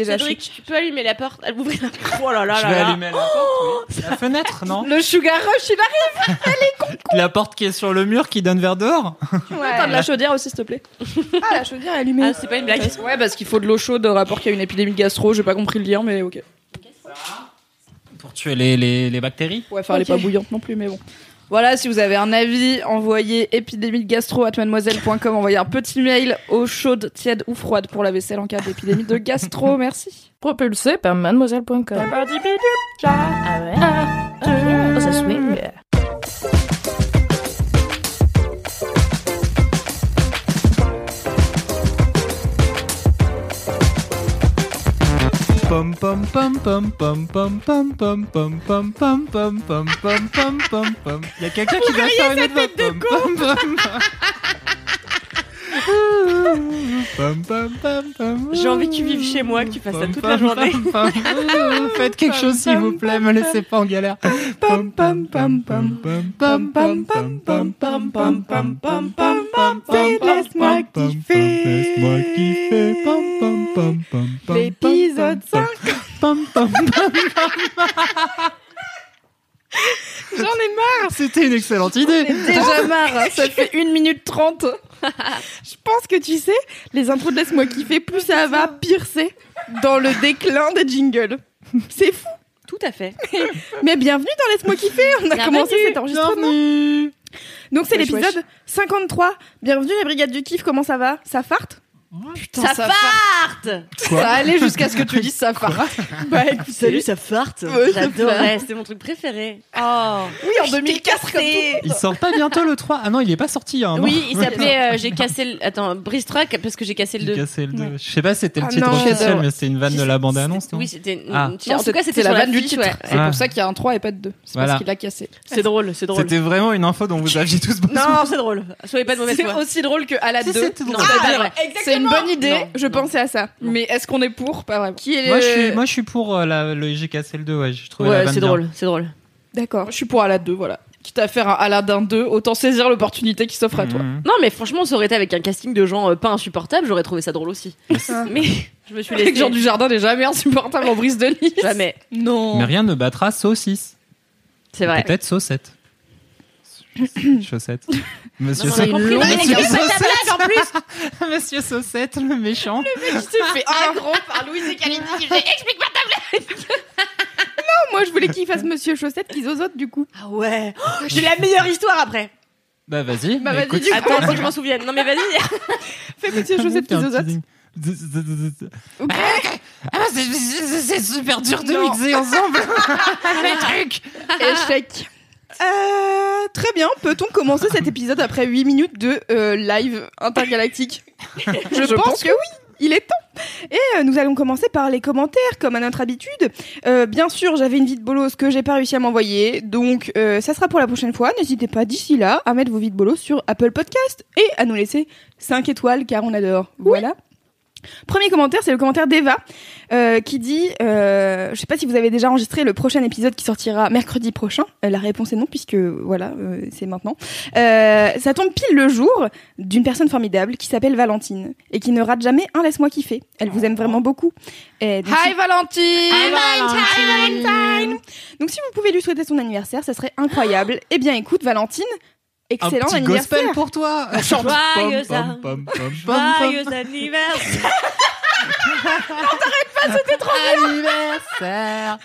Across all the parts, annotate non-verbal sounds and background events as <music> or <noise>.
Déjà Cédric, chic. tu peux allumer la porte, elle ouvrir la porte. Oh là là Je vais là. allumer la porte, oui. La fenêtre, non Le sugar rush, il arrive. La porte qui est sur le mur qui donne vers dehors Attends de la chaudière aussi, s'il te plaît. <laughs> Ah, la chaudière est allumée. Ah, c'est pas une blague. Ouais, parce qu'il faut de l'eau chaude au rapport qu'il y a une épidémie de gastro. J'ai pas compris le lien, mais ok. Pour tuer les, les, les bactéries Ouais, enfin, elle est pas bouillante non plus, mais bon. Voilà, si vous avez un avis, envoyez épidémie de gastro at mademoiselle.com. Envoyez un petit mail eau chaude, tiède ou froide pour la vaisselle en cas d'épidémie de gastro. <laughs> Merci. Propulsé par mademoiselle.com. Pom pom pom pom pom pom pom pom pom pom pom pom pom pom pom pom pom. Il y a quelqu'un qui doit faire une autre pom pom pom. J'ai envie que tu vives chez moi, que tu fasses ça toute la journée. Faites quelque chose s'il vous plaît, me laissez pas en galère. Laisse-moi kiffer. L'épisode 5. J'en ai marre. C'était une excellente idée. J'en ai déjà marre. Ça fait 1 minute 30. <laughs> Je pense que tu sais, les intros de Laisse-moi kiffer, plus ça va, pire c'est dans le déclin des jingles. <laughs> C'est fou. Tout à fait. <laughs> Mais bienvenue dans Laisse-moi kiffer. On a Bienvenue. commencé cet enregistrement. Bienvenue. Donc c'est l'épisode 53. Bienvenue la brigade du kiff. Comment ça va? Ça farte? Putain, ça farte Ça allait jusqu'à ce que tu dises ça farte. <laughs> bah écoute, Salut, ça farte Ouais, ça J'adorais, c'était mon truc préféré. Oh Oui, en 2004 comme tout. Il sort pas bientôt le 3 Ah non, il est pas sorti il y a un an. Oui, il s'appelait euh, <laughs> J'ai cassé le... Attends, Brice Truck, parce que j'ai cassé le J'ai 2. cassé le 2. Je sais pas si c'était le Ah titre non. officiel, mais c'était une vanne de la bande-annonce, non Oui, c'était... une- Ah. en tout cas, c'était la vanne du titre. ouais. C'est Ah. pour ça qu'il y a un 3 et pas de 2. C'est Voilà. parce qu'il l'a cassé. C'est drôle, c'est drôle. C'était vraiment une info dont vous <laughs> aviez tous besoin. Non, c'est drôle. Soyez pas de mauvaise C'est aussi drôle que à la 2. c'était drôle. Non, c'est pas vrai. C'est une bonne idée, Non. je pensais à ça. Mais est-ce qu'on est pour Pas vraiment. Qui est Moi, le- je suis, moi, je suis pour euh, la, le le 2, ouais. Je trouvais la Ouais, c'est drôle, c'est drôle. D'accord, je suis pour Aladdin 2, voilà. Quitte à faire un Aladdin 2, autant saisir l'opportunité qui s'offre à toi. Mhm. Non, mais franchement, ça aurait été avec un casting de gens euh, pas insupportables, j'aurais trouvé ça drôle aussi. Mais <laughs> je me suis laissée... Avec Jean du Jardin n'est jamais insupportable en brise de Nice. Jamais. Non. Mais rien ne battra saucisse. C'est vrai. Peut-être saucette. <clears throat> Chaussette. Monsieur compris, Saucette. non, mais Monsieur c'est pas ta Saucette. blague, en plus <laughs> Monsieur Saucette, le méchant. Il se <laughs> fait aggro par Louise et Kalindi qui fait Explique-moi ta blague <laughs> Non, moi je voulais qu'il fasse Monsieur Chaussette qui zozote du coup. Ah ouais Oh, J'ai la meilleure histoire après Bah vas-y. Bah, mais vas-y, écoute, du coup. Attends, faut que je m'en souvienne. Non mais vas-y Fais Monsieur Chaussette qui zozote. teasing. Ok. Ah, c'est super dur de Non. mixer ensemble les trucs. Échec. Euh, très bien, peut-on commencer cet épisode après 8 minutes de euh, live intergalactique? <laughs> Je, pense, que oui, il est temps. Et euh, nous allons commencer par les commentaires, comme à notre habitude. Bien sûr, j'avais une vie de bolos que j'ai pas réussi à m'envoyer, donc ça sera pour la prochaine fois. N'hésitez pas d'ici là à mettre vos vies de bolos sur Apple Podcast et à nous laisser 5 étoiles car on adore. Voilà. Premier commentaire, c'est le commentaire d'Eva euh, qui dit, euh, je sais pas si vous avez déjà enregistré le prochain épisode qui sortira mercredi prochain. Euh, la réponse est non puisque voilà, euh, c'est maintenant. Euh, ça tombe pile le jour d'une personne formidable qui s'appelle Valentine et qui ne rate jamais un laisse-moi kiffer. Elle vous aime vraiment beaucoup. Et donc, si- Valentine Hi Valentine Donc si vous pouvez lui souhaiter son anniversaire, ça serait incroyable. Eh bien écoute Valentine, Un excellent petit anniversaire. gospel pour toi. Joyeux Pom, pom, pom, pom, pom, Joyeux anniversaire <laughs> Anniversaire.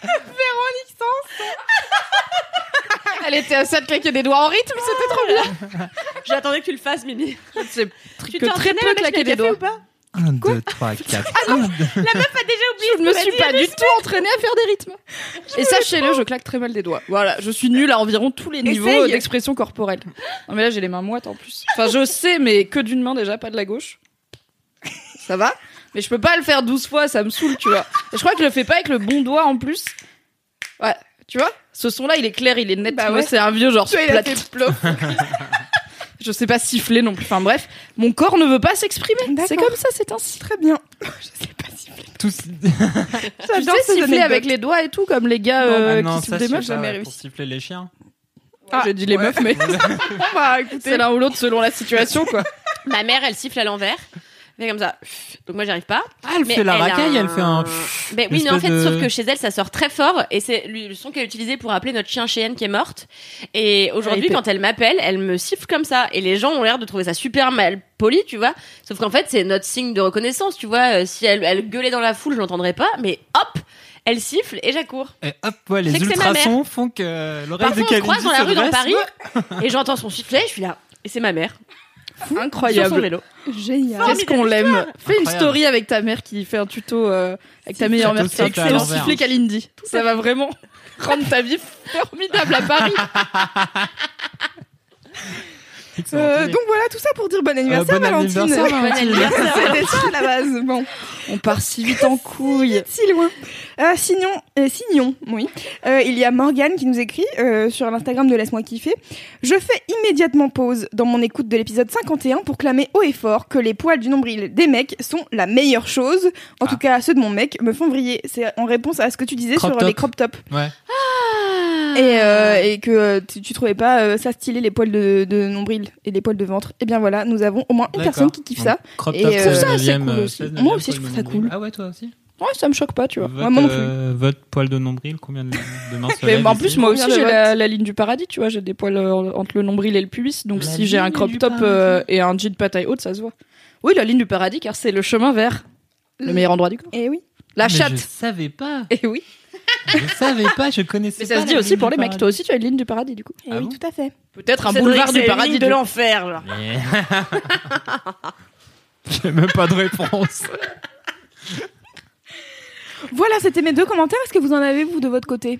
Elle était à ça de claquer des doigts en rythme, c'était trop bien. J'attendais que tu le fasses, Mimi. C'est Tu que t'es très peu claquer des doigts. ou pas? 1, 2, 3, 4. La meuf a déjà oublié Je me suis pas du tout entraînée à faire des rythmes. Et sachez-le, je claque très mal des doigts. Voilà, je suis nulle à environ tous les niveaux d'expression corporelle. Non mais là j'ai les mains moites en plus. Enfin je sais, mais que d'une main déjà, pas de la gauche. ça va? Mais je peux pas le faire 12 fois, ça me saoule, tu vois. Et je crois que je le fais pas avec le bon doigt en plus. Ouais, tu vois? Ce son-là, il est clair, il est net. Bah ouais. c'est un vieux genre Tu vois, <laughs> Je sais pas siffler non plus. Enfin bref, mon corps ne veut pas s'exprimer. C'est comme ça, c'est ainsi. Très bien. <laughs> Je sais pas siffler. Tous... <laughs> Tu sais siffler avec les doigts et tout, comme les gars euh, non, qui sifflent des meufs, pas, jamais ouais, Pour réussi. siffler les chiens. Ah, J'ai dit les meufs, mais <laughs> Bah, écoutez. c'est l'un ou l'autre selon la situation, quoi. Ma mère, elle siffle à l'envers. Fait comme ça. Donc moi, j'y arrive pas. Ah, elle Mais fait la elle racaille, elle fait un... Ben oui, mais en fait, de- sauf que chez elle, ça sort très fort et c'est le son qu'elle utilisait pour appeler notre chien Cheyenne qui est morte. Et aujourd'hui, quand elle m'appelle, elle me siffle comme ça et les gens ont l'air de trouver ça super mal poli, tu vois. Sauf qu'en fait, c'est notre signe de reconnaissance, tu vois. Euh, Si elle, elle gueulait dans la foule, je l'entendrais pas, mais hop, elle siffle et j'accours. Et hop, ouais, les ultrasons font que l'oreille Parfois, de on se Kalindi croise dans la rue dans. Paris et j'entends son sifflet, je suis là. Et c'est ma mère. Sur son Incroyable. vélo. Génial. Qu'est-ce qu'on l'aime. Fais une story avec ta mère qui fait un tuto euh, avec ta meilleure mère. à Excellent siffler Kalindi. Ça va vraiment rendre ta vie formidable à Paris. <laughs> Euh, donc voilà, tout ça pour dire bon anniversaire, bon Valentine. anniversaire, <laughs> Valentine. Bon anniversaire. C'était ça à la base. <laughs> Bon, On part si vite en couille. <laughs> si loin. Euh, sinon, euh, sinon, oui. Euh, il y a Morgane qui nous écrit euh, sur l'Instagram de Laisse-moi kiffer. Je fais immédiatement pause dans mon écoute de l'épisode 51 pour clamer haut et fort que les poils du nombril des mecs sont la meilleure chose. En tout cas, ceux de mon mec me font vriller. C'est en réponse à ce que tu disais Crop sur top. les crop tops. Ouais. Et, euh, et que euh, tu, tu trouvais pas euh, ça stylé les poils de, de nombril et les poils de ventre. Et bien voilà, nous avons au moins une D'accord. personne qui kiffe ça. Crop Et, top, euh, c'est ça, c'est 9e, cool euh, aussi. 16e Moi aussi, poil je de trouve ça nombril. cool. Ah ouais, toi aussi Ouais, ça me choque pas, tu vois. votre, Ouais, moi non plus. euh, votre poil de nombril, combien de, de Mais en ici plus, moi aussi, Combien de j'ai votes la, la ligne du paradis, tu vois. J'ai des poils euh, entre le nombril et le pubis. Donc, La si j'ai un ligne crop du top paradis. euh, et un jean pataille haute, ça se voit. Oui, la ligne du paradis, car c'est le chemin vers le meilleur endroit du corps. Et oui. La Mais Je chatte. savais pas. Et oui. Je savais pas, je connaissais Mais ça pas se dit la aussi ligne pour du les mecs. paradis. Toi aussi, tu as une ligne du paradis, du coup. Et Ah oui, bon tout à fait. Peut-être un boulevard du c'est la paradis. ligne de l'enfer, genre. Mais- <laughs> J'ai même pas de réponse. Voilà, c'était mes deux commentaires. Est-ce que vous en avez, vous, de votre côté?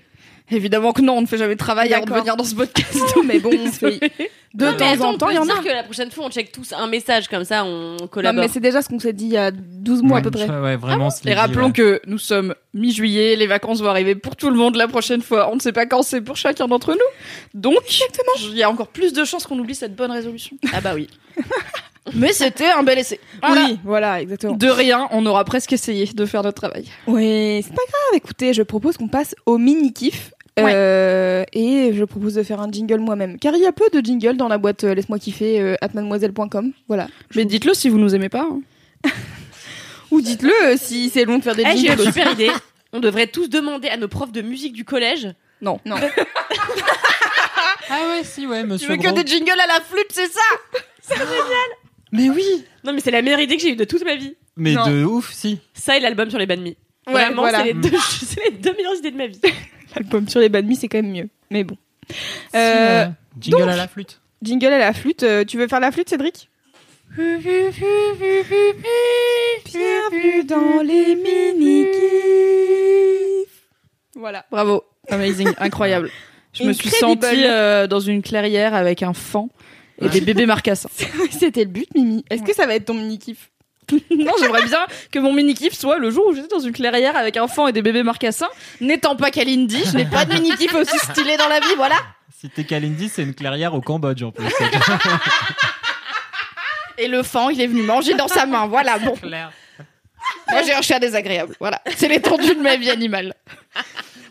Évidemment que non, on ne fait jamais de travail avant de D'accord. venir dans ce podcast. Mais bon, on <laughs> fait de temps attends, en temps, on il y en se a. dire que la prochaine fois, on check tous un message comme ça, on Non, collabore. mais c'est déjà ce qu'on s'est dit il y a 12 mois à peu près. Ouais, vraiment, l'est Et dit, rappelons ouais. que nous sommes mi-juillet, les vacances vont arriver pour tout le monde la prochaine fois. On ne sait pas quand c'est pour chacun d'entre nous. Donc, il y a encore plus de chances qu'on oublie cette bonne résolution. Ah bah oui. <laughs> Mais c'était un bel essai. Voilà. Oui, voilà, exactement. De rien, on aura presque essayé de faire notre travail. Oui, c'est pas grave. Écoutez, je propose qu'on passe au Euh, et je propose de faire un jingle moi-même. Car il y a peu de jingles dans la boîte euh, Laisse-moi kiffer euh, at mademoiselle.com. Voilà. Mais dites-le si vous nous aimez pas. hein. <laughs> Ou dites-le euh, si c'est long de faire des Eh, j'ai jingles. une super idée. <laughs> On devrait tous demander à nos profs de musique du collège. Non. Non. <laughs> Ah ouais, si, ouais, Tu monsieur veux que Gros. des jingles à la flûte, c'est ça Mais oui Non, mais c'est la meilleure idée que j'ai eue de toute ma vie. Mais Non. de ouf, si. Ça et l'album sur les banh mi. Ouais, Vraiment, voilà. c'est les, deux- c'est les deux meilleures idées de ma vie. L'album sur les bad c'est quand même mieux. Mais bon. Si, Euh, ouais. Jingle donc- à la flûte. Jingle à la flûte. euh, tu veux faire la flûte, Cédric? Bienvenue dans les mini Voilà. Bravo. Amazing. <laughs> Incroyable. Je me suis sentie euh, dans une clairière avec un fan et des bébés marcassins. <laughs> C'était le but, Mimi. Est-ce que ça va être ton mini kiff <laughs> non, j'aimerais bien que mon mini-kiff soit le jour où j'étais dans une clairière avec un fan et des bébés marcassins. N'étant pas Kalindi, je n'ai pas de mini-kiff aussi stylé dans la vie, voilà. Si t'es Kalindi, c'est une clairière au Cambodge en plus. <laughs> Et le fan, il est venu manger dans sa main, voilà, <laughs> bon. clair. Moi, j'ai un chat désagréable, voilà. C'est l'étendue de ma vie animale.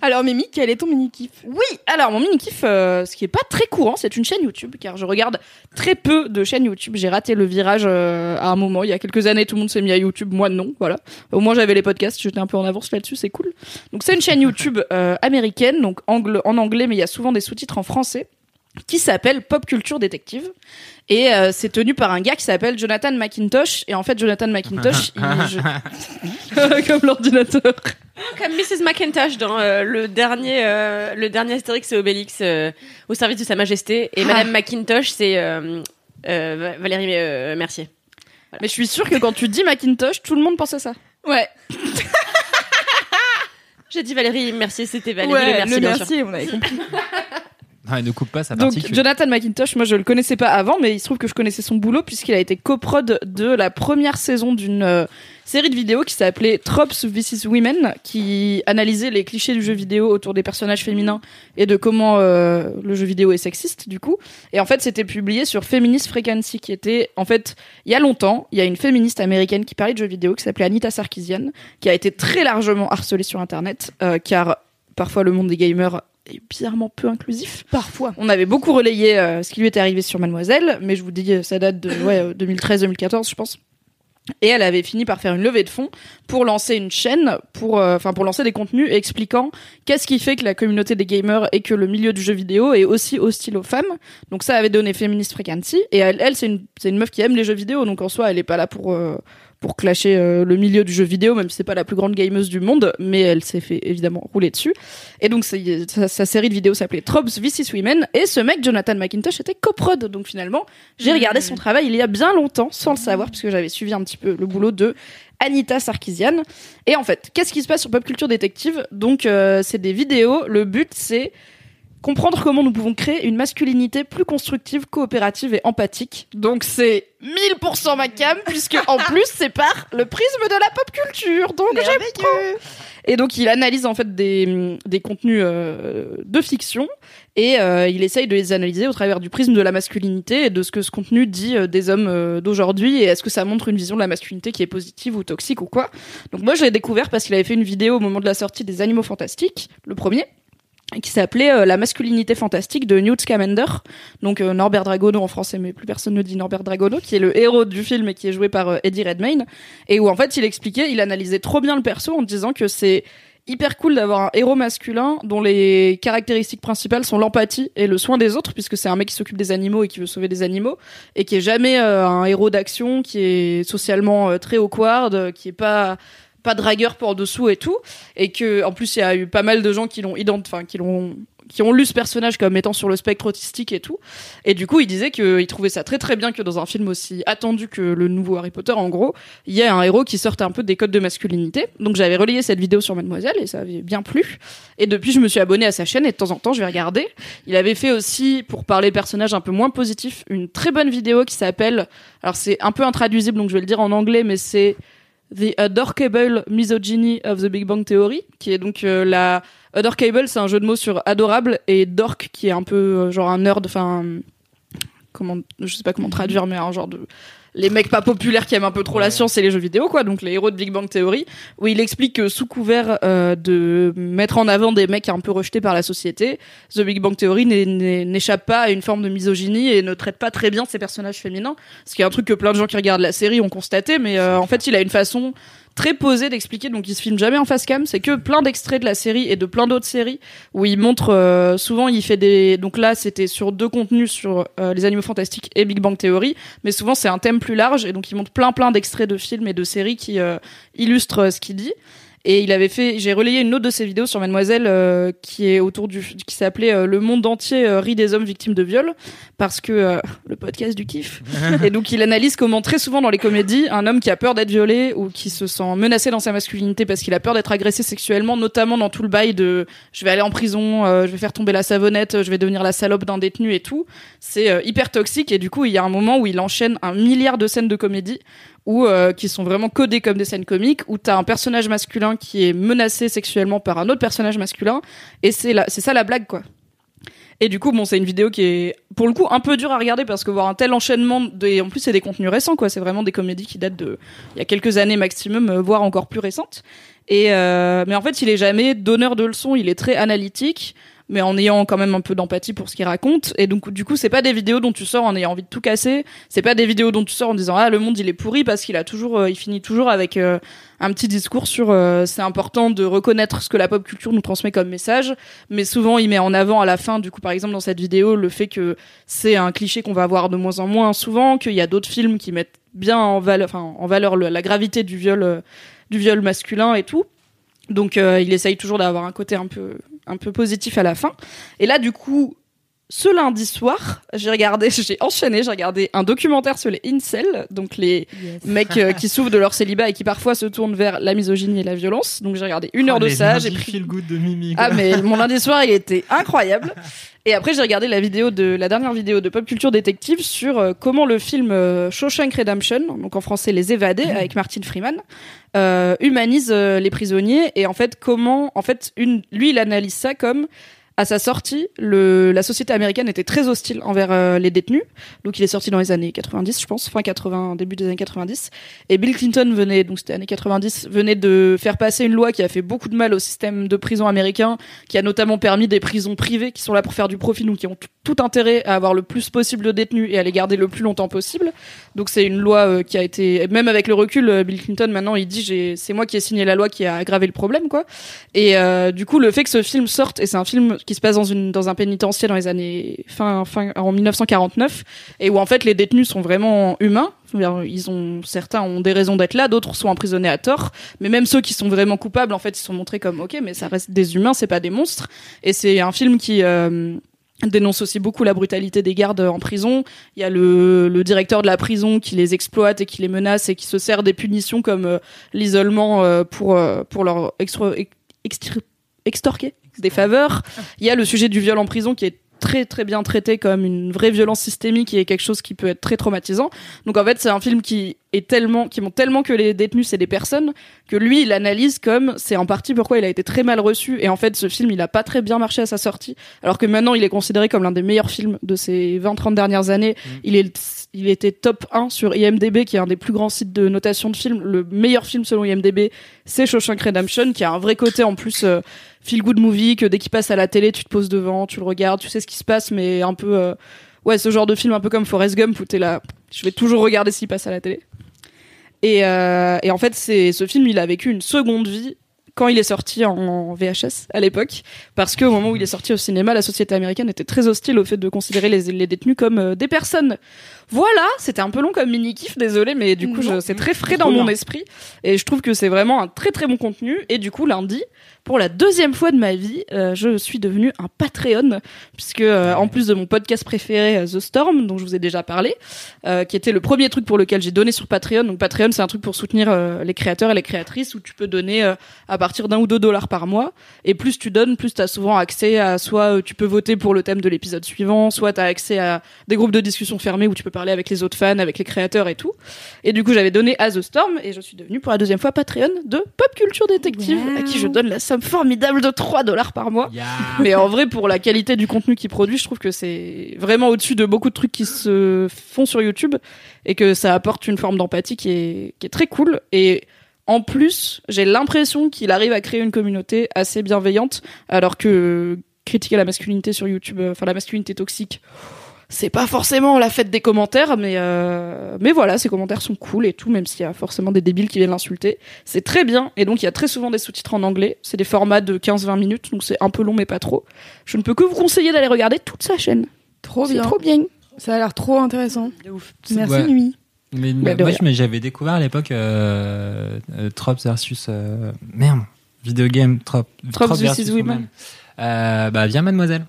Alors, Mimi, quel est ton mini kiff Oui, alors mon mini-kiff, euh, ce qui est pas très courant, c'est une chaîne YouTube, car je regarde très peu de chaînes YouTube. J'ai raté le virage euh, à un moment, il y a quelques années, tout le monde s'est mis à YouTube, moi non, voilà. Au moins j'avais les podcasts, j'étais un peu en avance là-dessus, c'est cool. Donc c'est une chaîne YouTube euh, américaine, donc en anglais, mais il y a souvent des sous-titres en français, qui s'appelle Pop Culture Détective. Et euh, c'est tenu par un gars qui s'appelle Jonathan McIntosh. Et en fait, Jonathan McIntosh, <laughs> il... je- <laughs> comme l'ordinateur. Comme Mrs. McIntosh dans euh, le dernier, euh, le dernier Astérix et Obélix euh, au service de Sa Majesté. Et Madame McIntosh, c'est euh, euh, Valérie euh, Mercier. Mais je suis sûre que quand tu dis Macintosh, tout le monde pense à ça. Ouais, <laughs> J'ai dit Valérie Mercier, c'était Valérie ouais Le Mercier, le. Mercier, on avait compris. <laughs> Ah, il ne coupe pas sa Donc particule. Jonathan McIntosh, moi je le connaissais pas avant, mais il se trouve que je connaissais son boulot puisqu'il a été coprod de la première saison d'une euh, série de vidéos qui s'appelait Tropes vs Women, qui analysait les clichés du jeu vidéo autour des personnages féminins et de comment euh, le jeu vidéo est sexiste du coup. Et en fait c'était publié sur Feminist Frequency, qui était en fait il y a longtemps, il y a une féministe américaine qui parlait de jeux vidéo qui s'appelait Anita Sarkeesian, qui a été très largement harcelée sur Internet, euh, car parfois le monde des gamers bizarrement peu inclusif. Parfois. On avait beaucoup relayé euh, ce qui lui était arrivé sur Mademoiselle, mais je vous dis, euh, ça date de ouais, euh, 2013-2014, je pense. Et elle avait fini par faire une levée de fonds pour lancer une chaîne, pour, euh, lancer des contenus expliquant qu'est-ce qui fait que la communauté des gamers et que le milieu du jeu vidéo est aussi hostile aux femmes. Donc ça avait donné Feminist Frequency. Et elle, elle c'est une, une meuf qui aime les jeux vidéo, donc en soi, elle est pas là pour, euh, pour clasher euh, le milieu du jeu vidéo, même si c'est pas la plus grande gameuse du monde, mais elle s'est fait évidemment rouler dessus. Et donc sa, sa série de vidéos s'appelait Tropes vs Women, et ce mec, Jonathan McIntosh, était coprod. Donc finalement, j'ai regardé son travail il y a bien longtemps, sans le savoir, puisque j'avais suivi un petit peu le boulot de Anita Sarkeesian. Et en fait, qu'est-ce qui se passe sur Pop Culture Détective? Donc euh, c'est des vidéos, le but c'est comprendre comment nous pouvons créer une masculinité plus constructive, coopérative et empathique. Donc c'est 1000% ma cam, puisque en <laughs> plus c'est par le prisme de la pop culture. Donc j'aime. Et donc il analyse en fait des, des contenus euh, de fiction et euh, il essaye de les analyser au travers du prisme de la masculinité et de ce que ce contenu dit euh, des hommes euh, d'aujourd'hui et est-ce que ça montre une vision de la masculinité qui est positive ou toxique ou quoi. Donc moi je l'ai découvert parce qu'il avait fait une vidéo au moment de la sortie des Animaux Fantastiques, le premier qui s'appelait euh, La masculinité fantastique de Newt Scamander, donc euh, Norbert Dragono en français, mais plus personne ne dit Norbert Dragono, qui est le héros du film et qui est joué par euh, Eddie Redmayne, et où en fait il expliquait, il analysait trop bien le perso en disant que c'est hyper cool d'avoir un héros masculin dont les caractéristiques principales sont l'empathie et le soin des autres, puisque c'est un mec qui s'occupe des animaux et qui veut sauver des animaux, et qui est jamais euh, un héros d'action, qui est socialement euh, très awkward, euh, qui est pas pas dragueur pour dessous et tout. Et que en plus il y a eu pas mal de gens qui l'ont enfin qui l'ont qui ont lu ce personnage comme étant sur le spectre autistique et tout. Et du coup il disait qu'il trouvait ça très très bien que dans un film aussi attendu que le nouveau Harry Potter en gros il y ait un héros qui sorte un peu des codes de masculinité. Donc j'avais relayé cette vidéo sur Mademoiselle et ça avait bien plu. Et depuis je me suis abonnée à sa chaîne et de temps en temps je vais regarder. Il avait fait aussi pour parler personnages un peu moins positifs une très bonne vidéo qui s'appelle alors c'est un peu intraduisible donc je vais le dire en anglais mais c'est The Adorkable Misogyny of the Big Bang Theory, qui est donc euh, la Adorkable, c'est un jeu de mots sur adorable et dork qui est un peu euh, genre un nerd, enfin comment, je sais pas comment traduire, mais un genre de les mecs pas populaires qui aiment un peu trop la science et les jeux vidéo, quoi. Donc les héros de Big Bang Theory, où il explique que sous couvert euh, de mettre en avant des mecs un peu rejetés par la société, The Big Bang Theory n'échappe pas à une forme de misogynie et ne traite pas très bien ses personnages féminins. Ce qui est un truc que plein de gens qui regardent la série ont constaté, mais euh, en fait, il a une façon très posée d'expliquer. Donc, il se filme jamais en face cam. C'est que plein d'extraits de la série et de plein d'autres séries où il montre. euh, souvent, il fait des. Donc là, c'était sur deux contenus sur euh, les animaux fantastiques et Big Bang Theory, mais souvent c'est un thème plus large et donc il montre plein plein d'extraits de films et de séries qui euh, illustrent euh, ce qu'il dit. Et il avait fait, j'ai relayé une autre de ses vidéos sur Mademoiselle euh, qui est autour du, qui s'appelait euh, Le monde entier euh, rit des hommes victimes de viol parce que euh, <laughs> le podcast du kiff. <laughs> et donc il analyse comment très souvent dans les comédies, un homme qui a peur d'être violé ou qui se sent menacé dans sa masculinité parce qu'il a peur d'être agressé sexuellement, notamment dans tout le bail de je vais aller en prison, euh, je vais faire tomber la savonnette, je vais devenir la salope d'un détenu et tout. C'est euh, hyper toxique et du coup il y a un moment où il enchaîne un milliard de scènes de comédie ou euh, qui sont vraiment codées comme des scènes comiques où t'as un personnage masculin qui est menacé sexuellement par un autre personnage masculin et c'est c'est ça la blague quoi. Et du coup, bon, c'est une vidéo qui est, pour le coup, un peu dure à regarder parce que voir un tel enchaînement, et en plus, c'est des contenus récents, quoi. C'est vraiment des comédies qui datent de, il y a quelques années maximum, euh, voire encore plus récentes. Et, euh, mais en fait, il est jamais donneur de leçons, il est très analytique, mais en ayant quand même un peu d'empathie pour ce qu'il raconte. Et donc, du coup, c'est pas des vidéos dont tu sors en ayant envie de tout casser. C'est pas des vidéos dont tu sors en disant, ah, le monde, il est pourri parce qu'il a toujours, euh, il finit toujours avec, euh, un petit discours sur euh, c'est important de reconnaître ce que la pop culture nous transmet comme message, mais souvent il met en avant à la fin, du coup par exemple dans cette vidéo, le fait que c'est un cliché qu'on va voir de moins en moins souvent, qu'il y a d'autres films qui mettent bien en valeur, enfin en valeur le- la gravité du viol, euh, du viol masculin et tout. Donc il essaye toujours d'avoir un côté un peu un peu positif à la fin. Et là du coup ce lundi soir, j'ai regardé, <laughs> j'ai enchaîné, j'ai regardé un documentaire sur les incels, donc les mecs euh, qui souffrent de leur célibat et qui parfois se tournent vers la misogynie et la violence. Donc j'ai regardé une heure Oh, de ça, j'ai pris feel good de Mimi. ah mais <laughs> mon lundi soir il était incroyable. Et après j'ai regardé la vidéo de la dernière vidéo de Pop Culture Détective sur euh, comment le film euh, Shawshank Redemption, donc en français Les Évadés avec Martin Freeman, euh, humanise euh, les prisonniers et en fait comment en fait une lui il analyse ça comme à sa sortie, le, la société américaine était très hostile envers euh, les détenus. Donc il est sorti dans les années 90, je pense, fin 80, début des années 90. Et Bill Clinton venait, donc c'était années 90, venait de faire passer une loi qui a fait beaucoup de mal au système de prison américain, qui a notamment permis des prisons privées qui sont là pour faire du profit, donc qui ont tout- intérêt à avoir le plus possible de détenus et à les garder le plus longtemps possible. Donc c'est une loi euh, qui a été, même avec le recul, euh, Bill Clinton maintenant il dit c'est moi qui ai signé la loi qui a aggravé le problème quoi. Et euh, du coup le fait que ce film sorte et c'est un film qui se passe dans une dans un pénitencier dans les années fin fin en 1949 et où en fait les détenus sont vraiment humains. Ils ont certains ont des raisons d'être là, d'autres sont emprisonnés à tort. Mais même ceux qui sont vraiment coupables, en fait, ils sont montrés comme ok, mais ça reste des humains, c'est pas des monstres. Et c'est un film qui euh, dénonce aussi beaucoup la brutalité des gardes en prison. Il y a le, directeur de la prison qui les exploite et qui les menace et qui se sert des punitions comme euh, l'isolement euh, pour pour leur extro- ex- extri- extorquer des faveurs. Il y a le sujet du viol en prison qui est très très bien traité comme une vraie violence systémique et quelque chose qui peut être très traumatisant. Donc en fait, c'est un film qui est tellement qui montre tellement que les détenus c'est des personnes que lui il analyse comme c'est en partie pourquoi il a été très mal reçu et en fait ce film il a pas très bien marché à sa sortie alors que maintenant il est considéré comme l'un des meilleurs films de ces 20-30 dernières années. Il est il était top 1 sur IMDb qui est un des plus grands sites de notation de films. Le meilleur film selon IMDb, c'est Shawshank Redemption qui a un vrai côté en plus euh, feel good movie que dès qu'il passe à la télé, tu te poses devant, tu le regardes, tu sais ce qui se passe mais un peu euh, ouais, ce genre de film un peu comme Forrest Gump où t'es là, je vais toujours regarder s'il passe à la télé. Et, euh, et en fait, c'est ce film, il a vécu une seconde vie quand il est sorti en VHS à l'époque, parce qu'au moment où il est sorti au cinéma, la société américaine était très hostile au fait de considérer les, les détenus comme euh, des personnes. Voilà, c'était un peu long comme mini kiff, désolé, mais du coup, c'est très frais dans mon esprit, et je trouve que c'est vraiment un très très bon contenu. Et du coup, lundi, pour la deuxième fois de ma vie, euh, je suis devenue un Patreon, puisque euh, en plus de mon podcast préféré, euh, The Storm, dont je vous ai déjà parlé, euh, qui était le premier truc pour lequel j'ai donné sur Patreon. Donc Patreon, c'est un truc pour soutenir les créateurs et les créatrices où tu peux donner à partir d'un ou deux dollars par mois. Et plus tu donnes, plus tu as souvent accès à soit tu peux voter pour le thème de l'épisode suivant, soit tu as accès à des groupes de discussion fermés où tu peux parler avec les autres fans, avec les créateurs et tout. Et du coup, j'avais donné à The Storm et je suis devenue pour la deuxième fois Patreon de Pop Culture Détective, à qui je donne la somme formidable de 3 dollars par mois. Yeah. Mais en vrai, pour la qualité du contenu qu'il produit, je trouve que c'est vraiment au-dessus de beaucoup de trucs qui se font sur YouTube et que ça apporte une forme d'empathie qui est, qui est très cool. Et en plus, j'ai l'impression qu'il arrive à créer une communauté assez bienveillante, alors que critiquer la masculinité sur YouTube, euh, enfin la masculinité toxique, c'est pas forcément la fête des commentaires, mais euh, mais voilà, ces commentaires sont cool et tout, même s'il y a forcément des débiles qui viennent l'insulter. C'est très bien, et donc il y a très souvent des sous-titres en anglais. C'est des formats de 15-20 minutes, donc c'est un peu long, mais pas trop. Je ne peux que vous conseiller d'aller regarder toute sa chaîne. Trop C'est bien. trop bien. Ça a l'air trop intéressant. Merci Ouais. Nuit. Mais Bah, moi, mais j'avais découvert à l'époque euh, euh, Trop versus euh, merde, video game Trop, Trop versus Women. Euh, bah via Mademoiselle.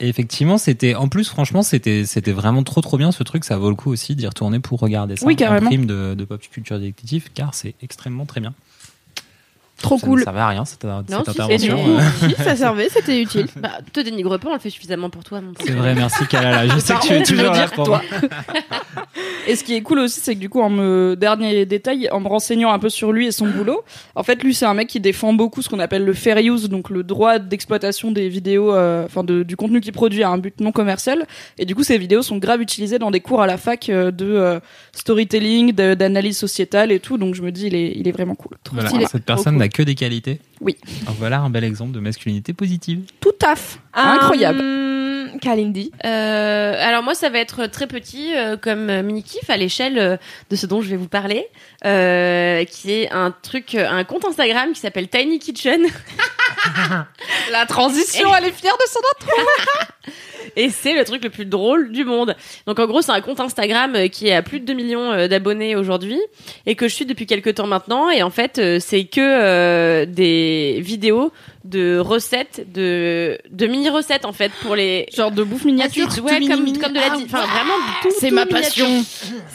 Et effectivement, c'était en plus franchement, c'était c'était vraiment trop trop bien ce truc, ça vaut le coup aussi d'y retourner pour regarder ça Oui, en carrément. prime de, de pop culture détective car c'est extrêmement très bien. Trop ça cool. ne servait à rien cette, cette Non, si, c'est intervention. euh. Si, ça servait, c'était utile. <laughs> Bah, te dénigre pas, on le fait suffisamment pour toi. mon C'est vrai, merci Kalala. Je <laughs> sais que tu es toujours là dire pour toi. <laughs> Et ce qui est cool aussi, c'est que du coup, en me dernier détail, en me renseignant un peu sur lui et son boulot, en fait, lui, c'est un mec qui défend beaucoup ce qu'on appelle le fair use, donc le droit d'exploitation des vidéos, euh, enfin de- du contenu qu'il produit à un but non commercial. Et du coup, ces vidéos sont grave utilisées dans des cours à la fac euh, de euh, storytelling, d'analyse sociétale et tout. Donc je me dis, il est, il est vraiment cool. Voilà, cette personne n'a que des qualités. Oui. Alors voilà un bel exemple de masculinité positive. Tout taf, incroyable. Hum, Kalindi. Euh, alors moi, ça va être très petit euh, comme euh, mini kiff à l'échelle euh, de ce dont je vais vous parler, euh, qui est un truc, un compte Instagram qui s'appelle Tiny Kitchen. <laughs> La transition, elle est fière de son <laughs> Et c'est le truc le plus drôle du monde. Donc en gros, c'est un compte Instagram qui a plus de 2 millions d'abonnés aujourd'hui et que je suis depuis quelques temps maintenant. Et en fait, c'est que euh, des vidéos de recettes, de, de mini recettes en fait pour les. Genre de bouffe miniature. Ouais, comme, comme de la, di- enfin vraiment tout. C'est ma miniature. passion.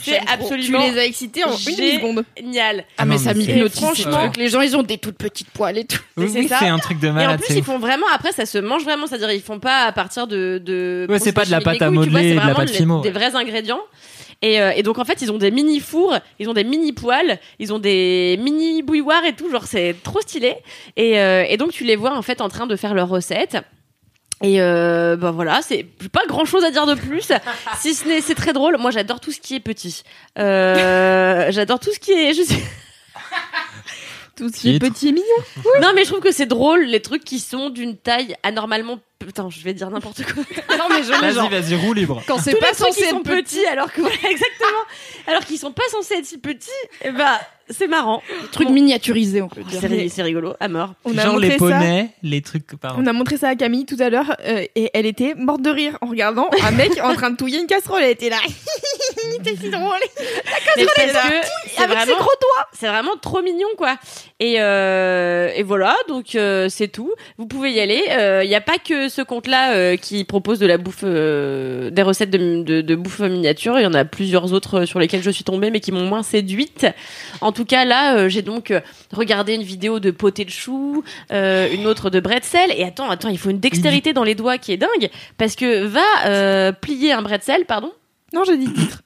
C'est Tu absolument les as excités en une demi-seconde. génial. Ah, mais ça mais c'est- m'hypnotise. franchement- les gens, ils ont des toutes petites poils et tout. Oui, c'est ça. un truc de Et en malade. plus, ils font vraiment, après, ça se mange vraiment, c'est-à-dire, ils font pas à partir de, de Ouais, c'est pas de la pâte à tu modeler, de la pâte fimo, Des vrais ingrédients. Et, euh, et donc, en fait, ils ont des mini fours, ils ont des mini poêles, ils ont des mini bouilloires et tout, genre, c'est trop stylé. Et, euh, et donc, tu les vois, en fait, en train de faire leurs recettes. Et euh, bah voilà, c'est pas grand chose à dire de plus, <laughs> si ce n'est c'est très drôle. Moi j'adore tout ce qui est petit. Euh, j'adore tout ce qui est. Je sais, <laughs> Tout ce qui est Titre. petit et mignon. non, mais je trouve que c'est drôle les trucs qui sont d'une taille anormalement. Putain, je vais dire n'importe quoi. <laughs> Non, mais je Vas-y, vas-y, roue libre. Quand c'est pas censé être petit. petits, alors que voilà, <laughs> exactement. Alors qu'ils sont pas censés être si petits, et bah c'est marrant. Truc Bon. miniaturisé, on peut dire. C'est ri- c'est rigolo, à mort. On a Genre montré les ça. poneys, les trucs. Pardon. On a montré ça à Camille tout à l'heure euh, et elle était morte de rire en regardant un mec en train de touiller une casserole. Elle était là. <laughs> C'était si drôle. <laughs> Mais parce là. que c'est ses vraiment, gros doigts. c'est vraiment trop mignon quoi. Et, euh, et voilà, donc euh, c'est tout. Vous pouvez y aller. Il n'y a pas que ce compte-là euh, qui propose de la bouffe, euh, des recettes de, de, de bouffe miniature. Il y en a plusieurs autres sur lesquelles je suis tombée, mais qui m'ont moins séduite. En tout cas, là, euh, j'ai donc euh, regardé une vidéo de poté de chou, euh, une autre de bretzel. Et attends, attends, il faut une dextérité dans les doigts qui est dingue, parce que va euh, plier un bretzel, pardon? Non, j'ai dit titre.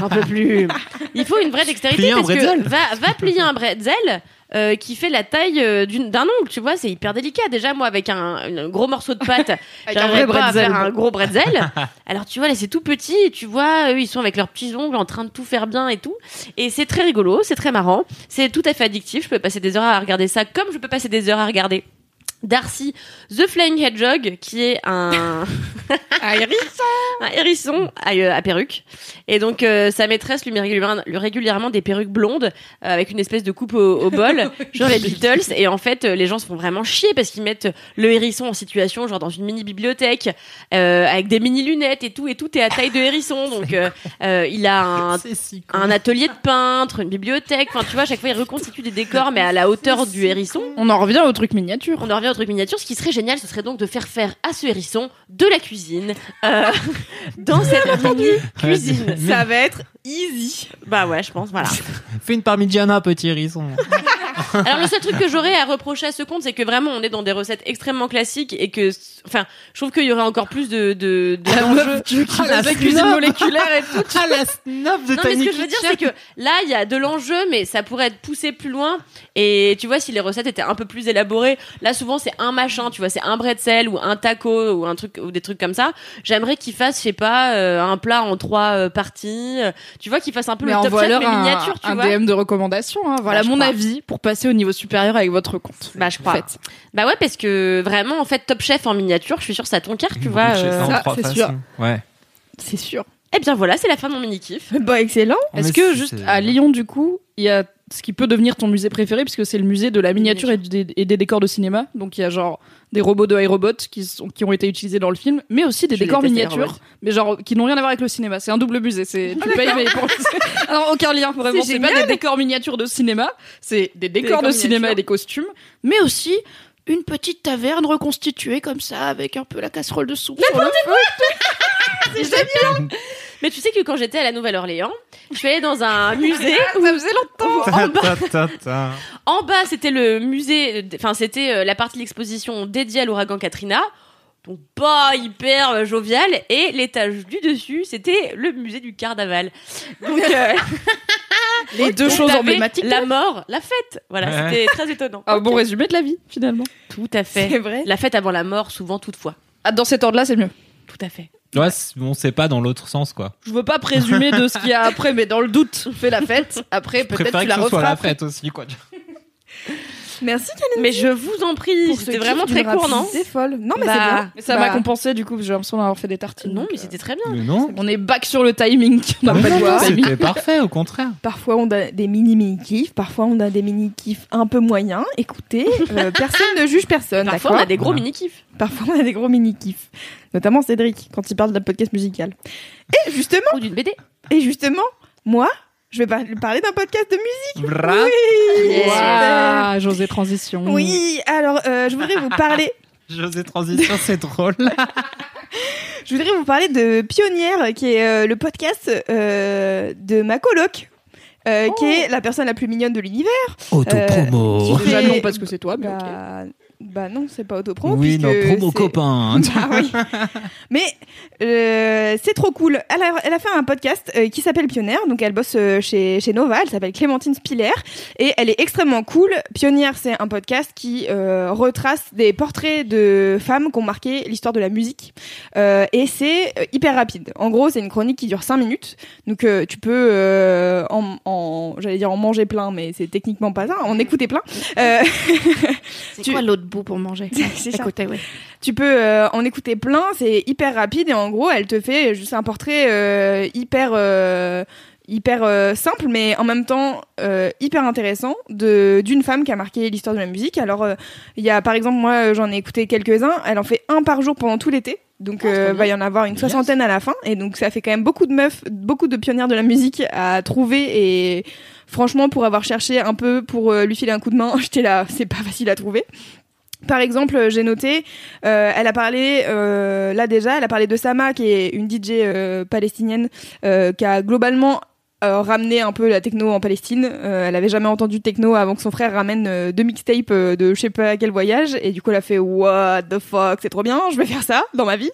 J'en peux plus. Il faut une vraie dextérité Plier un parce que bretzel. va, va plier un bretzel euh, qui fait la taille euh, d'une- d'un ongle, tu vois, c'est hyper délicat. Déjà, moi, avec un, un gros morceau de pâte, Avec un j'arriverais vrai pas à bretzel. faire un gros bretzel. Alors, tu vois, là, c'est tout petit, et tu vois, eux, ils sont avec leurs petits ongles en train de tout faire bien et tout. Et c'est très rigolo, c'est très marrant, c'est tout à fait addictif. Je peux passer des heures à regarder ça, comme je peux passer des heures à regarder Darcy the Flying Hedgehog, qui est un <laughs> un hérisson, un hérisson à, euh, à perruque. Et donc euh, sa maîtresse lui met régulièrement, lui régulièrement des perruques blondes euh, avec une espèce de coupe au, au bol, <laughs> genre les Beatles. Et en fait, euh, les gens se font vraiment chier parce qu'ils mettent le hérisson en situation, genre dans une mini bibliothèque, euh, avec des mini lunettes et tout, et tout est à taille de hérisson. <laughs> Donc il a un C'est si cool. un atelier de peintre, une bibliothèque. Enfin, tu vois, à chaque fois, il reconstitue des décors, mais à la hauteur du hérisson. On en revient au truc miniature. On en revient au truc miniature. Ce qui serait génial, ce serait donc de faire faire à ce hérisson de la cuisine euh, <laughs> dans cette mini cuisine. Ça va être easy. Bah ouais, je pense. Voilà. Fais une parmigiana, petit hérisson. <laughs> Alors le seul truc que j'aurais à reprocher à ce compte, c'est que vraiment, on est dans des recettes extrêmement classiques et que, enfin, je trouve qu'il y aurait encore plus de de, de d'enjeux. Ah, la la cuisine moléculaire et tout. <laughs> Ah, la snob de Non, mais ce que je veux dire, c'est que là, il y a de l'enjeu, mais ça pourrait être poussé plus loin. Et tu vois, si les recettes étaient un peu plus élaborées, là, souvent, c'est un machin, tu vois, c'est un bretzel ou un taco ou un truc, ou des trucs comme ça. J'aimerais qu'ils fassent, je sais pas, euh, un plat en trois euh, parties. Tu vois, qu'ils fassent un peu Mais le top chef, mais un, miniature, tu un vois. DM de recommandation. hein. Voilà Bah, mon crois. avis pour passer au niveau supérieur avec votre compte. Bah, je crois. Bah ouais, parce que vraiment, en fait, top chef en miniature, je suis sûre, ça ton cœur, tu vois. Boucher euh. ça c'est sûr. Ouais. C'est sûr. Eh bien voilà, c'est la fin de mon mini-kiff. <laughs> Bah, excellent. Est-ce que juste c'est- à Lyon, du coup, il y a ce qui peut devenir ton musée préféré, puisque c'est le musée de la miniature et des, et des décors de cinéma. Donc il y a genre des robots de iRobot qui, sont, qui ont été utilisés dans le film, mais aussi des Je décors miniatures, robots. mais genre qui n'ont rien à voir avec le cinéma. C'est un double musée. C'est <laughs> tu payes, mais pour... <laughs> Alors aucun lien vraiment. C'est C'est pas génial. des décors miniatures de cinéma, c'est des décors, de cinéma miniatures. et des costumes, mais aussi une petite taverne reconstituée comme ça avec un peu la casserole de soupe. le feu. <laughs> Mais tu sais que quand j'étais à la Nouvelle-Orléans, je suis allée dans un musée. Ça faisait longtemps. Bas. En bas, c'était le musée, enfin, c'était euh, la partie de l'exposition dédiée à l'ouragan Katrina. Donc, pas hyper jovial. Et l'étage du dessus, c'était le musée du carnaval. Donc, euh, <laughs> Les deux donc, choses emblématiques. La mort, la fête. Voilà, Ouais. c'était très étonnant. Un bon résumé de la vie finalement. Tout à fait. C'est vrai. La fête avant la mort, souvent, toutefois. Ah, dans cet ordre-là, c'est mieux. Tout à fait. Ouais, on sait pas dans l'autre sens, quoi. Je veux pas présumer de ce qu'il y a <laughs> après, mais dans le doute, fais la fête. Après, peut-être tu la referas. la après. fête aussi, quoi. <laughs> Merci, Mais je vous en prie, c'était vraiment très court, non rapidité folle. Non, mais Bah, c'est bien. Mais ça Bah, m'a compensé du coup, j'ai l'impression d'avoir fait des tartines. Non, mais euh, c'était très bien. Mais non. On est back sur le timing. <laughs> On n'a Mais pas non, de non, timing. C'était parfait, au contraire. Parfois, on a des mini-mini-kifs. Parfois, on a des mini-kifs un peu moyens. Écoutez, euh, <laughs> personne ne juge personne, Parfois, on a des gros Voilà. mini-kiffs. Parfois, on a des gros mini-kifs. Notamment Cédric, quand il parle d'un podcast musical. Et justement, Ou d'une BD. et justement, moi, Je vais par- parler d'un podcast de musique. Bra. Oui, Yeah. José Transition. Oui, alors euh, je voudrais vous parler. <laughs> José Transition, c'est drôle. <laughs> Je voudrais vous parler de Pionnière, qui est euh, le podcast euh, de ma coloc, euh, qui est la personne la plus mignonne de l'univers. Autopromo. Déjà fait- non parce que c'est toi, mais ok. Bah non, c'est pas autopromo. oui, non, promo copain. <laughs> Ah oui. Mais euh, c'est trop cool. Elle a, elle a fait un podcast euh, qui s'appelle Pionnière. Donc elle bosse euh, chez, chez Nova. Elle s'appelle Clémentine Spiller. Et elle est extrêmement cool. Pionnière, c'est un podcast qui euh, retrace des portraits de femmes qui ont marqué l'histoire de la musique. Euh, et c'est euh, hyper rapide. En gros, c'est une chronique qui dure 5 minutes. Donc euh, tu peux euh, en, en- j'allais dire en manger plein, mais c'est techniquement pas ça. En écouter plein. Euh, C'est <laughs> Tu- quoi l'autre pour manger <laughs> c'est. Écoutez. Tu peux euh, en écouter plein, c'est hyper rapide et en gros, elle te fait juste un portrait euh, hyper euh, hyper simple mais en même temps hyper intéressant de d'une femme qui a marqué l'histoire de la musique. Alors il y a par exemple moi j'en ai écouté quelques-uns, elle en fait un par jour pendant tout l'été. Donc euh, va y en avoir une soixantaine à la fin et donc ça fait quand même beaucoup de meufs, beaucoup de pionnières de la musique à trouver et franchement pour avoir cherché un peu pour lui filer un coup de main, <laughs> j'étais là, c'est pas facile à trouver. Par exemple, euh, j'ai noté, euh, elle a parlé, euh, là déjà, elle a parlé de Sama, qui est une DJ palestinienne, qui a globalement ramené un peu la techno en Palestine. Elle avait jamais entendu techno avant que son frère ramène deux mixtapes de je sais pas quel voyage, et du coup elle a fait What the fuck, c'est trop bien, je vais faire ça dans ma vie.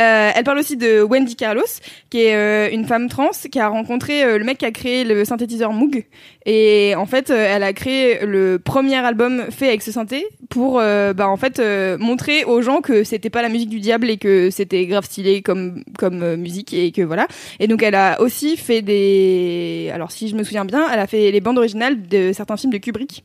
Euh, elle parle aussi de Wendy Carlos, qui est euh, une femme trans qui a rencontré euh, le mec qui a créé le synthétiseur Moog. Et en fait, euh, elle a créé le premier album fait avec ce synthé pour, euh, bah, en fait, euh, montrer aux gens que c'était pas la musique du diable et que c'était grave stylé comme comme musique et que voilà. Et donc, elle a aussi fait des, alors si je me souviens bien, elle a fait les bandes originales de certains films de Kubrick.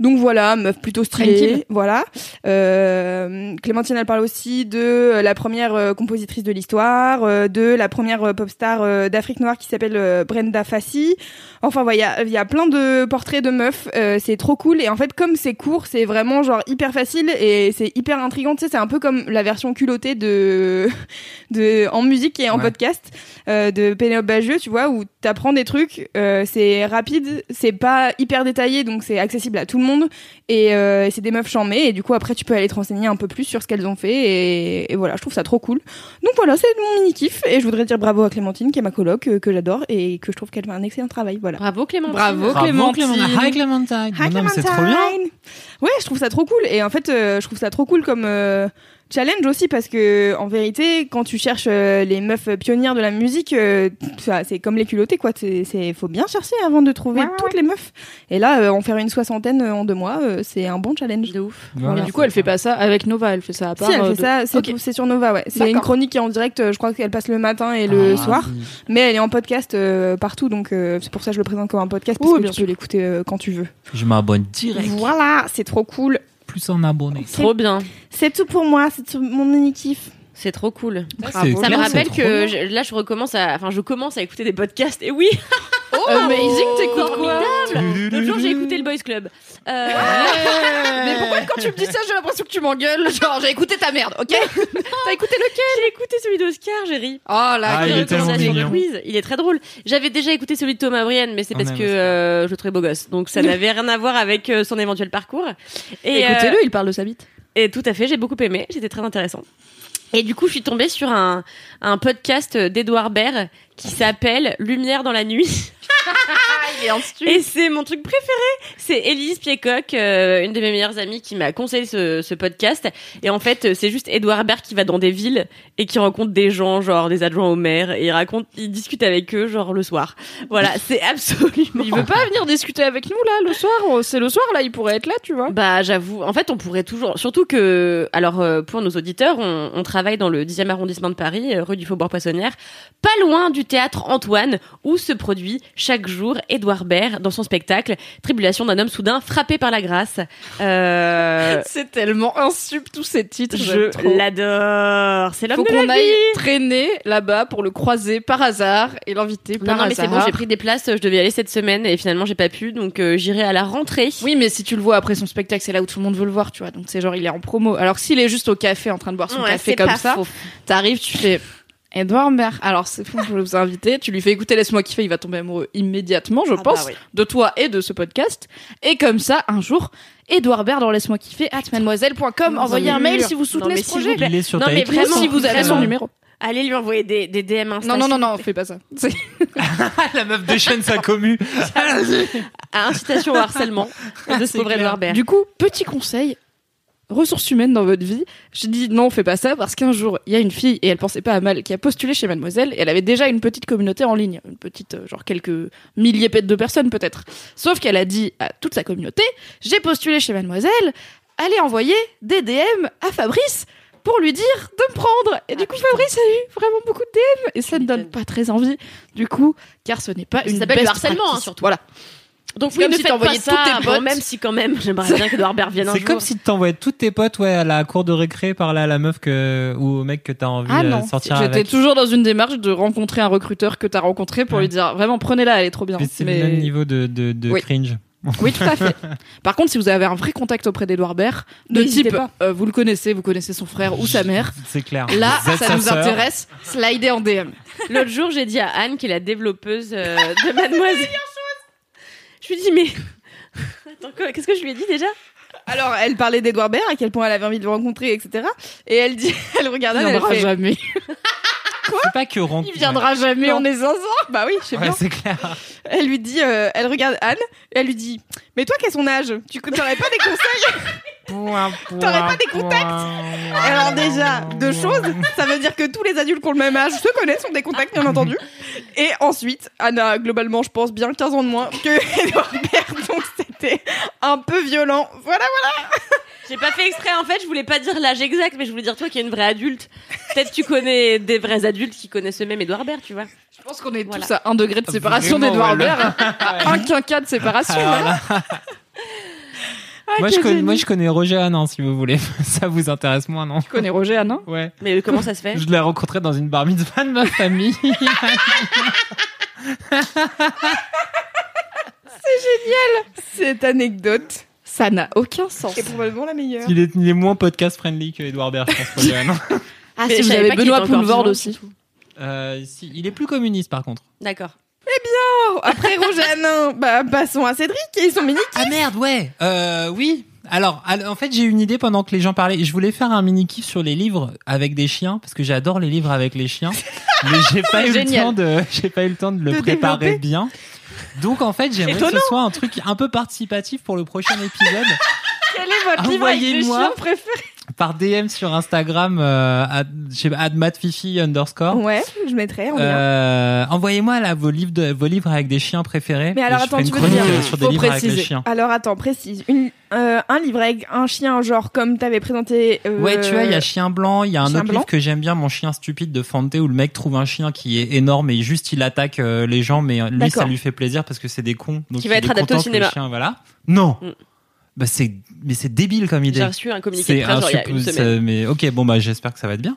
Donc voilà, meuf plutôt stylée. Voilà. Euh, Clémentine, elle parle aussi de la première euh, compositrice de l'histoire, euh, de la première euh, pop star euh, d'Afrique noire qui s'appelle euh, Brenda Fassi. Enfin, voilà, il y a, il y a plein de portraits de meufs. euh, c'est trop cool. Et en fait, comme c'est court, c'est vraiment genre hyper facile et c'est hyper intrigant. Tu sais, c'est un peu comme la version culottée de, <laughs> de en musique et en Ouais. podcast euh, de Pénélope Bagieux, tu vois, où t'apprends des trucs. euh, c'est rapide, c'est pas hyper détaillé, donc c'est accessible à tout le monde. Et euh, c'est des meufs charmées. Et du coup, après, tu peux aller te renseigner un peu plus sur ce qu'elles ont fait. Et, et voilà, je trouve ça trop cool. Donc voilà, c'est mon mini kiff. Et je voudrais dire bravo à Clémentine, qui est ma coloc, euh, que j'adore et que je trouve qu'elle fait un excellent travail. Voilà. Bravo Clémentine. Bravo, Bravo, Clémentine. Clémentine. Hi, Clémentine. Hi, trop bien. Ouais, je trouve ça trop cool. Et en fait, euh, je trouve ça trop cool comme euh, challenge aussi parce que en vérité, quand tu cherches euh, les meufs pionnières de la musique, euh, ça, c'est comme les culottés quoi. C'est, c'est faut bien chercher avant de trouver toutes les meufs. Et là, euh, en faire une soixantaine euh, en deux mois, euh, c'est un bon challenge. De ouf. Voilà. Et du coup, elle fait pas ça avec Nova, elle fait ça à part. Si elle fait de- ça, c'est, sur Nova, ouais. C'est une chronique qui est en direct. Je crois qu'elle passe le matin et le Ah, soir, mais elle est en podcast euh, partout. Donc euh, c'est pour ça que je le présente comme un podcast parce Oui, que bien tu peux l'écouter euh, quand tu veux. Je m'abonne direct. Voilà, c'est trop cool. Plus en abonnés. Trop bien. C'est tout pour moi. C'est tout mon mini kiff. C'est trop cool. Ça me clair, c'est rappelle que je- là, je recommence à, enfin, je commence à écouter des podcasts. Et oui, Amazing, t'écoutes quoi l'autre jour, j'ai écouté le Boys Club. Euh, <laughs> Mais pourquoi quand tu me dis ça, j'ai l'impression que tu m'engueules <laughs> Genre, j'ai écouté ta merde, ok? <laughs> T'as écouté lequel? J'ai écouté celui d'Oscar, j'ai ri. Oh là, Ah, il est quiz, il est très drôle. J'avais déjà écouté celui de Thomas Brienne, mais c'est On parce que euh, je le trouvais beau gosse. Donc ça n'avait rien à voir avec euh, son éventuel parcours. Et, euh, Écoutez-le, il parle de sa bite. Et tout à fait, j'ai beaucoup aimé, c'était très intéressant. Et du coup, je suis tombée sur un, podcast d'Edouard Baird qui s'appelle Lumière dans la nuit. <laughs> Et c'est mon truc préféré. C'est Élise Piecock, euh, une de mes meilleures amies, qui m'a conseillé ce, ce podcast. Et en fait, c'est juste Edouard Baird qui va dans des villes et qui rencontre des gens, genre des adjoints au maire, et il raconte, il discute avec eux, genre le soir. Voilà, <laughs> c'est absolument. Il veut pas venir discuter avec nous là le soir Oh, C'est le soir là, il pourrait être là, tu vois. Bah j'avoue, en fait on pourrait toujours, surtout que, alors euh, pour nos auditeurs, on, on travaille dans le 10e arrondissement de Paris, euh, rue du Faubourg Poissonnière, pas loin du théâtre Antoine, où se produit chaque jour Baird dans son spectacle Tribulation d'un homme soudain frappé par la grâce. Euh, <laughs> C'est tellement insup tous ces titres. je l'adore, c'est l'homme Faut de qu'on la aille vie. traîner là-bas pour le croiser par hasard et l'inviter Non, par non mais c'est bon, j'ai pris des places, je devais y aller cette semaine et finalement j'ai pas pu, donc euh, j'irai à la rentrée. Oui, mais si tu le vois après son spectacle, c'est là où tout le monde veut le voir, tu vois. Donc c'est genre il est en promo. Alors s'il est juste au café en train de boire son Ouais, café comme ça, t'arrives, tu fais Edouard Baird. Alors, c'est fou, je vais vous <laughs> inviter. Tu lui fais écouter Laisse-moi kiffer, il va tomber amoureux immédiatement, je Ah bah pense, oui. de toi et de ce podcast. Et comme ça, un jour, Edouard Baird dans Laisse-moi kiffer, at mademoiselle.com. Envoyez un mail si vous Non, soutenez mais ce projet. Il est sur Non, mais vraiment, si vous avez son numéro. Allez lui envoyer des, des DM Insta. Non, non, non, non, fais pas ça. <laughs> <laughs> La meuf déchaîne sa commu. À incitation au harcèlement de ce pauvre. Edouard Baird. Du coup, petit conseil, ressources humaines dans votre vie. Je dis non, fais pas ça parce qu'un jour, il y a une fille et elle pensait pas à mal qui a postulé chez Mademoiselle et elle avait déjà une petite communauté en ligne, une petite euh, genre quelques milliers de personnes peut-être. Sauf qu'elle a dit à toute sa communauté, j'ai postulé chez Mademoiselle, allez envoyer des DM à Fabrice pour lui dire de me prendre. Et du coup, Fabrice a eu vraiment beaucoup de DM et ça ne donne pas très envie. Du coup, car ce n'est pas Ça une s'appelle le best harcèlement, hein, surtout. Voilà. Donc C'est oui, comme ne si t'envoyais ça. tous tes bon, potes. même si quand même, <laughs> j'aimerais bien qu'Edouard Baird vienne un C'est jour. comme si t'envoyais tous tes potes ouais, à la cour de récré parler à la meuf que, ou au mec que t'as envie Ah de non, sortir j'étais avec. toujours dans une démarche de rencontrer un recruteur que t'as rencontré pour Ouais. lui dire vraiment prenez-la, elle est trop bien. Mais c'est Mais- le même niveau de, de, de Oui. cringe. Oui, tout à fait. <laughs> Par contre, si vous avez un vrai contact auprès d'Edouard Baird, de type euh, vous le connaissez, vous connaissez son frère ou sa mère, <laughs> C'est clair. là, ça sa nous sœur. intéresse. Slidez en DM. L'autre jour, j'ai dit à Anne, qui est la développeuse euh, de Mademoiselle. Je lui dis, mais. <laughs> Attends, qu'est-ce que je lui ai dit déjà? Alors, elle parlait d'Edouard Baird, à quel point elle avait envie de le rencontrer, etc. Et elle dit, <laughs> elle regarde elle viendra fait, jamais. <laughs> C'est pas que. Il viendra jamais, on est zinzin. bah oui, je sais Ouais, bien. c'est clair. Elle lui dit, euh, elle regarde Anne, et elle lui dit, mais toi, quel est son âge Tu n'aurais pas des conseils? T'aurais pas des contacts? Alors déjà, deux choses. Ça veut dire que tous les adultes qui ont le même âge se connaissent, ont des contacts, bien entendu. Et ensuite, Anne a globalement, je pense, bien 15 ans de moins que <laughs> Edouard Baird, donc c'était un peu violent. Voilà, voilà. J'ai pas fait exprès, en fait, je voulais pas dire l'âge exact, mais je voulais dire toi qui es une vraie adulte. Peut-être tu connais des vrais adultes qui connaissent eux-mêmes Edouard Baird, tu vois. Je pense qu'on est Voilà. tous à un degré de séparation Vraiment, d'Edouard ouais, Baird. <laughs> Un quinquat de séparation. Alors voilà. là- moi, je connais, moi, je connais Roger Hanin, si vous voulez. <laughs> Ça vous intéresse moins, non Tu connais Roger Hanin Ouais. Mais comment ça se fait Je l'ai rencontré dans une bar mitzvah de ma famille. <laughs> Cette anecdote Ça n'a aucun sens. est probablement la meilleure. il, est, il est moins podcast friendly que Edouard Baird, je pense. <laughs> Ah, Mais si vous avez Benoît Poulvord aussi. Euh, si, il est plus communiste, par contre. D'accord. Oh, après Roger Hanin, bah, passons à Cédric et son mini. Ah merde, ouais. Euh, oui. Alors, al- en fait, j'ai eu une idée pendant que les gens parlaient. Je voulais faire un mini kiff sur les livres avec des chiens parce que j'adore les livres avec les chiens, <laughs> mais j'ai pas eu le temps de, <laughs> j'ai pas eu le temps de le De préparer développer. bien. Donc en fait, j'aimerais que ce soit un truc un peu participatif pour le prochain épisode. Quel est votre livre avec préférés par DM sur Instagram, euh, matfifi underscore. Ouais, je mettrai. Euh, Envoyez-moi là vos livres, de, vos livres avec des chiens préférés. Mais alors, attends, tu veux dire- euh, sur des livres avec les chiens. Alors attends, précise. Une, euh, un livre avec un chien, genre comme t'avais présenté. euh, Ouais, tu vois, il y a Chien Blanc, il y a un Chien autre Blanc. livre que j'aime bien, Mon chien stupide de Fante, où le mec trouve un chien qui est énorme et juste il attaque euh, les gens, mais lui ça lui fait plaisir parce que c'est des cons. Donc Qui va être adapté au cinéma. chiens, voilà. Non. Mm. Bah c'est, mais c'est débile comme idée. J'ai reçu un communiqué de C'est presse un genre, il y a suppo- une semaine. mais ok, bon bah j'espère que ça va être bien.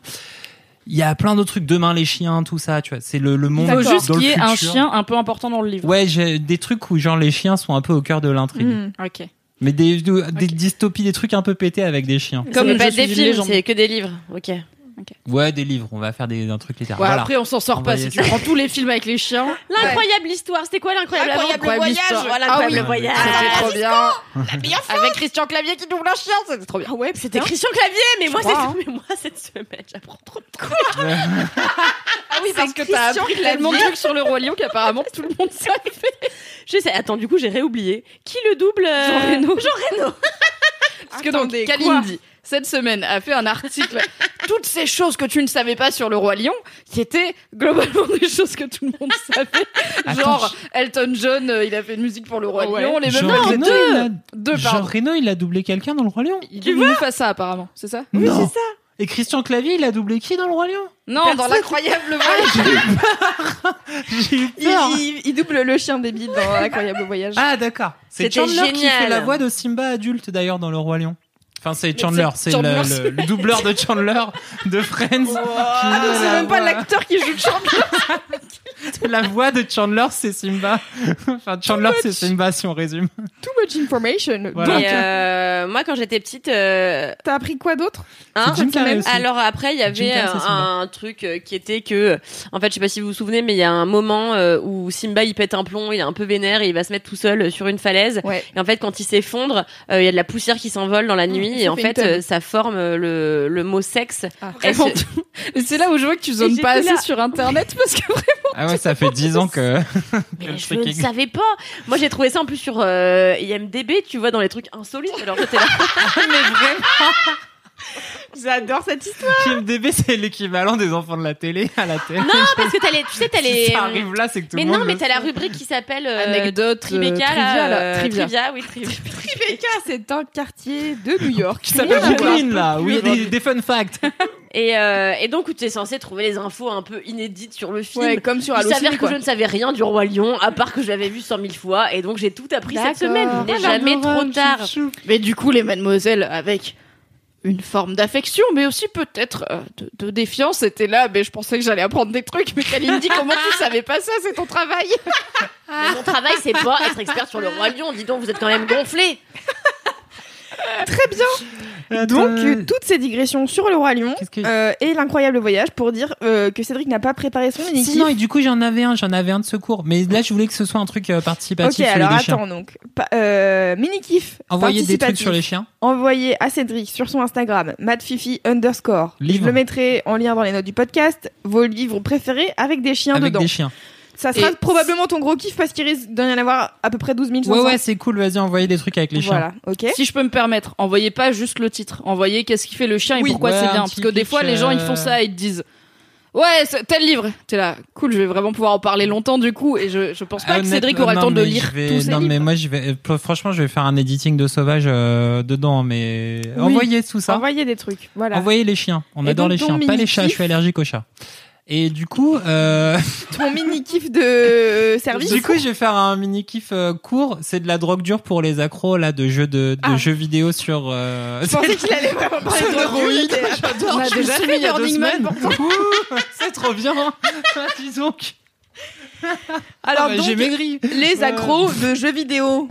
Il y a plein d'autres trucs, demain les chiens, tout ça, tu vois. C'est le, le monde Il faut juste qu'il y ait un chien un peu important dans le livre. Ouais, j'ai des trucs où genre les chiens sont un peu au cœur de l'intrigue. Hmm. Ok. Mais des, des dystopies, des trucs un peu pétés avec des chiens. Comme pas des films, c'est que des livres. Ok. Ouais, des livres, on va faire des, un truc littéraire. Ouais, voilà. Après, on s'en sort pas. Si tu prends tous les films avec les chiens, <laughs> L'incroyable histoire, c'était quoi l'incroyable voyage. histoire. Voilà, Ah l'incroyable oui. voyage. c'était trop bien. Avec Christian Clavier qui double un chien, c'était trop bien. Ah ouais, C'était. Christian Clavier, mais moi, crois, cette... hein. <laughs> mais moi cette semaine, j'apprends trop de trucs. <laughs> Ah oui, parce que t'as appris tellement de trucs sur le roi lion qu'apparemment tout le monde savait. Je sais, attends, du coup, j'ai réoublié. Qui le double euh, Jean Reno. Jean Reno. Parce que donc, Attendez, Kalindi, cette semaine, a fait un article, <laughs> toutes ces choses que tu ne savais pas sur le roi lion, qui étaient globalement des choses que tout le monde savait. <laughs> Genre, Elton John, euh, il a fait une musique pour le roi Ouais. lion, les Jean mêmes Reno, deux, il a- deux, Jean pardon. Reno, il a doublé quelqu'un dans le Roi Lion. Il nous fait ça apparemment, c'est ça Oui, Non. c'est ça. Et Christian Clavier, il a doublé qui dans le Roi Lion? Non, dans l'incroyable voyage. <laughs> J'ai eu Il, peur. il- il double le chien débile dans l'incroyable voyage. Ah d'accord. C'est C'était Chandler qui génial. fait la voix de Simba adulte d'ailleurs dans le Roi Lion. Enfin, c'est Chandler, c'est le, Chandler, le- c'est- le doubleur de Chandler de Friends. Ah, met c'est même pas l'acteur qui joue Chandler. <laughs> La voix de Chandler, c'est Simba. Enfin, Chandler, c'est Simba si on résume. Too much information. Voilà. Donc, euh, moi, quand j'étais petite, euh, t'as appris quoi d'autre hein, alors après, il y avait Carrey, un, truc euh, qui était que, en fait, je sais pas si vous vous souvenez, mais il y a un moment où Simba il pète un plomb, il est un peu vénère, et il va se mettre tout seul sur une falaise. Ouais. Et en fait, quand il s'effondre, euh, il y a de la poussière qui s'envole dans la nuit, et en fait euh, ça forme euh, le, le mot sexe. Vraiment. <laughs> Et c'est là où je vois que tu zones pas assez là. sur internet <laughs> parce que vraiment. Ah ouais, ça fait 10 ans <laughs> que. Mais je ne savais pas. Moi, j'ai trouvé ça en plus sur euh, IMDb, tu vois, dans les trucs insolites. Alors j'étais là. <laughs> J'adore cette histoire. IMDb, c'est l'équivalent des enfants de la télé à la télé. non, parce que t'as les, tu sais, t'as les. Si ça arrive là, c'est que tout mais le monde. non, mais t'as la rubrique qui s'appelle euh, Anecdote, Tribeca, euh, là, trivia, là. euh, Trivia. oui, trivia. <laughs> Tribeca, c'est un quartier de New York. Qui s'appelle. Brooklyn, là, où il y a des, des fun facts. <laughs> Et, euh, et donc, tu es censé trouver les infos un peu inédites sur le film. Ouais, comme sur Il s'avère que quoi. je ne savais rien du Roi Lion, à part que je l'avais vu cent mille fois, et donc j'ai tout appris cette semaine. Il n'est Ah, jamais trop tard. Mais du coup, les mademoiselles avec une forme d'affection, mais aussi peut-être euh, de, de défiance, étaient là. Mais je pensais que j'allais apprendre des trucs. Mais Kaline dit <laughs> comment tu savais pas ça? C'est ton travail. Mais mon travail, c'est pas être expert sur le Roi Lion. Dis donc, vous êtes quand même gonflé. <laughs> Très bien. Donc, euh, toutes ces digressions sur le Roi Lion que- euh, et l'incroyable voyage pour dire euh, que Cédric n'a pas préparé son mini Si, non, et du coup, j'en avais un, j'en avais un de secours. Mais là, je voulais que ce soit un truc euh, Ok, participatif sur alors les chiens. attends donc. Pa- euh, mini kiff. Envoyer des trucs participatif. sur les chiens. Envoyez à Cédric sur son Instagram, madfifi underscore. Livre. Je le mettrai en lien dans les notes du podcast. Vos livres préférés avec des chiens Avec dedans. des chiens. Ça sera Et- probablement ton gros kiff parce qu'il risque d'en y en avoir à peu près 12 500. Ouais, ouais, c'est cool. Vas-y, envoyez des trucs avec les chiens. Voilà, ok. Si je peux me permettre, envoyez pas juste le titre. Envoyez qu'est-ce qu'il fait le chien et Oui. pourquoi Ouais, c'est bien. Parce que des fois, les gens ils font ça et ils te disent. Ouais, c'est tel livre. T'es là, cool, je vais vraiment pouvoir en parler longtemps du coup. Et je, je pense pas que Cédric aura le temps de lire vais- tous ces Non, mais moi, je vais. euh, Franchement, je vais faire un editing de sauvage euh, dedans. Mais Oui. envoyez tout ça. Envoyez des trucs. Voilà. Envoyez les chiens. On Et adore donc, les chiens. Pas les chats. Je suis allergique aux chats. Et du coup, euh, <laughs> Ton mini kiff de euh, service. du coup, je vais faire un mini kiff euh, court. C'est de la drogue dure pour les accros là de jeux de, de Ah. jeux vidéo sur. euh, Je pensais qu'il allait vraiment parler de drogue. <laughs> J'adore. On a déjà fait Burning Man <laughs> C'est trop bien. Dis donc. Alors Ah, bah, j'ai maigri. les accros de jeux vidéo.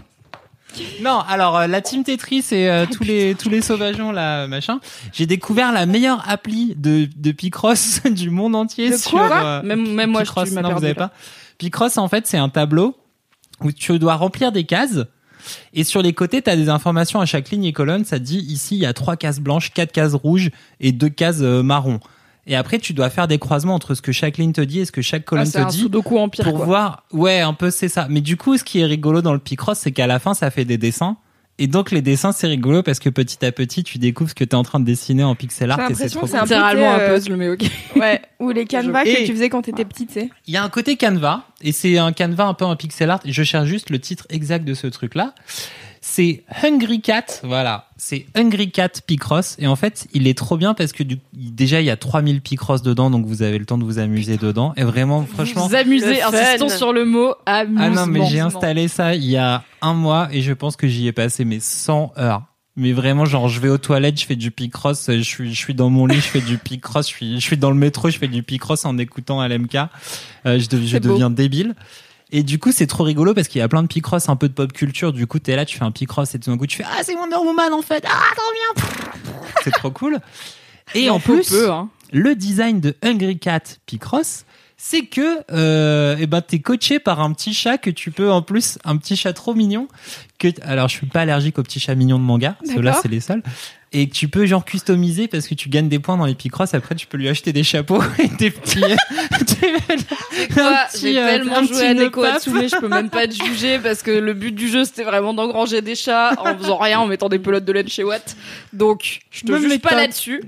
Non, alors euh, la team Tetris et euh, tous les tous les sauvageons là machin. J'ai découvert la meilleure appli de de Picross <laughs> du monde entier De sur quoi euh, Même, même moi, Picross. je m'as non, vous avez pas. Picross en fait, c'est un tableau où tu dois remplir des cases. Et sur les côtés, tu as des informations à chaque ligne et colonne. Ça te dit ici, il y a trois cases blanches, quatre cases rouges et deux cases euh, marron. Et après, tu dois faire des croisements entre ce que chaque ligne te dit et ce que chaque Ah, colonne c'est te un dit Sudoku empire. pour quoi. voir. Ouais, un peu c'est ça. Mais du coup, ce qui est rigolo dans le Picross, c'est qu'à la fin, ça fait des dessins. Et donc les dessins, c'est rigolo parce que petit à petit, tu découvres ce que tu es en train de dessiner en pixel art J'ai et c'est l'impression trop que c'est un peu, Littéralement sais, un euh, puzzle, mais ok. <laughs> Ouais, ou les canevas Et- que tu faisais quand t'étais petite, tu sais. Il y a un côté canevas et c'est un canevas un peu en pixel art. Je cherche juste le titre exact de ce truc-là. C'est Hungry Cat, voilà. C'est Hungry Cat Picross. Et en fait, il est trop bien parce que du, déjà, il y a 3000 Picross dedans, donc vous avez le temps de vous amuser dedans. Et vraiment, franchement. Vous amusez, insistons sur le mot amusement. Ah non, mais j'ai installé ça il y a un mois et je pense que j'y ai passé mes 100 heures. Mais vraiment, genre, je vais aux toilettes, je fais du picross, je suis, je suis dans mon lit, je fais du picross, je suis, je suis dans le métro, je fais du picross en écoutant LMK. Euh, je deviens débile. Et du coup, c'est trop rigolo parce qu'il y a plein de picross, un peu de pop culture. Du coup, t'es là, tu fais un picross et tout d'un coup, tu fais, ah, c'est Wonder Woman, en fait. Ah, trop bien. C'est trop cool. Et en plus, peu, hein. le design de Hungry Cat Picross, c'est que euh, eh ben t'es coaché par un petit chat que tu peux en plus un petit chat trop mignon que alors je suis pas allergique aux petits chats mignons de manga ceux-là c'est les seuls et que tu peux genre customiser parce que tu gagnes des points dans les Picross après tu peux lui acheter des chapeaux <laughs> et des petits petit, j'ai euh, tellement joué à Neko paf. Atsume, je peux même pas te juger parce que le but du jeu c'était vraiment d'engranger des chats en faisant rien, en mettant des pelotes de laine chez Watt. Donc, je te Même juge pas là-dessus.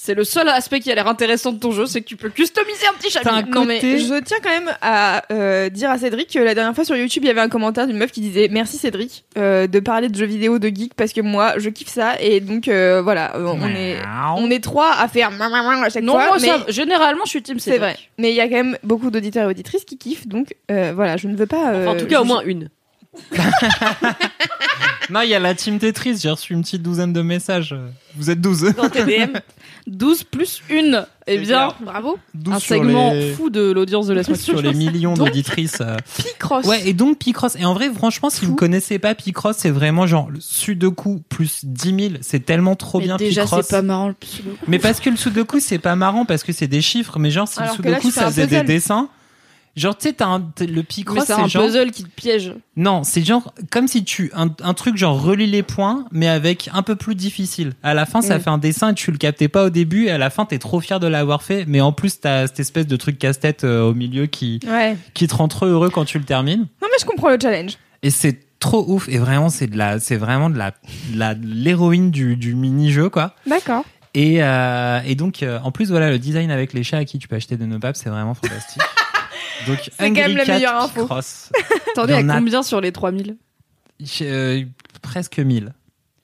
C'est le seul aspect qui a l'air intéressant de ton jeu, c'est que tu peux customiser un petit chat. Non mais je tiens quand même à euh, dire à Cédric que la dernière fois sur YouTube il y avait un commentaire d'une meuf qui disait merci Cédric euh, de parler de jeux vidéo de geek parce que moi je kiffe ça et donc euh, voilà on est on est trois à faire à chaque Non, fois moi, mais ça, généralement, je suis team c'est vrai. Mais il y a quand même beaucoup d'auditeurs et auditrices qui kiffent donc euh, voilà je ne veux pas Enfin, en tout cas, au moins une. <laughs> Non, il y a la team Tetris, j'ai reçu une petite douzaine de messages. Vous êtes 12. Dans TDM. 12 plus 1. Eh bien, clair. bravo. 12 Un segment les- fou de l'audience de la semaine sur les millions d'auditrices. euh. Picross. Ouais, et donc Picross. Et en vrai, franchement, si vous connaissez pas Picross, c'est vraiment genre le Sudoku plus 10 000. C'est tellement trop Mais bien déjà, Picross. c'est pas marrant le pseudo. Mais parce que le Sudoku, c'est pas marrant parce que c'est des chiffres. Mais genre, si Alors le là, Sudoku, fais ça faisait des dessins. Genre, tu sais, le Picross, c'est un genre. puzzle qui te piège. Non, c'est genre comme si tu un, un truc genre relie les points, mais avec un peu plus difficile. À la fin, ça Mm. fait un dessin et tu le captais pas au début. Et à la fin, t'es trop fier de l'avoir fait. Mais en plus, t'as cette espèce de truc casse-tête euh, au milieu qui Ouais. qui te rend trop heureux quand tu le termines. Non, mais je comprends le challenge. Et c'est trop ouf. Et vraiment, c'est de la, c'est vraiment de la, de la- de l'héroïne du, du mini-jeu, quoi. D'accord. Et, euh, et donc, euh, en plus, voilà, le design avec les chats à qui tu peux acheter des nobabs, c'est vraiment fantastique. <laughs> Donc, C'est quand même la meilleure info. Attendez, <laughs> Il y en à a- combien sur les 3000 Euh, presque 1000.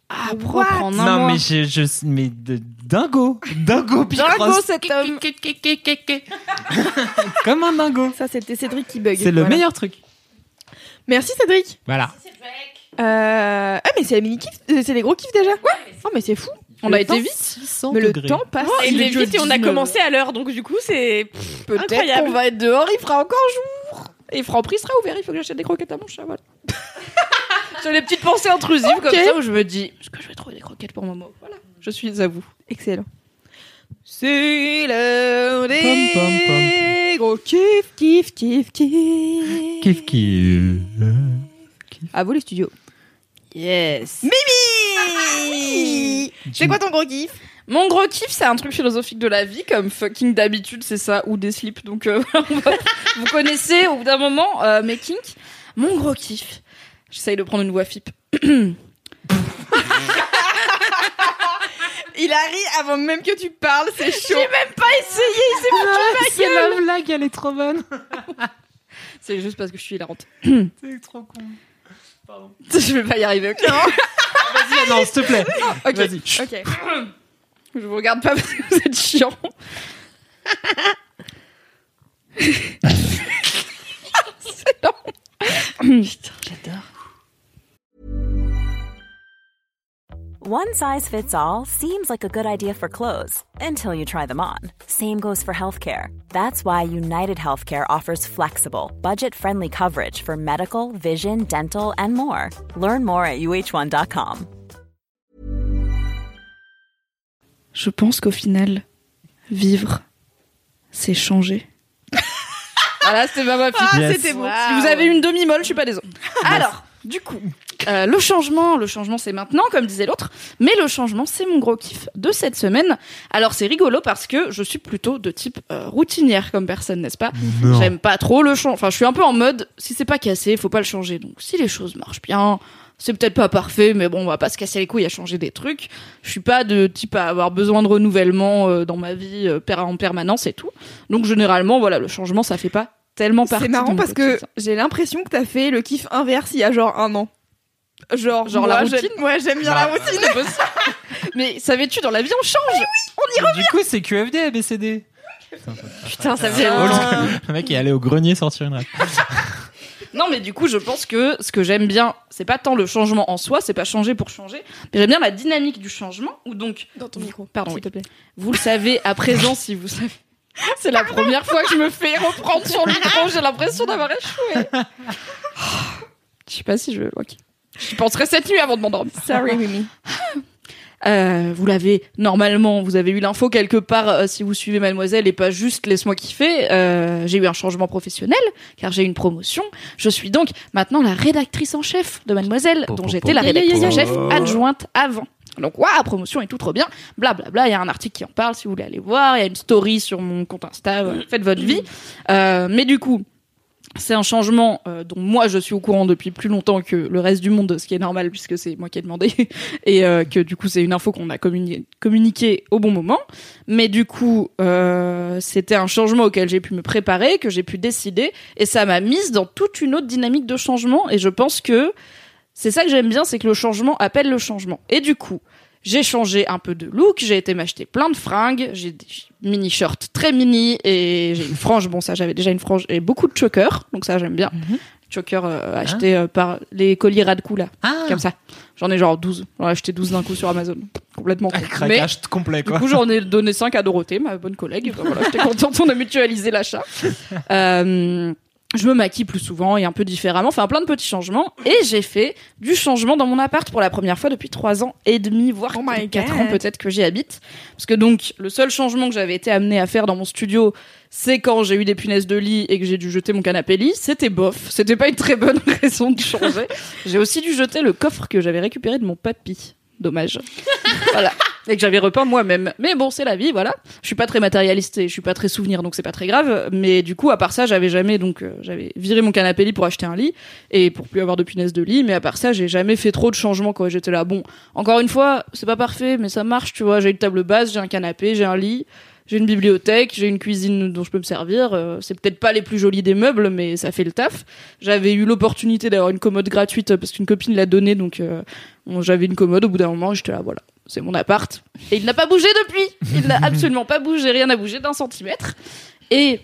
Ah, What? propre en un non, mois. mais je, je, mais de, dingo, dingo, Dingo Picross. cet homme. <laughs> Comme un dingo. Ça, c'était Cédric qui bug. C'est le Voilà. meilleur truc. Merci Cédric. Voilà. Euh... Ah, mais c'est la mini kiff, c'est les gros kiffs déjà. Ouais. Oh, mais c'est fou. On Le a été temps- vite. 600 Mais le temps passe. Est il est vite et on a 19. commencé à l'heure, donc du coup, c'est. Peut-être Incroyable. qu'on va être dehors, il fera encore jour. Et Franprix sera ouvert, il faut que j'achète des croquettes à mon chat, voilà. <laughs> J'ai des petites pensées intrusives comme ça où je me dis, est-ce que je vais trouver des croquettes pour Momo? Voilà, je suis à vous. Excellent. C'est l'heure des Pom, pom, pom. gros kiff, kiff, kiff, kiff. Kiff kiff. À vous les studios. Yes. Mimi C'est quoi ton gros kiff? Mon gros kiff, c'est un truc philosophique de la vie, comme fucking d'habitude, c'est ça, ou des slips. Donc, euh, <laughs> on va- vous connaissez au bout d'un moment euh, mes kinks. Mon gros kiff, j'essaye de prendre une voix FIP. Il a ri avant même que tu parles, c'est chaud. même pas essayé, c'est C'est la blague, elle est trop bonne. C'est juste parce que je suis hilarante. C'est trop con. <laughs> Je vais pas y arriver, ok Vas-y, non, s'il te plaît. <laughs> Ok. Vas-y. Ok. Je vous regarde pas parce <laughs> que vous êtes chiant. c'est lent. Putain, j'adore. One size fits all seems like a good idea for clothes until you try them on. Same goes for healthcare. That's why United Healthcare offers flexible, budget friendly coverage for medical, vision, dental, and more. Learn more at uh1.com. Je pense qu'au final, vivre, c'est changer. voilà, c'était ma fille. Ah, Yes. c'était beau. Si vous avez une demi-molle, je suis pas désolée. Alors, du coup, euh, le changement, le changement c'est maintenant, comme disait l'autre, mais le changement c'est mon gros kiff de cette semaine. Alors c'est rigolo parce que je suis plutôt de type euh, routinière comme personne, n'est-ce pas? J'aime pas trop le changement. Enfin, je suis un peu en mode, si c'est pas cassé, faut pas le changer. Donc, si les choses marchent bien, c'est peut-être pas parfait, mais bon, on va pas se casser les couilles à changer des trucs. Je suis pas de type à avoir besoin de renouvellement euh, dans ma vie euh, en permanence et tout. Donc, généralement, voilà, le changement, ça fait pas tellement partie C'est marrant de mon parce que j'ai l'impression que t'as fait le kiff inverse il y a genre un an. Genre, Genre moi, la routine Ouais, j'aime bien Bah, la routine. C'est possible. <laughs> mais savais-tu, dans la vie, on change. Du coup, c'est QFD ABCD. Putain, ça faisait Ah. longtemps. <laughs> Le mec est allé au grenier sortir une règle. <laughs> Non, mais du coup, je pense que ce que j'aime bien, c'est pas tant le changement en soi, c'est pas changer pour changer, mais j'aime bien la dynamique du changement, ou donc, Dans ton micro. Pardon, s'il oui. te plaît. vous le savez à présent si vous savez. C'est la première fois que je me fais reprendre sur le micro, j'ai l'impression d'avoir échoué. Je sais pas si je. Ok. J'y penserai cette nuit avant de m'endormir. Sorry, Mimi. <laughs> Euh, vous l'avez normalement, vous avez eu l'info quelque part euh, si vous suivez Mademoiselle et pas juste laisse-moi kiffer. Euh, j'ai eu un changement professionnel car j'ai eu une promotion. Je suis donc maintenant la rédactrice en chef de Mademoiselle, dont j'étais la rédactrice en chef adjointe avant. Donc waouh, promotion et tout trop bien. Blablabla, il y a un article qui en parle si vous voulez aller voir. Il y a une story sur mon compte Insta. Faites votre vie. Euh, mais du coup. C'est un changement euh, dont moi je suis au courant depuis plus longtemps que le reste du monde, ce qui est normal puisque c'est moi qui ai demandé <laughs> et euh, que du coup c'est une info qu'on a communi- communiquée au bon moment. Mais du coup, euh, c'était un changement auquel j'ai pu me préparer, que j'ai pu décider, et ça m'a mise dans toute une autre dynamique de changement. Et je pense que c'est ça que j'aime bien, c'est que le changement appelle le changement. Et du coup, j'ai changé un peu de look, j'ai été m'acheter plein de fringues, j'ai des mini shorts très mini et j'ai une frange. Bon, ça j'avais déjà une frange et beaucoup de chokers, donc ça j'aime bien. choker euh, achetés euh, par les colis Radcou là, Ah, comme ça. J'en ai genre 12. J'en ai acheté 12 d'un coup sur Amazon. Complètement con. Mais complet, du quoi. coup, j'en ai donné 5 à Dorothée, ma bonne collègue. Ben voilà, j'étais contente, on a mutualisé l'achat. <laughs> Euh, je me maquille plus souvent et un peu différemment, enfin plein de petits changements. Et j'ai fait du changement dans mon appart pour la première fois depuis 3 ans et demi, voire Oh my 4 God. ans peut-être que j'y habite. Parce que donc, le seul changement que j'avais été amenée à faire dans mon studio, c'est quand j'ai eu des punaises de lit et que j'ai dû jeter mon canapé lit. C'était bof. C'était pas une très bonne <laughs> raison de changer. j'ai aussi dû jeter le coffre que j'avais récupéré de mon papy. Dommage. voilà. Et que j'avais repeint moi-même. Mais bon, c'est la vie, voilà. Je suis pas très matérialiste et je suis pas très souvenir, donc c'est pas très grave. Mais du coup, à part ça, j'avais jamais, donc, euh, j'avais viré mon canapé lit pour acheter un lit et pour plus avoir de punaises de lit. Mais à part ça, j'ai jamais fait trop de changements quand j'étais là. Bon, encore une fois, c'est pas parfait, mais ça marche, tu vois. J'ai une table basse, j'ai un canapé, j'ai un lit. J'ai une bibliothèque, j'ai une cuisine dont je peux me servir. euh, c'est peut-être pas les plus jolis des meubles, mais ça fait le taf. J'avais eu l'opportunité d'avoir une commode gratuite parce qu'une copine l'a donnée, donc euh, j'avais une commode. Au bout d'un moment, j'étais là, voilà, c'est mon appart. Et il n'a pas bougé depuis. Il n'a <laughs> absolument pas bougé, rien n'a bougé d'un centimètre. Et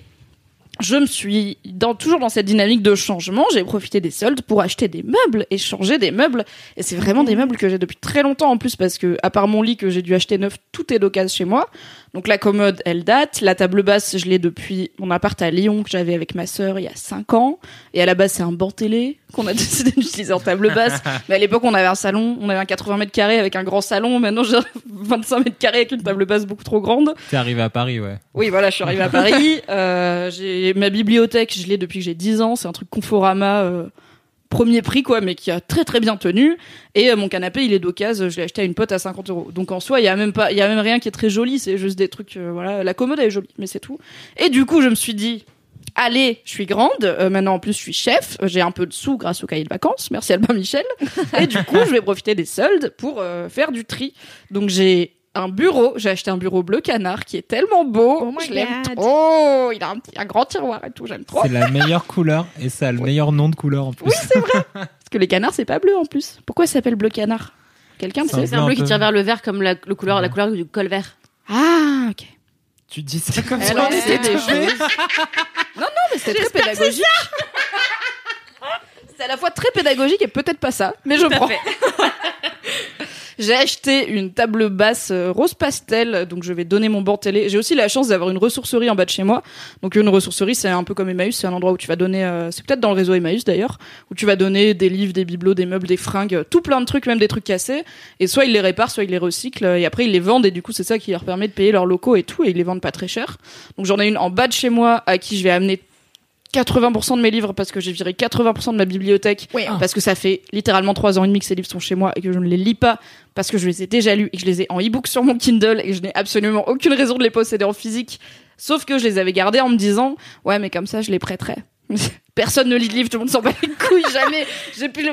je me suis dans, toujours dans cette dynamique de changement. J'ai profité des soldes pour acheter des meubles et changer des meubles. Et c'est vraiment des meubles que j'ai depuis très longtemps en plus parce que, à part mon lit que j'ai dû acheter neuf, tout est d'occasion chez moi. Donc la commode, elle date. La table basse, je l'ai depuis mon appart à Lyon que j'avais avec ma sœur il y a 5 ans. Et à la base, c'est un banc télé qu'on a <laughs> décidé d'utiliser en table basse. <laughs> Mais à l'époque, on avait un salon, on avait un 80 mètres carrés avec un grand salon. Maintenant, j'ai 25 mètres carrés avec une table basse beaucoup trop grande. T'es arrivé à Paris, ouais. Oui, voilà, je suis arrivée à Paris. <laughs> Euh, j'ai ma bibliothèque, je l'ai depuis que j'ai 10 ans. C'est un truc Conforama euh, premier prix, quoi, mais qui a très très bien tenu. Et euh, mon canapé, il est d'occasion. Je l'ai acheté à une pote à 50 euros. Donc en soi, il y a même pas, il y a même rien qui est très joli. C'est juste des trucs, euh, voilà. La commode elle est jolie, mais c'est tout. Et du coup, je me suis dit. Allez, je suis grande. euh, maintenant, en plus, je suis chef. J'ai un peu de sous grâce au cahier de vacances. Merci Albin Michel. <laughs> Et du coup, je vais profiter des soldes pour faire du tri. Donc, j'ai un bureau. J'ai acheté un bureau bleu canard qui est tellement beau. Oh je l'aime trop. Il a un, petit- un grand tiroir et tout. J'aime trop. C'est la meilleure couleur et ça a le meilleur nom de couleur en plus. Oui, c'est vrai. <laughs> Parce que les canards, c'est pas bleu en plus. Pourquoi ça s'appelle bleu canard? Quelqu'un C'est un C'est un bleu qui tire vers le vert comme la, le couleur, la couleur du col vert. Ah, ok. Tu dis ça comme Elle ça? en sait des choses. Non, non, mais c'est très pédagogique. C'est à la fois très pédagogique et peut-être pas ça, mais je prends. <laughs> J'ai acheté une table basse euh, rose pastel, donc je vais donner mon banc télé. J'ai aussi la chance d'avoir une ressourcerie en bas de chez moi. Donc une ressourcerie, c'est un peu comme Emmaüs, c'est un endroit où tu vas donner, euh, c'est peut-être dans le réseau Emmaüs d'ailleurs, où tu vas donner des livres, des bibelots, des meubles, des fringues, euh, tout plein de trucs, même des trucs cassés. Et soit ils les réparent, soit ils les recyclent, euh, et après ils les vendent, et du coup c'est ça qui leur permet de payer leurs locaux et tout, et ils les vendent pas très cher. Donc j'en ai une en bas de chez moi à qui je vais amener 80% de mes livres parce que j'ai viré 80% de ma bibliothèque Oui. parce que ça fait littéralement trois ans et demi que ces livres sont chez moi et que je ne les lis pas parce que je les ai déjà lus et que je les ai en e-book sur mon Kindle et que je n'ai absolument aucune raison de les posséder en physique sauf que je les avais gardés en me disant ouais mais comme ça je les prêterai <laughs> Personne ne lit de livres, tout le monde s'en bat les couilles, <laughs> jamais.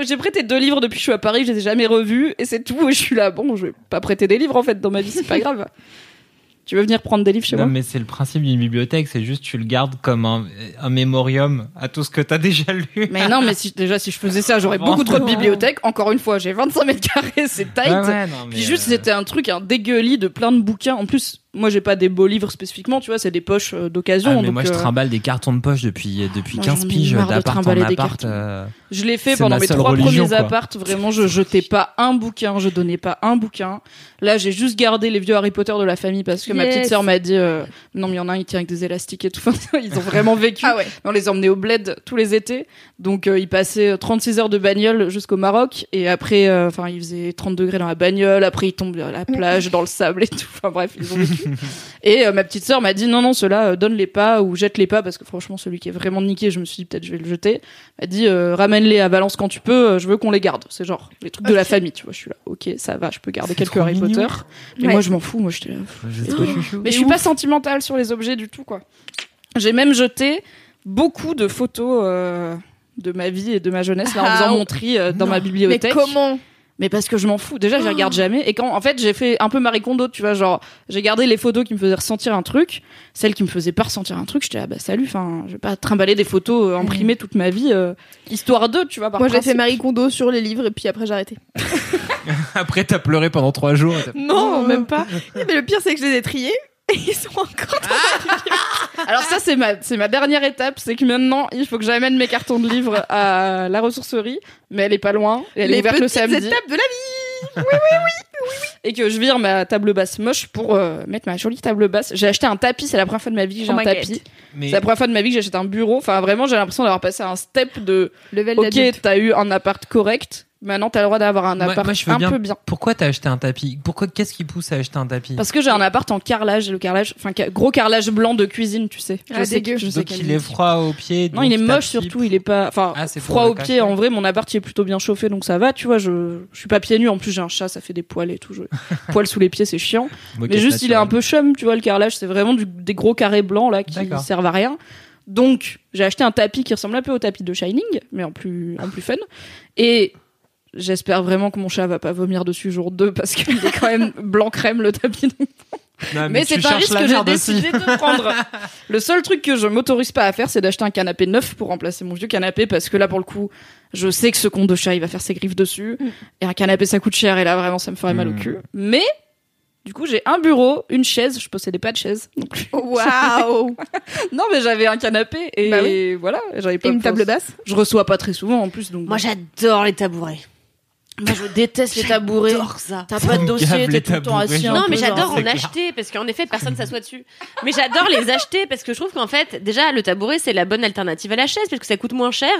J'ai prêté deux livres depuis que je suis à Paris, je les ai jamais revus, et c'est tout, et je suis là, bon, je vais pas prêter des livres, en fait, dans ma vie, c'est pas <laughs> grave. Tu veux venir prendre des livres chez Non, moi mais c'est le principe d'une bibliothèque, c'est juste tu le gardes comme un, un mémorium à tout ce que t'as <laughs> déjà lu. Mais non, mais si, déjà, si je faisais ça, j'aurais beaucoup trop de bibliothèques. Encore une fois, j'ai 25 mètres carrés, c'est tight. Ouais, ouais, non, mais, Puis juste, euh, c'était un truc, un dégueulis de plein de bouquins. En plus, moi, j'ai pas des beaux livres spécifiquement, tu vois, c'est des poches euh, d'occasion. Ah, mais donc, moi je euh, trimballe des cartons de poche depuis, depuis Moi, 15 j'en ai piges d'appart en trimballer des appart. cartons. euh, Je l'ai fait pendant mes trois premiers apparts. Vraiment, je jetais pas un bouquin, je donnais pas un bouquin. Là, j'ai juste gardé les vieux Harry Potter de la famille parce que ma petite sœur m'a dit euh, non, mais il y en a un, il tient avec des élastiques et tout. <laughs> Ils ont vraiment vécu. Ah ouais. On les emmenait au bled tous les étés. Donc, euh, ils passaient 36 heures de bagnole jusqu'au Maroc. Et après, euh, enfin, il faisait 30 degrés dans la bagnole. Après, ils tombent à la plage, dans le sable et tout. Enfin, bref, ils ont vécu. Et euh, ma petite sœur m'a dit non, non, ceux-là, euh, donne-les pas ou jette-les pas parce que franchement, celui qui est vraiment niqué, je me suis dit peut-être je vais le jeter. Elle a dit euh, ramène-les à Valence quand tu peux. euh, je veux qu'on les garde. C'est genre les trucs de la famille, tu vois. Je suis là, ok, ça va, je peux garder quelques Harry mignon. Potter. Mais Ouais. moi, je m'en fous. Moi, j'étais. Mais je suis pas sentimentale sur les objets du tout, quoi. J'ai même jeté beaucoup de photos euh, de ma vie et de ma jeunesse là, en Ah, faisant oh. mon tri euh, dans ma Mais bibliothèque. comment? Mais parce que je m'en fous. Déjà, je les regarde jamais. Et quand, en fait, j'ai fait un peu Marie Kondo, tu vois, genre, j'ai gardé les photos qui me faisaient ressentir un truc, celles qui me faisaient pas ressentir un truc. J'étais là, bah salut. Enfin, je vais pas trimballer des photos euh, imprimées toute ma vie, euh, histoire d'eux, tu vois. Par Moi, j'ai fait. Marie Kondo sur les livres et puis après j'ai arrêté. <laughs> Après t'as pleuré pendant 3 jours. et t'as- Non, même pas. Mais le pire, c'est que je les ai triés. <laughs> Et ils sont encore dans Alors ça c'est ma c'est ma dernière étape, c'est que maintenant il faut que j'amène mes cartons de livres à la ressourcerie, mais elle est pas loin, et elle est ouverte le petites samedi, étapes de la vie. et que je vire ma table basse moche pour euh, mettre ma jolie table basse. J'ai acheté un tapis, c'est la première fois de ma vie que j'ai Oh un my tapis. Mais C'est la première fois de ma vie que j'achète un bureau. Enfin vraiment j'ai l'impression d'avoir passé un step de Level ok t'as eu un appart correct, maintenant t'as le droit d'avoir un appart moi, je veux un bien- peu bien. pourquoi t'as acheté un tapis? Pourquoi Qu'est-ce qui pousse à acheter un tapis? Parce que j'ai un appart en carrelage, le carrelage, enfin gros carrelage blanc de cuisine, tu sais. Je Ah, sais, dégueu. je sais Donc quel il est froid aux pieds. Non, il est moche surtout, il est pas, enfin, Ah, froid aux pieds. En vrai, mon appart il est plutôt bien chauffé, donc ça va, tu vois. Je, je suis pas pieds nus. En plus, j'ai un chat, ça fait des poils et tout. Je... <laughs> poils sous les pieds, c'est chiant. Mais juste, il est un peu chum, tu vois. Le carrelage, c'est vraiment du- des gros carrés blancs là qui servent à rien. Donc, j'ai acheté un tapis qui ressemble un peu au tapis de Shining, mais en plus, en plus fun. Et j'espère vraiment que mon chat va pas vomir dessus jour 2 parce qu'il est quand même <laughs> blanc crème le tapis. Non, mais, c'est un risque que j'ai décidé de prendre. <laughs> le seul truc que je m'autorise pas à faire, c'est d'acheter un canapé neuf pour remplacer mon vieux canapé parce que là, pour le coup, je sais que ce con de chat, il va faire ses griffes dessus. Et un canapé, ça coûte cher et là, vraiment, ça me ferait mal au Mm. cul. Mais, du coup, j'ai un bureau, une chaise. Je possédais pas de chaise plus. <laughs> Waouh. Non, mais j'avais un canapé et Bah oui. voilà. J'avais Et pas une table basse. Je reçois pas très souvent en plus, donc. Moi, j'adore les tabourets. Moi, je déteste les tabourets. J'adore ça. T'as pas de dossier, t'es tout le temps assis. Non, mais j'adore en acheter parce qu'en effet, personne <laughs> s'assoit dessus. Mais j'adore les acheter parce que je trouve qu'en fait, déjà, le tabouret, c'est la bonne alternative à la chaise parce que ça coûte moins cher.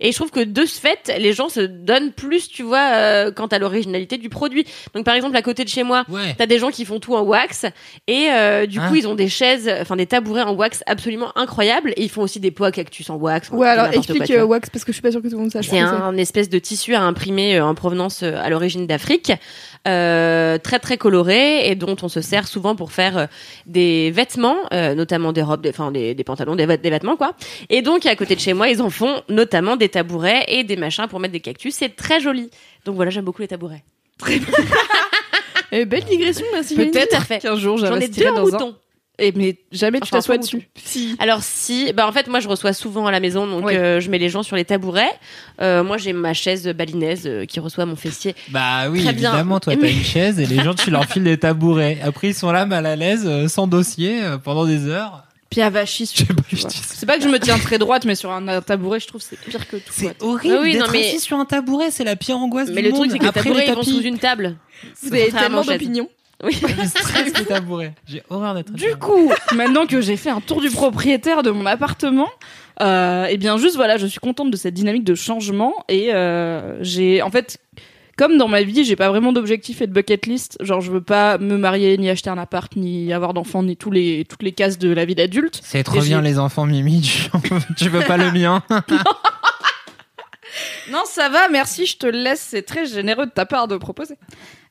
Et je trouve que de ce fait, les gens se donnent plus, tu vois, euh, quant à l'originalité du produit. Donc, par exemple, à côté de chez moi, Ouais. T'as des gens qui font tout en wax et euh, du Hein coup ils ont des chaises, enfin des tabourets en wax absolument incroyables et ils font aussi des pots à cactus en wax. Ouais, alors quoi, explique tu vois. euh, Wax parce que je suis pas sûre que tout le monde sache. C'est ce que un espèce de tissu à imprimer euh, en provenance euh, à l'origine d'Afrique, euh, très très coloré et dont on se sert souvent pour faire euh, des vêtements, euh, notamment des robes, des- enfin des, des pantalons, des, vêt- des vêtements quoi. Et donc à côté de chez moi, ils en font notamment des tabourets et des machins pour mettre des cactus. C'est très joli. Donc voilà, j'aime beaucoup les tabourets. <laughs> Eh, belle digression, merci. Peut-être qu'un jour J'en ai j'investirai dans un. Et mais jamais tu Enfin, t'assois un dessus. Si. Alors si, bah en fait moi je reçois souvent à la maison, donc euh, je mets les gens sur les tabourets. Euh, moi j'ai ma chaise balinaise euh, qui reçoit mon fessier. Bah oui, Très bien. évidemment, toi, t'as Mais- une chaise et les gens, tu leur files des tabourets. Après, ils sont là, mal à l'aise, euh, sans dossier, euh, pendant des heures. Puis tu vois. dis ça. C'est pas que je me tiens très droite, mais sur un tabouret, je trouve c'est pire que tout. C'est horrible Ah oui, non, d'être mais- assis sur un tabouret, c'est la pire angoisse Mais du le truc monde. c'est que les Après tabourets ils vont sous une table. Vous avez Contrairement tellement d'opinions. Oui. <laughs> les tabourets. <laughs> J'ai horreur d'être Du coup, maintenant que j'ai fait un tour du propriétaire de mon appartement, euh, et bien juste voilà, je suis contente de cette dynamique de changement et euh, j'ai en fait comme dans ma vie, j'ai pas vraiment d'objectif et de bucket list. Genre, je veux pas me marier, ni acheter un appart, ni avoir d'enfants, ni tous les toutes les cases de la vie d'adulte. C'est trop Et bien les enfants Mimi, tu, <laughs> tu veux pas le mien? Non, ça va, merci, je te laisse. C'est très généreux de ta part de proposer.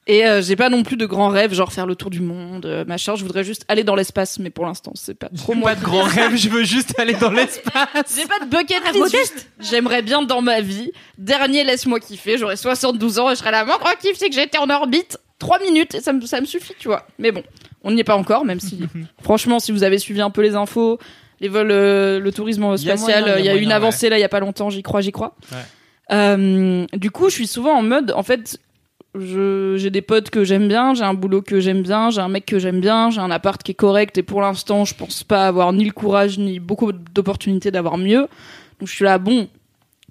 Et euh, j'ai pas non plus de grands rêves, genre faire le tour du monde, euh, machin. Je voudrais juste aller dans l'espace, mais pour l'instant, c'est pas trop moi. Pas de grands rêves, je veux juste aller dans l'espace. J'ai pas de bucket list. juste, J'aimerais bien dans ma vie. Dernier, laisse-moi kiffer. J'aurai 72 ans et je serai là. Mon grand kiff, c'est que j'étais en orbite 3 minutes et ça me, ça me suffit, tu vois. Mais bon, on n'y est pas encore, même si, <laughs> franchement, si vous avez suivi un peu les infos, les vols, euh, le tourisme Y a spatial, moyen, y a il y a, eu une moyen, avancée là, il y a pas longtemps, j'y crois, j'y crois. Ouais. Euh, du coup, je suis souvent en mode, en fait, j'ai des potes que j'aime bien, j'ai un boulot que j'aime bien, j'ai un mec que j'aime bien, j'ai un appart qui est correct et pour l'instant, je pense pas avoir ni le courage ni beaucoup d'opportunités d'avoir mieux. Donc je suis là, bon,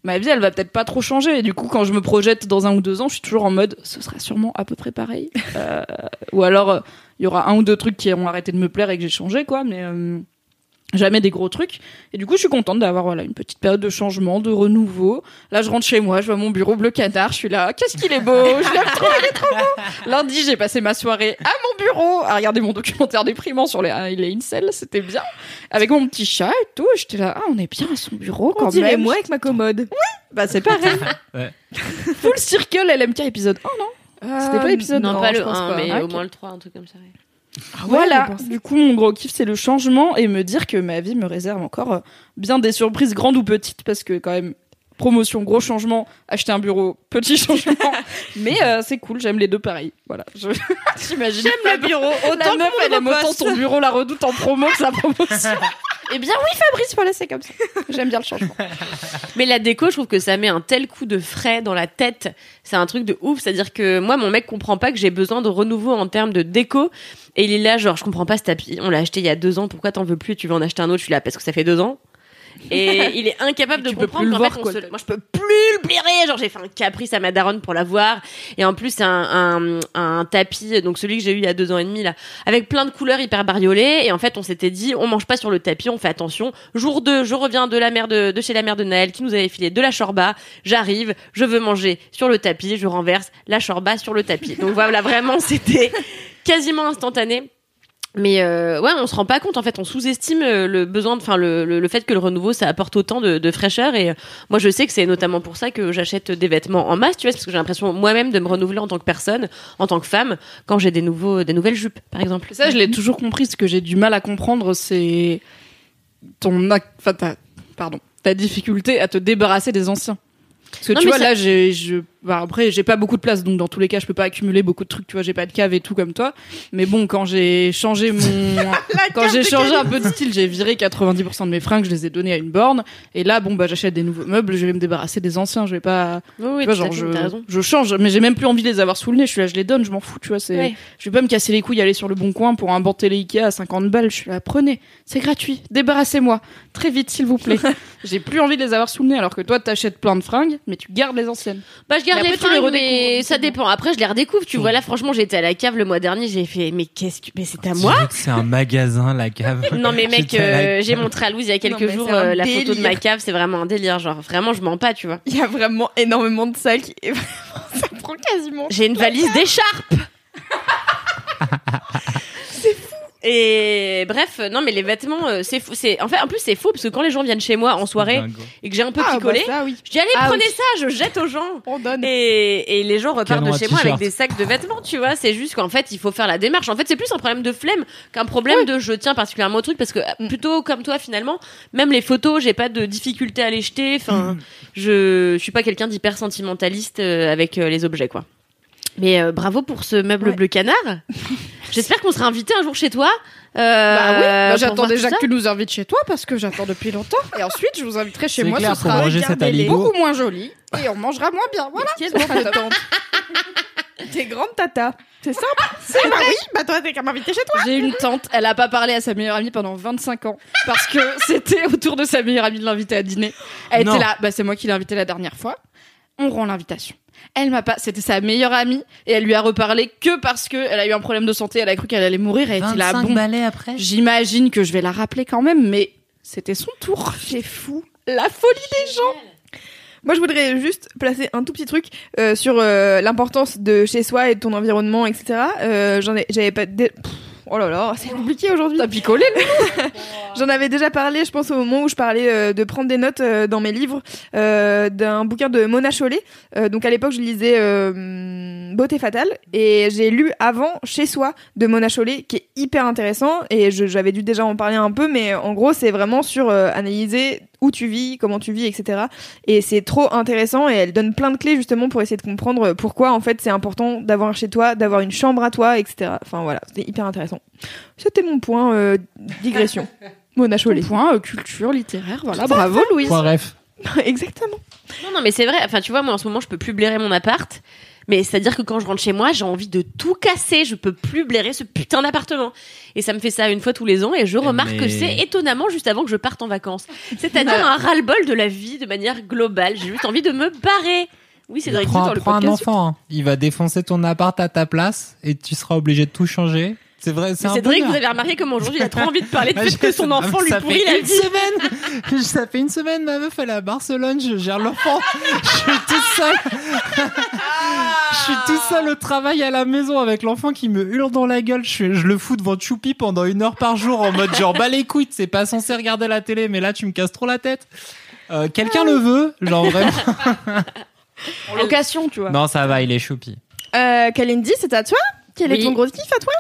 ma vie, elle va peut-être pas trop changer. Et du coup, quand je me projette dans un ou deux ans, je suis toujours en mode, ce sera sûrement à peu près pareil. <laughs> Euh, ou alors, euh, il y aura un ou deux trucs qui auront arrêté de me plaire et que j'ai changé, quoi. Mais euh, jamais des gros trucs. Et du coup, je suis contente d'avoir voilà une petite période de changement, de renouveau. Là, je rentre chez moi, je vois mon bureau bleu canard, je suis là, qu'est-ce qu'il est beau, je l'aime trop, il est trop beau. Lundi, j'ai passé ma soirée à mon bureau à regarder mon documentaire déprimant sur les, euh, les incels, c'était bien, avec mon petit chat et tout. J'étais là, ah, on est bien à son bureau On quand dirait même. moi avec ma commode. Bah, c'est pareil. Ouais. Full Circle LMK épisode 1, non? C'était pas l'épisode Non, non, pas je le pense 1, pas. mais Ah, au moins le 3, un truc comme ça. ouais. Voilà, je pense. du coup mon gros kiff c'est le changement et me dire que ma vie me réserve encore euh, bien des surprises grandes ou petites parce que quand même promotion gros changement, acheter un bureau petit <laughs> changement, mais euh, c'est cool, j'aime les deux pareil. Voilà, je <laughs> j'imagine. J'aime le bureau, autant la meuf elle aime autant son bureau la redoute en promo que sa promotion. <laughs> Eh bien oui, Fabrice, voilà, c'est comme ça. J'aime bien le changement. Mais la déco, je trouve que ça met un tel coup de frais dans la tête. C'est un truc de ouf. C'est-à-dire que moi, mon mec comprend pas que j'ai besoin de renouveau en termes de déco. Et il est là, genre, je comprends pas ce tapis. On l'a acheté il y a deux ans. Pourquoi t'en veux plus? Tu veux en acheter un autre? Je suis là parce que ça fait deux ans. Et il est incapable de comprendre qu'en fait, voir, on se- moi je peux plus le blairer. Genre j'ai fait un caprice à ma daronne pour l'avoir. Et en plus c'est un, un, un tapis, donc celui que j'ai eu il y a deux ans et demi là, avec plein de couleurs hyper bariolées. Et en fait on s'était dit on mange pas sur le tapis, on fait attention. Jour 2, je reviens de la mère de, de chez la mère de Naël qui nous avait filé de la chorba. J'arrive, je veux manger sur le tapis, je renverse la chorba sur le tapis. Donc voilà vraiment <laughs> c'était quasiment instantané. Mais euh, ouais, on se rend pas compte en fait, on sous-estime euh, le besoin, enfin le, le, le fait que le renouveau ça apporte autant de, de fraîcheur. Et euh, moi, je sais que c'est notamment pour ça que j'achète des vêtements en masse, tu vois, parce que j'ai l'impression moi-même de me renouveler en tant que personne, en tant que femme, quand j'ai des nouveaux, des nouvelles jupes, par exemple. Ça, je l'ai toujours compris. Ce que j'ai du mal à comprendre, c'est ton, enfin, ta, pardon, ta difficulté à te débarrasser des anciens. Parce que Non, tu vois, ça- là, j'ai, je, bah, après, j'ai pas beaucoup de place, donc dans tous les cas, je peux pas accumuler beaucoup de trucs. Tu vois, j'ai pas de cave et tout comme toi. Mais bon, quand j'ai changé mon, <laughs> quand j'ai changé un peu de style, j'ai viré 90% de mes fringues, je les ai donnés à une borne. Et là, bon, bah, j'achète des nouveaux meubles, je vais me débarrasser des anciens. Je vais pas, Oui, oui, tu vois, genre, je, change, mais j'ai même plus envie de les avoir sous le nez. Je suis là, je les donne, je m'en fous, tu vois. C'est, je vais pas me casser les couilles, aller sur le bon coin pour un banc télé Ikea à 50 balles. Je suis là, prenez, c'est gratuit, débarrassez-moi, très vite, s'il vous plaît. <laughs> j'ai plus envie de les avoir sous le nez, alors que toi, t'achètes plein de fringues, mais tu gardes les anciennes. Bah, je les fringues, mais ça dépend. Après, je les redécouvre. Tu vois, là, franchement, j'étais à la cave le mois dernier, j'ai fait, mais qu'est-ce que, mais c'est à moi? C'est un magasin, la cave. <laughs> Non mais mec, euh, j'ai montré à Louise il y a quelques jours euh, la photo de ma cave, c'est vraiment un délire, genre vraiment je mens pas, tu vois. Il y a vraiment énormément de sacs et <laughs> vraiment, ça prend quasiment. J'ai une valise d'écharpes. <laughs> Et bref, non mais les vêtements, euh, c'est fou. C'est en fait, en plus c'est faux parce que quand les gens viennent chez moi en soirée Dingo. et que j'ai un peu Ah, bah, picolé, ça, oui. je dis allez Ah, prenez oui. ça, je jette aux gens. On donne. Et, et les gens repartent Canon de à chez moi avec des sacs de vêtements, tu vois. C'est juste qu'en fait, il faut faire la démarche. En fait, c'est plus un problème de flemme qu'un problème de je tiens particulièrement au truc parce que Mm. plutôt comme toi, finalement, même les photos, j'ai pas de difficulté à les jeter. Enfin, Mm. je, je suis pas quelqu'un d'hyper sentimentaliste euh, avec euh, les objets, quoi. Mais euh, bravo pour ce meuble Ouais. bleu canard. <laughs> J'espère qu'on sera invité un jour chez toi. Euh, bah oui, bah, j'attends déjà que tu nous invites chez toi parce que j'attends depuis longtemps. Et ensuite, je vous inviterai chez moi, clair, ce sera beaucoup moins joli et on mangera moins bien. Voilà. Grande tante. T'es <laughs> grande tata. C'est simple. <laughs> C'est bah oui, bah toi t'es comme invité chez toi. J'ai une tante, elle a pas parlé à sa meilleure amie pendant 25 ans parce que <laughs> c'était autour de sa meilleure amie de l'inviter à dîner. Elle Non. était là, bah c'est moi qui l'ai invitée la dernière fois. On rend l'invitation. Elle m'a pas, c'était sa meilleure amie et elle lui a reparlé que parce que elle a eu un problème de santé, elle a cru qu'elle allait mourir, elle était là. 25 Bon, balais après. j'imagine que je vais la rappeler quand même, mais c'était son tour. C'est fou. La folie des gens. Moi, je voudrais juste placer un tout petit truc euh, sur euh, l'importance de chez soi et de ton environnement, etc. Euh, J'en ai, j'avais pas. dé- Pff, Oh là là, c'est compliqué aujourd'hui. T'as picolé <laughs> J'en avais déjà parlé, je pense au moment où je parlais euh, de prendre des notes euh, dans mes livres euh, d'un bouquin de Mona Chollet. Donc à l'époque, je lisais Beauté fatale et j'ai lu avant Chez soi de Mona Chollet, qui est hyper intéressant et j'avais dû déjà en parler un peu, mais en gros, c'est vraiment sur analyser où tu vis, comment tu vis, etc. Et c'est trop intéressant et elle donne plein de clés justement pour essayer de comprendre pourquoi en fait c'est important d'avoir chez toi, d'avoir une chambre à toi, etc. Enfin voilà, c'était hyper intéressant. C'était mon point euh, digression. <laughs> Mona Chollet. Point euh, culture littéraire, voilà. Bravo Louise. Point ref. <laughs> Exactement. Non, non, mais c'est vrai. Enfin, tu vois, moi, en ce moment, je peux plus blairer mon appart. Mais c'est-à-dire que quand je rentre chez moi, j'ai envie de tout casser. Je peux plus blairer ce putain d'appartement. Et ça me fait ça une fois tous les ans. Et je remarque Mais- que c'est étonnamment juste avant que je parte en vacances. C'est-à-dire un ras-le-bol de la vie de manière globale. J'ai juste envie de me barrer. Oui, c'est vrai. Prends, dans le prends un enfant. hein. Il va défoncer ton appart à ta place et tu seras obligé de tout changer. C'est vrai, c'est un Cédric, bonheur. vous avez remarqué comment aujourd'hui il a trop envie de parler <laughs> de Ah, fait que son enfant lui ça pourrit fait la une vie. semaine. <laughs> ça fait une semaine, ma meuf, elle est à Barcelone, je gère l'enfant. <laughs> je suis tout seul. je suis tout seul au travail à la maison avec l'enfant qui me hurle dans la gueule. Je, le fous devant Choupi pendant une heure par jour en mode genre, bah les couilles, c'est pas censé regarder la télé, mais là, tu me casses trop la tête. Euh, Quelqu'un le veut, genre vraiment. En location, tu vois. Non, ça va, il est Choupi. Euh, Kalindi, c'est à toi? Quel Oui. est ton gros kiff à toi?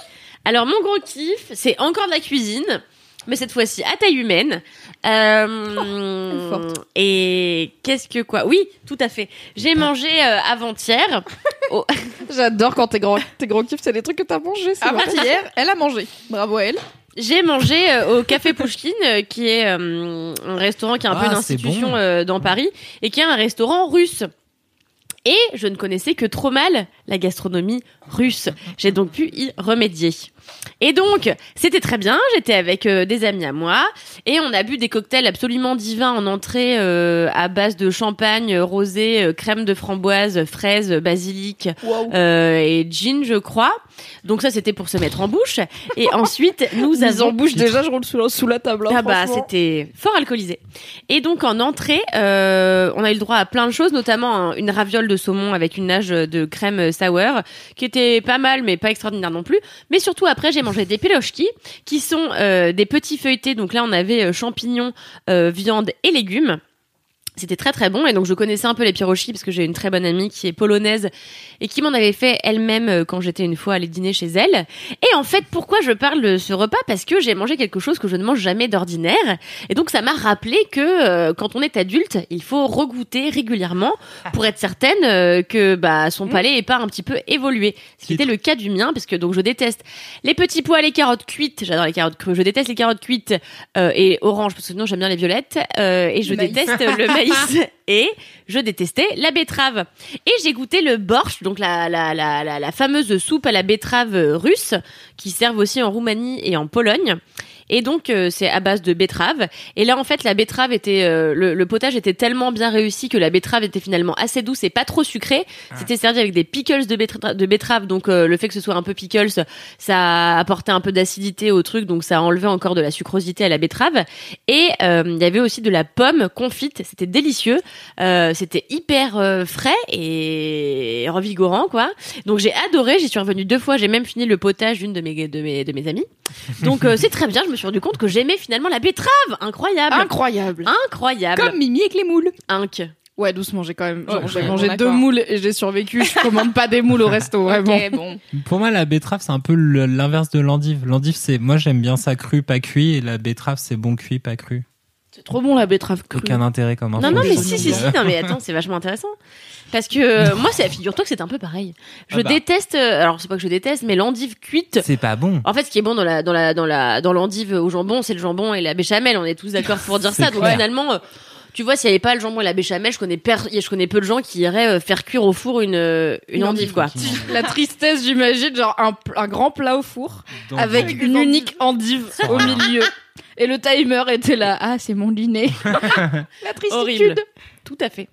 Alors mon gros kiff, c'est encore de la cuisine, mais cette fois-ci à taille humaine. Euh, forte. et qu'est-ce que quoi? Oui, tout à fait. J'ai mangé euh, avant-hier. <laughs> au- J'adore quand tes grands, tes grands kiffs, c'est les trucs que t'as mangé. c'est. Avant-hier, elle a mangé. Bravo à elle. j'ai mangé euh, au Café Pouchkine, euh, qui est euh, un restaurant qui est un peu Ah, une c'est institution bon. euh, dans Paris, et qui est un restaurant russe. Et je ne connaissais que trop mal la gastronomie russe. J'ai donc pu y remédier. Et donc, c'était très bien. J'étais avec euh, des amis à moi et on a bu des cocktails absolument divins en entrée euh, à base de champagne, euh, rosé, euh, crème de framboise, fraises, basilic et gin, je crois. Donc ça, c'était pour se mettre en bouche. Et <laughs> ensuite, nous avons en bouche, déjà, je roule sous la, sous la table. hein, ah bah c'était fort alcoolisé. Et donc en entrée, on a eu le droit à plein de choses, notamment un- une raviole de saumon avec une nage de crème sour qui était pas mal mais pas extraordinaire non plus. Mais surtout après j'ai mangé des pilochki qui sont euh, des petits feuilletés. Donc là on avait euh, champignons, euh, viande et légumes. C'était très très bon et donc je connaissais un peu les pirochki parce que j'ai une très bonne amie qui est polonaise et qui m'en avait fait elle-même euh, quand j'étais une fois allée dîner chez elle. Et en fait, pourquoi je parle de ce repas? Parce que j'ai mangé quelque chose que je ne mange jamais d'ordinaire et donc ça m'a rappelé que euh, quand on est adulte, il faut regoûter régulièrement pour être certaine euh, que bah son palais est pas un petit peu évolué. Ce qui était le cas du mien parce que donc je déteste les petits pois, les carottes cuites, j'adore les carottes crues, je déteste les carottes cuites euh, et oranges parce que sinon j'aime bien les violettes et je Le maïs. déteste le maïs <laughs> et je détestais la betterave. Et j'ai goûté le borscht, donc la, la, fameuse soupe à la betterave russe, qui servent aussi en Roumanie et en Pologne. Et donc euh, c'est à base de betterave. Et là en fait la betterave était euh, le, le potage était tellement bien réussi que la betterave était finalement assez douce et pas trop sucrée. C'était servi avec des pickles de, betterave. Donc euh, le fait que ce soit un peu pickles, ça apportait un peu d'acidité au truc, donc ça enlevait encore de la sucrosité à la betterave. Et euh, il y avait aussi de la pomme confite. C'était délicieux. Euh, c'était hyper frais et revigorant quoi. Donc j'ai adoré. J'y suis revenue deux fois. J'ai même fini le potage d'une de mes de mes de mes amies. Donc euh, c'est très bien. Je me suis rendu compte que j'aimais finalement la betterave. Incroyable. Incroyable. Incroyable. Comme Mimi avec les moules. Inc. Ouais, doucement, j'ai quand même genre, j'ai mangé deux moules et j'ai survécu. Je commande pas des moules au resto, vraiment. Ok, bon. Pour moi, la betterave, c'est un peu le- l'inverse de l'endive. L'endive, c'est, moi, j'aime bien ça cru, pas cuit, et la betterave, c'est bon cuit, pas cru. C'est trop bon la betterave crue. Aucun intérêt comme Non info, non mais si si si. Non mais attends c'est vachement intéressant. Parce que euh, moi c'est figure-toi que c'est un peu pareil. Je Ah bah. déteste. euh, alors c'est pas que je déteste mais l'endive cuite. C'est pas bon. En fait, ce qui est bon dans la dans la dans la dans l'endive au jambon, c'est le jambon et la béchamel. On est tous d'accord pour dire C'est ça. Donc clair. finalement, euh, tu vois, s'il n'y avait pas le jambon et la béchamel, je connais per- je connais peu de gens qui iraient euh, faire cuire au four une euh, une endive quoi. La tristesse, j'imagine, genre un, un grand plat au four avec une unique endive au milieu. Et le timer était là. Ah, c'est mon dîner. <laughs> La tristitude. Horrible. Tout à fait.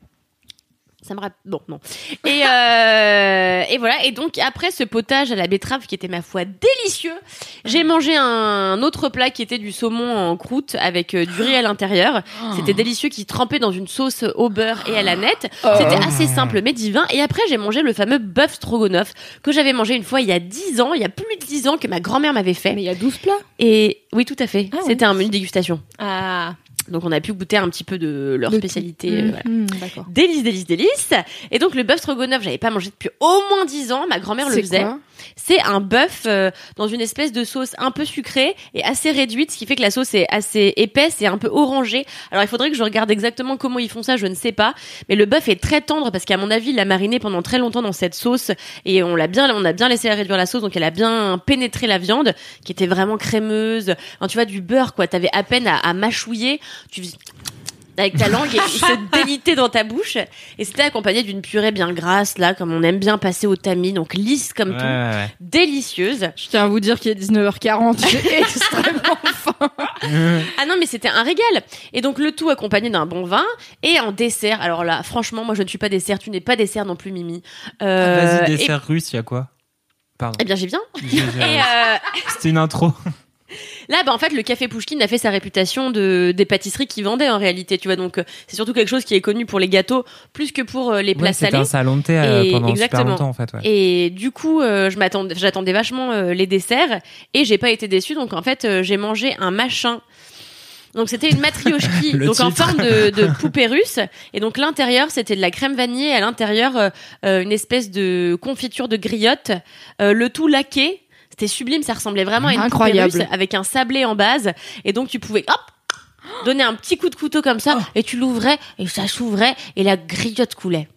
Ça me rappelle. Bon, non. Et, euh, et voilà. Et donc, après ce potage à la betterave qui était, ma foi, délicieux, j'ai mangé un autre plat qui était du saumon en croûte avec euh, du riz à l'intérieur. C'était délicieux qui trempait dans une sauce au beurre et à la nette. C'était assez simple mais divin. Et après, j'ai mangé le fameux bœuf stroganoff que j'avais mangé une fois il y a 10 ans, il y a plus de 10 ans que ma grand-mère m'avait fait. Mais il y a 12 plats? Et oui, tout à fait. Ah. C'était un menu dégustation. Ah. Donc, on a pu goûter un petit peu de leur spécialité. euh, voilà. Mhm, D'accord. Délice, délice, délice. Et donc le bœuf stroganoff, j'avais pas mangé depuis au moins 10 ans. Ma grand-mère le faisait. quoi C'est un bœuf euh, dans une espèce de sauce un peu sucrée et assez réduite, ce qui fait que la sauce est assez épaisse et un peu orangée. Alors il faudrait que je regarde exactement comment ils font ça, je ne sais pas. Mais le bœuf est très tendre parce qu'à mon avis, il l'a mariné pendant très longtemps dans cette sauce et on l'a bien, on a bien laissé réduire la sauce, donc elle a bien pénétré la viande qui était vraiment crémeuse. Enfin, tu vois du beurre quoi. T'avais à peine à, mâchouiller. Tu avec ta langue et il <laughs> se délitait dans ta bouche et c'était accompagné d'une purée bien grasse là comme on aime bien passer au tamis donc lisse comme Ouais, tout ouais, ouais. délicieuse Je tiens à vous dire qu'il est 19h40. J'ai <laughs> extrêmement faim. ah non mais c'était un régal et donc le tout accompagné d'un bon vin et en dessert alors là franchement moi je ne suis pas dessert tu n'es pas dessert non plus Mimi Euh, Ah, Vas-y, et- dessert russe, il y a quoi? Pardon. eh bien j'ai bien J'ai- et j'ai- euh, C'était une intro. Là, bah, en fait, le café Pouchkine a fait sa réputation de des pâtisseries qui vendaient en réalité, tu vois. Donc, euh, c'est surtout quelque chose qui est connu pour les gâteaux plus que pour euh, les plats Ouais, salés. un salon de thé euh, Et pendant exactement. super longtemps, en fait. Ouais. Et du coup, euh, je m'attendais, j'attendais vachement euh, les desserts et j'ai pas été déçue. Donc en fait, j'ai mangé un machin. Donc c'était une matrioshki, <laughs> donc en forme de, de <laughs> poupée russe. Et donc l'intérieur c'était de la crème vanillée, à l'intérieur euh, une espèce de confiture de griotte, euh, le tout laqué. C'était sublime, ça ressemblait vraiment à une Incroyable. poupée russe avec un sablé en base. Et donc tu pouvais hop donner un petit coup de couteau comme ça et tu l'ouvrais et ça s'ouvrait et la griotte coulait.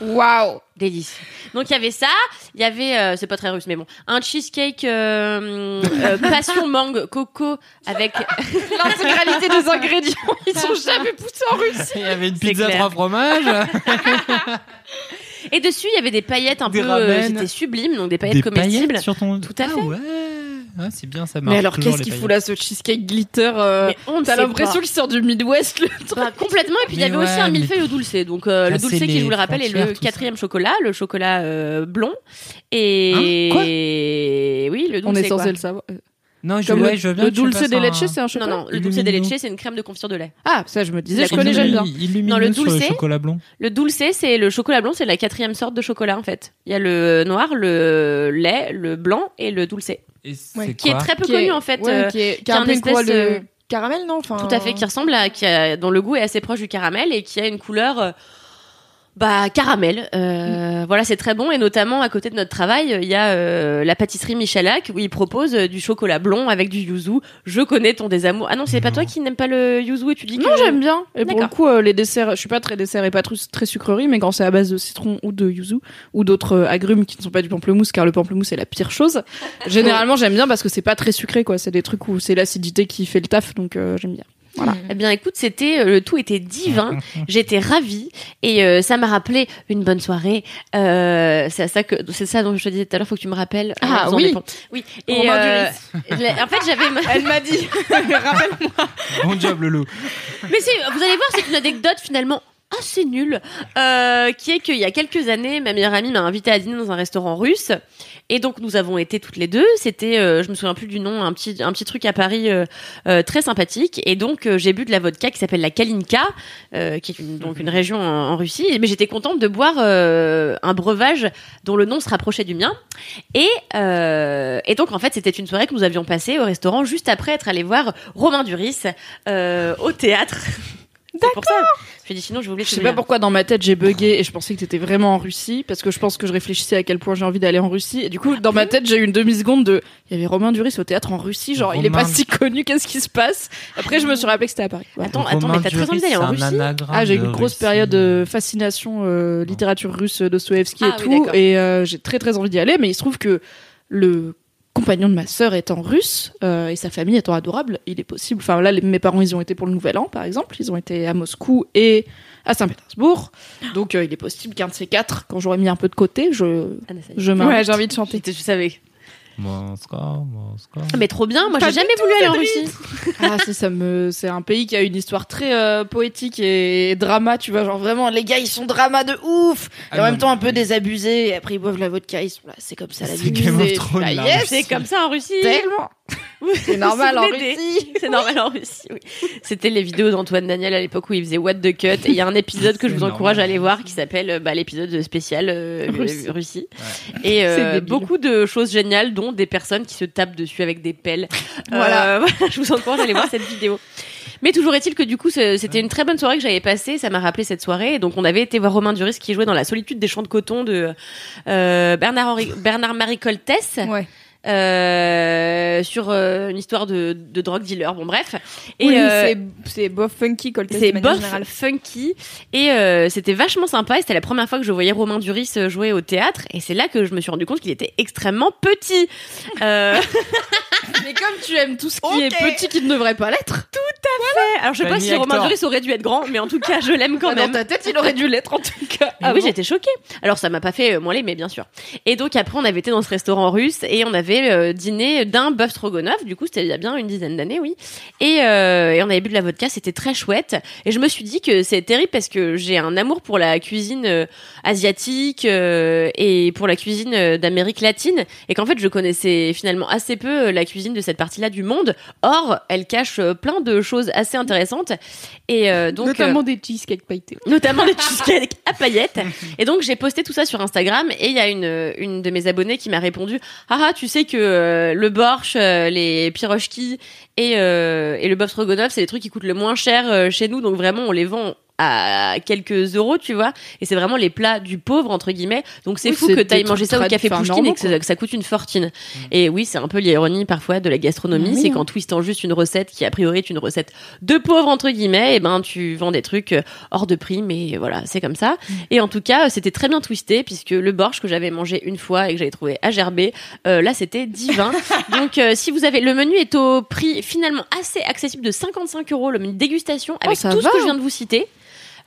Waouh Délicieux. Donc il y avait ça, il y avait, euh, c'est pas très russe, mais bon, un cheesecake euh, euh, <laughs> passion mangue coco avec <laughs> L'intégralité des ingrédients, ils sont jamais poussés en Russie. Il y avait une C'est pizza clair. trois fromages, <laughs> et dessus il y avait des paillettes un Des peu, euh, c'était sublime, donc des paillettes des comestibles. paillettes sur ton. Tout à Ah fait. ouais. Ouais, c'est bien, ça marche. Mais alors, toujours, qu'est-ce les qu'il fout paillettes. là, ce cheesecake glitter euh, Mais on ne T'as sait l'impression pas. qu'il sort du Midwest, le truc. Bah, complètement. Et puis il y Mais avait aussi un mais- millefeuille au dulce. Donc euh, le Casser dulce qui, les je vous le rappelle, est frontières, le tout quatrième chocolat, le chocolat euh, blond. Et Hein? Quoi? oui, le dulce. On est censé le savoir. Non, je, Comme ouais, le, je veux bien le que tu dulce fasses de un- leche, c'est un Non, chocolat non, le dulce de leche, c'est une crème de confiture de lait. Ah, ça, je me disais, je connais, j'aime bien. Non, le sur le dulce, chocolat blond. Le dulce, c'est le chocolat blond, c'est la quatrième sorte de chocolat en fait. Il y a le noir, le lait, le blanc et le dulce, Et c'est Ouais. qui est quoi très peu Qui est- connu en fait. ouais, euh, qui est, qui a a un un peu une espèce, couleur de euh, Caramel, non enfin... Tout à fait, qui ressemble à, qui a, dont le goût est assez proche du caramel et qui a une couleur, euh, bah caramel. Euh, Voilà, c'est très bon et notamment à côté de notre travail, il y a euh, la pâtisserie Michalak où ils proposent euh, du chocolat blond avec du yuzu. Je connais ton désamour. Ah non, c'est pas toi qui n'aime pas le yuzu et tu dis que Non, j'aime bien. Et pour le coup, euh, les desserts, je suis pas très dessert et pas très, très sucrerie, mais quand c'est à base de citron ou de yuzu ou d'autres euh, agrumes qui ne sont pas du pamplemousse, car le pamplemousse c'est la pire chose. <laughs> Généralement, j'aime bien parce que c'est pas très sucré, quoi. C'est des trucs où c'est l'acidité qui fait le taf, donc euh, j'aime bien. Voilà. Eh bien, écoute, c'était euh, le tout était divin. J'étais ravie et euh, ça m'a rappelé une bonne soirée. Euh, c'est ça que c'est ça dont je te disais tout à l'heure. Faut que tu me rappelles. Ah, oui. oui. Et euh, <laughs> en fait, j'avais. Elle m'a dit. <laughs> Rappelle-moi. Bon job, Loulou. Mais c'est, vous allez voir, c'est une anecdote finalement assez nulle, euh, qui est qu'il y a quelques années, ma meilleure amie m'a invité à dîner dans un restaurant russe, et donc nous avons été toutes les deux. C'était, euh, je me souviens plus du nom, un petit, un petit truc à Paris euh, euh, très sympathique, et donc euh, j'ai bu de la vodka qui s'appelle la Kalinka, euh, qui est une, donc une région en, en Russie, mais j'étais contente de boire euh, un breuvage dont le nom se rapprochait du mien, et euh, et donc en fait c'était une soirée que nous avions passée au restaurant juste après être allé voir Romain Duris euh, au théâtre. <laughs> C'est dit sinon je voulais. Je sais pas pourquoi dans ma tête j'ai bugué et je pensais que t'étais vraiment en Russie parce que je pense que je réfléchissais à quel point j'ai envie d'aller en Russie et du coup dans ma tête j'ai eu une demi seconde de il y avait Romain Duris au théâtre en Russie genre il est pas si connu qu'est-ce qui se passe? Après je me suis rappelé que c'était à Paris Voilà. Attends, attends, mais t'as très envie d'aller en Russie? Ah, j'ai une grosse période de fascination euh, littérature russe, Dostoevsky Ah et oui, tout, et euh, j'ai très très envie d'y aller. Mais il se trouve que le compagnon de ma sœur étant russe euh, et sa famille étant adorable, il est possible. Enfin là, les- mes parents ils ont été pour le Nouvel An, par exemple, ils ont été à Moscou et à Saint-Pétersbourg. Donc euh, il est possible qu'un de ces quatre, quand j'aurai mis un peu de côté, je je m'invite. Ouais, j'ai envie de chanter. Je savais. Moscou, Moscou. Mais trop bien. Moi, j'ai jamais voulu aller en Russie. <laughs> Ah, c'est ça me, c'est un pays qui a une histoire très euh, poétique et drama, tu vois, genre vraiment les gars ils sont drama de ouf, et Ah en même temps un peu désabusés, et après ils boivent la vodka, ils sont là, c'est comme ça la C'est vie. Yes, C'est comme ça en Russie. tellement. <laughs> C'est normal en Russie. C'est normal en Russie. Oui. C'était les vidéos d'Antoine Daniel à l'époque où il faisait What the Cut. Et il y a un épisode que je vous encourage à aller voir qui s'appelle bah, l'épisode spécial euh, Russie. Russie. Et euh, beaucoup de choses géniales, dont des personnes qui se tapent dessus avec des pelles. <laughs> Voilà. Euh, voilà, je vous encourage à aller voir cette vidéo. Mais toujours est-il que du coup, c'était une très bonne soirée que j'avais passée. Ça m'a rappelé cette soirée. Et donc, on avait été voir Romain Duris qui jouait dans La solitude des champs de coton de euh, Bernard, Henri- Bernard Marie Coltès. Ouais. Euh, sur euh, une histoire de, de drogue dealer. Bon, bref. Et oui, euh, c'est bof funky, c'est bof générale. funky et euh, c'était vachement sympa et c'était la première fois que je voyais Romain Duris jouer au théâtre et c'est là que je me suis rendu compte qu'il était extrêmement petit. Euh, <laughs> Mais comme tu aimes tout ce qui est petit qui ne devrait pas l'être, alors je sais pas Fanny si Romain. Duris aurait dû être grand mais en tout cas je l'aime quand dans même. ta tête il aurait dû l'être en tout cas. Ah oui, j'étais choquée. Alors ça m'a pas fait moi mais bien sûr. Et donc après on avait été dans ce restaurant russe et on avait euh, dîné d'un bœuf stroganoff. Du coup c'était il y a bien une dizaine d'années, oui. Et, euh, et on avait bu de la vodka, c'était très chouette. Et je me suis dit que c'est terrible parce que j'ai un amour pour la cuisine euh, asiatique euh, et pour la cuisine euh, d'Amérique latine et qu'en fait je connaissais finalement assez peu euh, la cuisine de cette partie-là du monde. Or elle cache euh, plein de choses assez intéressantes. Et euh, donc euh, Notamment des cheesecakes pailletés. notamment les <laughs> cheesecakes à paillettes. Et donc j'ai posté tout ça sur Instagram et il y a une une de mes abonnées qui m'a répondu ah ah tu sais que euh, le borsch, euh, les pirochki et euh, et le bœuf stroganoff c'est les trucs qui coûtent le moins cher euh, chez nous. Donc vraiment on les vend à quelques euros, tu vois. Et c'est vraiment les plats du pauvre, entre guillemets. Donc c'est Oui, fou que t'ailles manger ça au café Pouchkine et que ça, que ça coûte une fortune. Mm. Et oui, c'est un peu l'ironie parfois de la gastronomie, c'est qu'en twistant juste une recette qui a priori est une recette de pauvre, entre guillemets, et ben tu vends des trucs euh, hors de prix, mais voilà, c'est comme ça. Mm. Et en tout cas, c'était très bien twisté puisque le borsch que j'avais mangé une fois et que j'avais trouvé à gerber, euh, là c'était divin. <laughs> Donc euh, si vous avez le menu est au prix finalement assez accessible de 55 euros le menu dégustation avec Oh, ça tout va. ce que je viens de vous citer.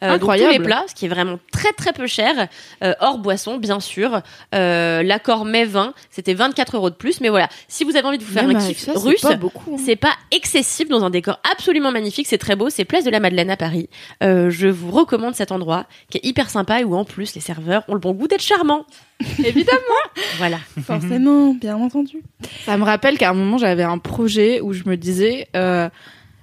Euh, donc tous Incroyable. les plats, ce qui est vraiment très très peu cher, euh, hors boisson bien sûr. Euh, L'accord mai vin, c'était 24 euros de plus, mais voilà. Si vous avez envie de vous faire Même un kiff ça, c'est russe, pas hein. c'est pas excessif dans un décor absolument magnifique, c'est très beau, c'est Place de la Madeleine à Paris. Euh, je vous recommande cet endroit qui est hyper sympa et où en plus les serveurs ont le bon goût d'être charmants. <laughs> Évidemment, Voilà. forcément, bien entendu. Ça me rappelle qu'à un moment, j'avais un projet où je me disais, euh,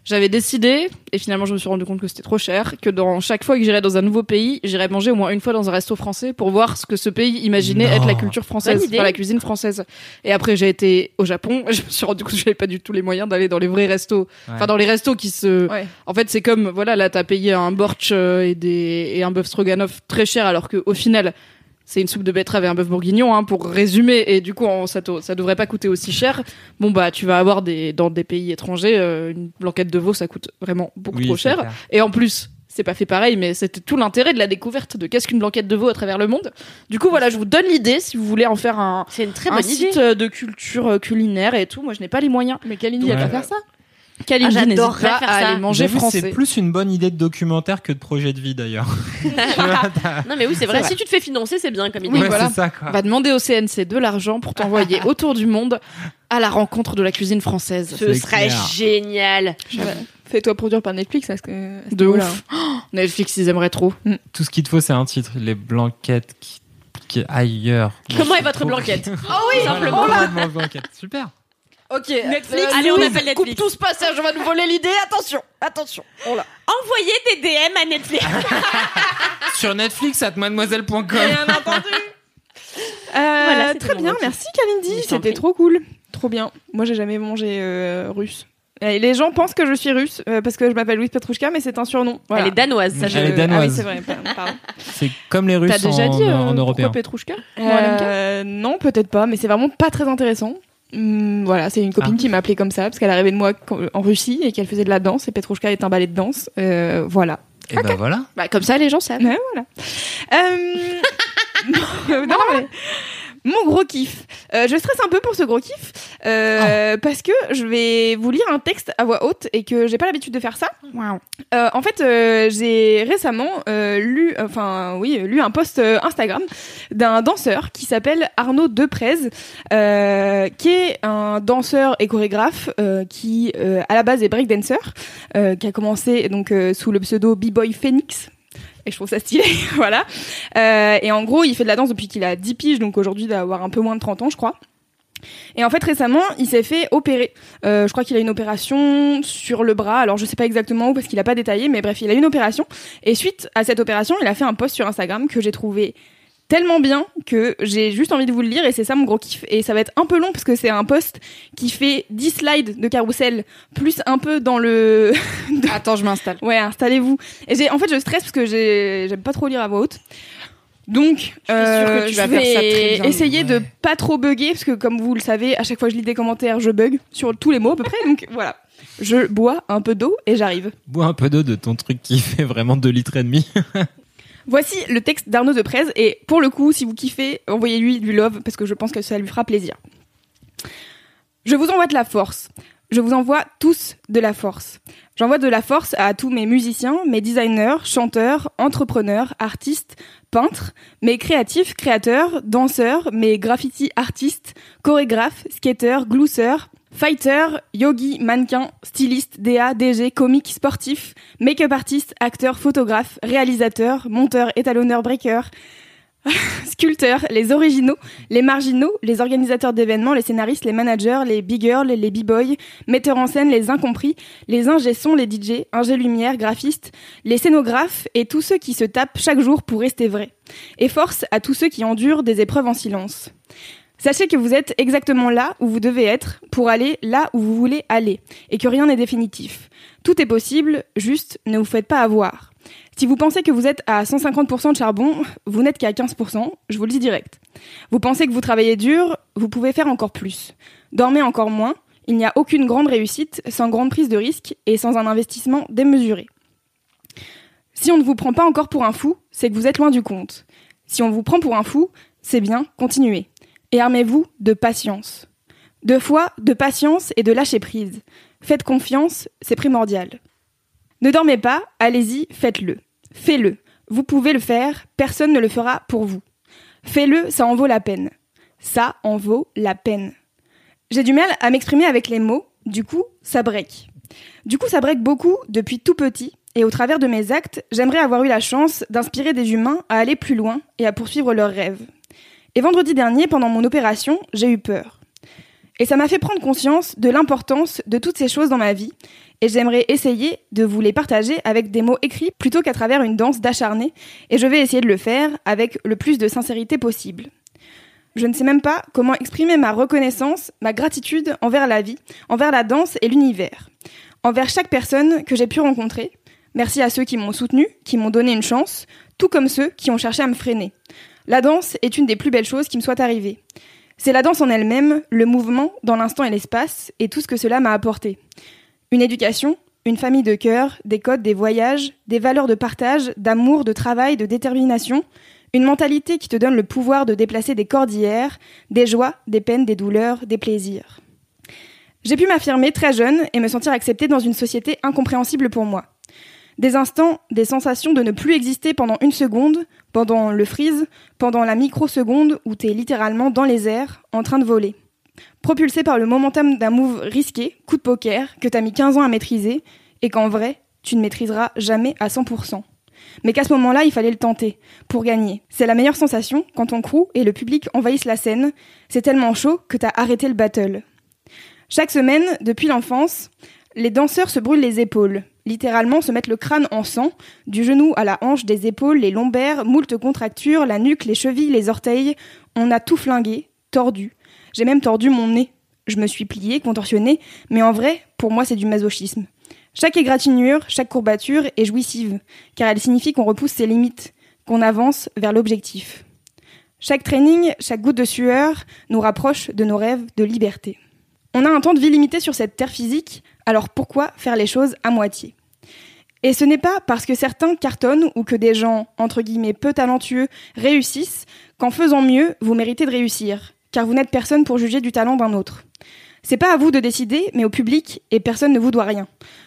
j'avais décidé, et finalement, je me suis rendu compte que c'était trop cher, que dans chaque fois que j'irais dans un nouveau pays, j'irais manger au moins une fois dans un resto français pour voir ce que ce pays imaginait Non. être la culture française, Bonne idée. enfin, la cuisine française. Et après, j'ai été au Japon, et <laughs> je me suis rendu compte que j'avais pas du tout les moyens d'aller dans les vrais restos. Enfin, dans les restos qui se, Ouais. en fait, c'est comme, voilà, là, t'as payé un borch euh, et des, et un bœuf stroganoff très cher, alors que, au final, c'est une soupe de betterave et un bœuf bourguignon, hein, pour résumer, et du coup, on- ça, ça devrait pas coûter aussi cher. Bon, bah, tu vas avoir des, dans des pays étrangers, euh, une blanquette de veau, ça coûte vraiment beaucoup Oui, trop cher. clair. Et en plus, c'est pas fait pareil, mais c'était tout l'intérêt de la découverte de qu'est-ce qu'une blanquette de veau à travers le monde. Du coup, voilà, je vous donne l'idée si vous voulez en faire un, C'est une très un bonne idée. site euh, de culture euh, culinaire et tout. Moi, je n'ai pas les moyens. Mais Kalindi, elle Ouais. va faire ça? Kalindi, Ah, n'hésite j'adorerais pas faire à ça. aller manger français. c'est plus une bonne idée de documentaire que de projet de vie d'ailleurs. <laughs> Non mais oui, c'est vrai. vrai. Si tu te fais financer, c'est bien comme idée. Oui, ouais, voilà. ça quoi. On va demander au CNC de l'argent pour t'envoyer <laughs> autour du monde à la rencontre de la cuisine française. Ce serait clair. génial. Fais-toi produire par Netflix. Parce que, à ce De niveau-là, ouf. Oh, Netflix, ils aimeraient trop. Tout ce qu'il te faut, c'est un titre. Les blanquettes qui, qui ailleurs. Comment est votre blanquette Ah Oh oui, simplement. Simplement. blanquette. Super. Ok. Netflix. Allez, on appelle Netflix. Coupe tout ce passage, on va nous voler l'idée. Attention, attention. Oh là. Envoyez des DM à Netflix. <laughs> Sur Netflix, at mademoiselle.com. <laughs> Euh, Voilà, très bien, merci Kalindi, c'était trop cool, trop bien. Moi j'ai jamais mangé euh, russe. Et les gens pensent que je suis russe euh, parce que je m'appelle Louise Petrouchka, mais c'est un surnom. Voilà. Elle est danoise, ça Elle est Euh, Ah danoise. oui, c'est vrai. pardon. <laughs> C'est comme les Russes T'as déjà en, dit euh, en pourquoi européen. Petrouchka? Euh, non, peut-être pas, mais c'est vraiment pas très intéressant. Hum, voilà, c'est une copine Ah. qui m'a appelé comme ça parce qu'elle arrivait de moi en Russie et qu'elle faisait de la danse et Petrouchka est un ballet de danse. Euh, voilà. Et ben voilà. Bah comme ça, les gens savent. Ouais, voilà. Euh, <laughs> non, mais mon gros kiff. Euh, je stresse un peu pour ce gros kiff euh, parce que je vais vous lire un texte à voix haute et que j'ai pas l'habitude de faire ça. Euh, en fait, euh, j'ai récemment euh, lu, enfin oui, lu un post euh, Instagram d'un danseur qui s'appelle Arnaud Deprez, euh, qui est un danseur et chorégraphe euh, qui, euh, à la base, est breakdancer, euh, qui a commencé donc euh, sous le pseudo B-Boy Phoenix. Et je trouve ça stylé, <laughs> voilà. Euh, et en gros, il fait de la danse depuis qu'il a 10 piges, donc aujourd'hui, il doit avoir un peu moins de 30 ans, je crois. Et en fait, récemment, il s'est fait opérer. Euh, je crois qu'il a une opération sur le bras. Alors, je sais pas exactement où parce qu'il a pas détaillé, mais bref, il a une opération. Et suite à cette opération, il a fait un post sur Instagram que j'ai trouvé tellement bien que j'ai juste envie de vous le lire et c'est ça mon gros kiff. Et ça va être un peu long parce que c'est un post qui fait 10 slides de carrousel plus un peu dans le <laughs> Attends, je m'installe. Ouais, installez-vous. Et j'ai, en fait, je stresse parce que j'ai, j'aime pas trop lire à voix haute. Donc, euh, je vas vais essayer de pas trop bugger parce que, comme vous le savez, à chaque fois que je lis des commentaires, je bug sur tous les mots à peu près. Donc voilà, je bois un peu d'eau et j'arrive. Bois un peu d'eau de ton truc qui <laughs> fait vraiment 2 litres et demi. <laughs> Voici le texte d'Arnaud Deprez et pour le coup, si vous kiffez, envoyez-lui du love parce que je pense que ça lui fera plaisir. Je vous envoie de la force. Je vous envoie tous de la force. J'envoie de la force à tous mes musiciens, mes designers, chanteurs, entrepreneurs, artistes, peintres, mes créatifs, créateurs, danseurs, mes graffiti artistes, chorégraphes, skateurs, glousseurs, fighters, yogi, mannequins, stylistes, DA, DG, comiques, sportifs, make-up artistes, acteurs, photographes, réalisateurs, monteurs, étalonneurs, breakers, <laughs> sculpteurs, les originaux, les marginaux, les organisateurs d'événements, les scénaristes, les managers, les big girls, les b-boys, metteurs en scène, les incompris, les ingé-sons, les DJ, ingé-lumière, graphistes, les scénographes et tous ceux qui se tapent chaque jour pour rester vrais. Et force à tous ceux qui endurent des épreuves en silence. Sachez que vous êtes exactement là où vous devez être pour aller là où vous voulez aller et que rien n'est définitif. Tout est possible, juste ne vous faites pas avoir. Si vous pensez que vous êtes à 150% de charbon, vous n'êtes qu'à 15%, je vous le dis direct. Vous pensez que vous travaillez dur, vous pouvez faire encore plus. Dormez encore moins, il n'y a aucune grande réussite sans grande prise de risque et sans un investissement démesuré. Si on ne vous prend pas encore pour un fou, c'est que vous êtes loin du compte. Si on vous prend pour un fou, c'est bien, continuez. Et armez-vous de patience. De foi, de patience et de lâcher prise. Faites confiance, c'est primordial. Ne dormez pas, allez-y, faites-le. Faites-le. Vous pouvez le faire, personne ne le fera pour vous. Fais-le, ça en vaut la peine. Ça en vaut la peine. J'ai du mal à m'exprimer avec les mots, du coup, ça break. Du coup, ça break beaucoup depuis tout petit, et au travers de mes actes, j'aimerais avoir eu la chance d'inspirer des humains à aller plus loin et à poursuivre leurs rêves. Et vendredi dernier, pendant mon opération, j'ai eu peur. Et ça m'a fait prendre conscience de l'importance de toutes ces choses dans ma vie, et j'aimerais essayer de vous les partager avec des mots écrits plutôt qu'à travers une danse d'acharné, et je vais essayer de le faire avec le plus de sincérité possible. Je ne sais même pas comment exprimer ma reconnaissance, ma gratitude envers la vie, envers la danse et l'univers, envers chaque personne que j'ai pu rencontrer. Merci à ceux qui m'ont soutenu, qui m'ont donné une chance, tout comme ceux qui ont cherché à me freiner. La danse est une des plus belles choses qui me soit arrivée. C'est la danse en elle-même, le mouvement dans l'instant et l'espace, et tout ce que cela m'a apporté. Une éducation, une famille de cœur, des codes, des voyages, des valeurs de partage, d'amour, de travail, de détermination, une mentalité qui te donne le pouvoir de déplacer des cordillères, des joies, des peines, des douleurs, des plaisirs. J'ai pu m'affirmer très jeune et me sentir acceptée dans une société incompréhensible pour moi. Des instants, des sensations de ne plus exister pendant une seconde, pendant le freeze, pendant la microseconde où t'es littéralement dans les airs, en train de voler. Propulsé par le momentum d'un move risqué, coup de poker, que t'as mis 15 ans à maîtriser, et qu'en vrai, tu ne maîtriseras jamais à 100% mais qu'à ce moment-là, il fallait le tenter pour gagner. C'est la meilleure sensation quand ton crew et le public envahissent la scène. C'est tellement chaud que t'as arrêté le battle. Chaque semaine, depuis l'enfance, les danseurs se brûlent les épaules, littéralement se mettent le crâne en sang, du genou à la hanche, des épaules, les lombaires, moult contractures, la nuque, les chevilles, les orteils. On a tout flingué, tordu. J'ai même tordu mon nez. Je me suis pliée, contorsionnée, mais en vrai, pour moi, c'est du masochisme. Chaque égratignure, chaque courbature est jouissive, car elle signifie qu'on repousse ses limites, qu'on avance vers l'objectif. Chaque training, chaque goutte de sueur nous rapproche de nos rêves de liberté. On a un temps de vie limité sur cette terre physique, alors pourquoi faire les choses à moitié? Et ce n'est pas parce que certains cartonnent ou que des gens, entre guillemets, peu talentueux réussissent qu'en faisant mieux, vous méritez de réussir, car vous n'êtes personne pour juger du talent d'un autre. C'est pas à vous de décider, mais au public, et personne ne vous doit rien.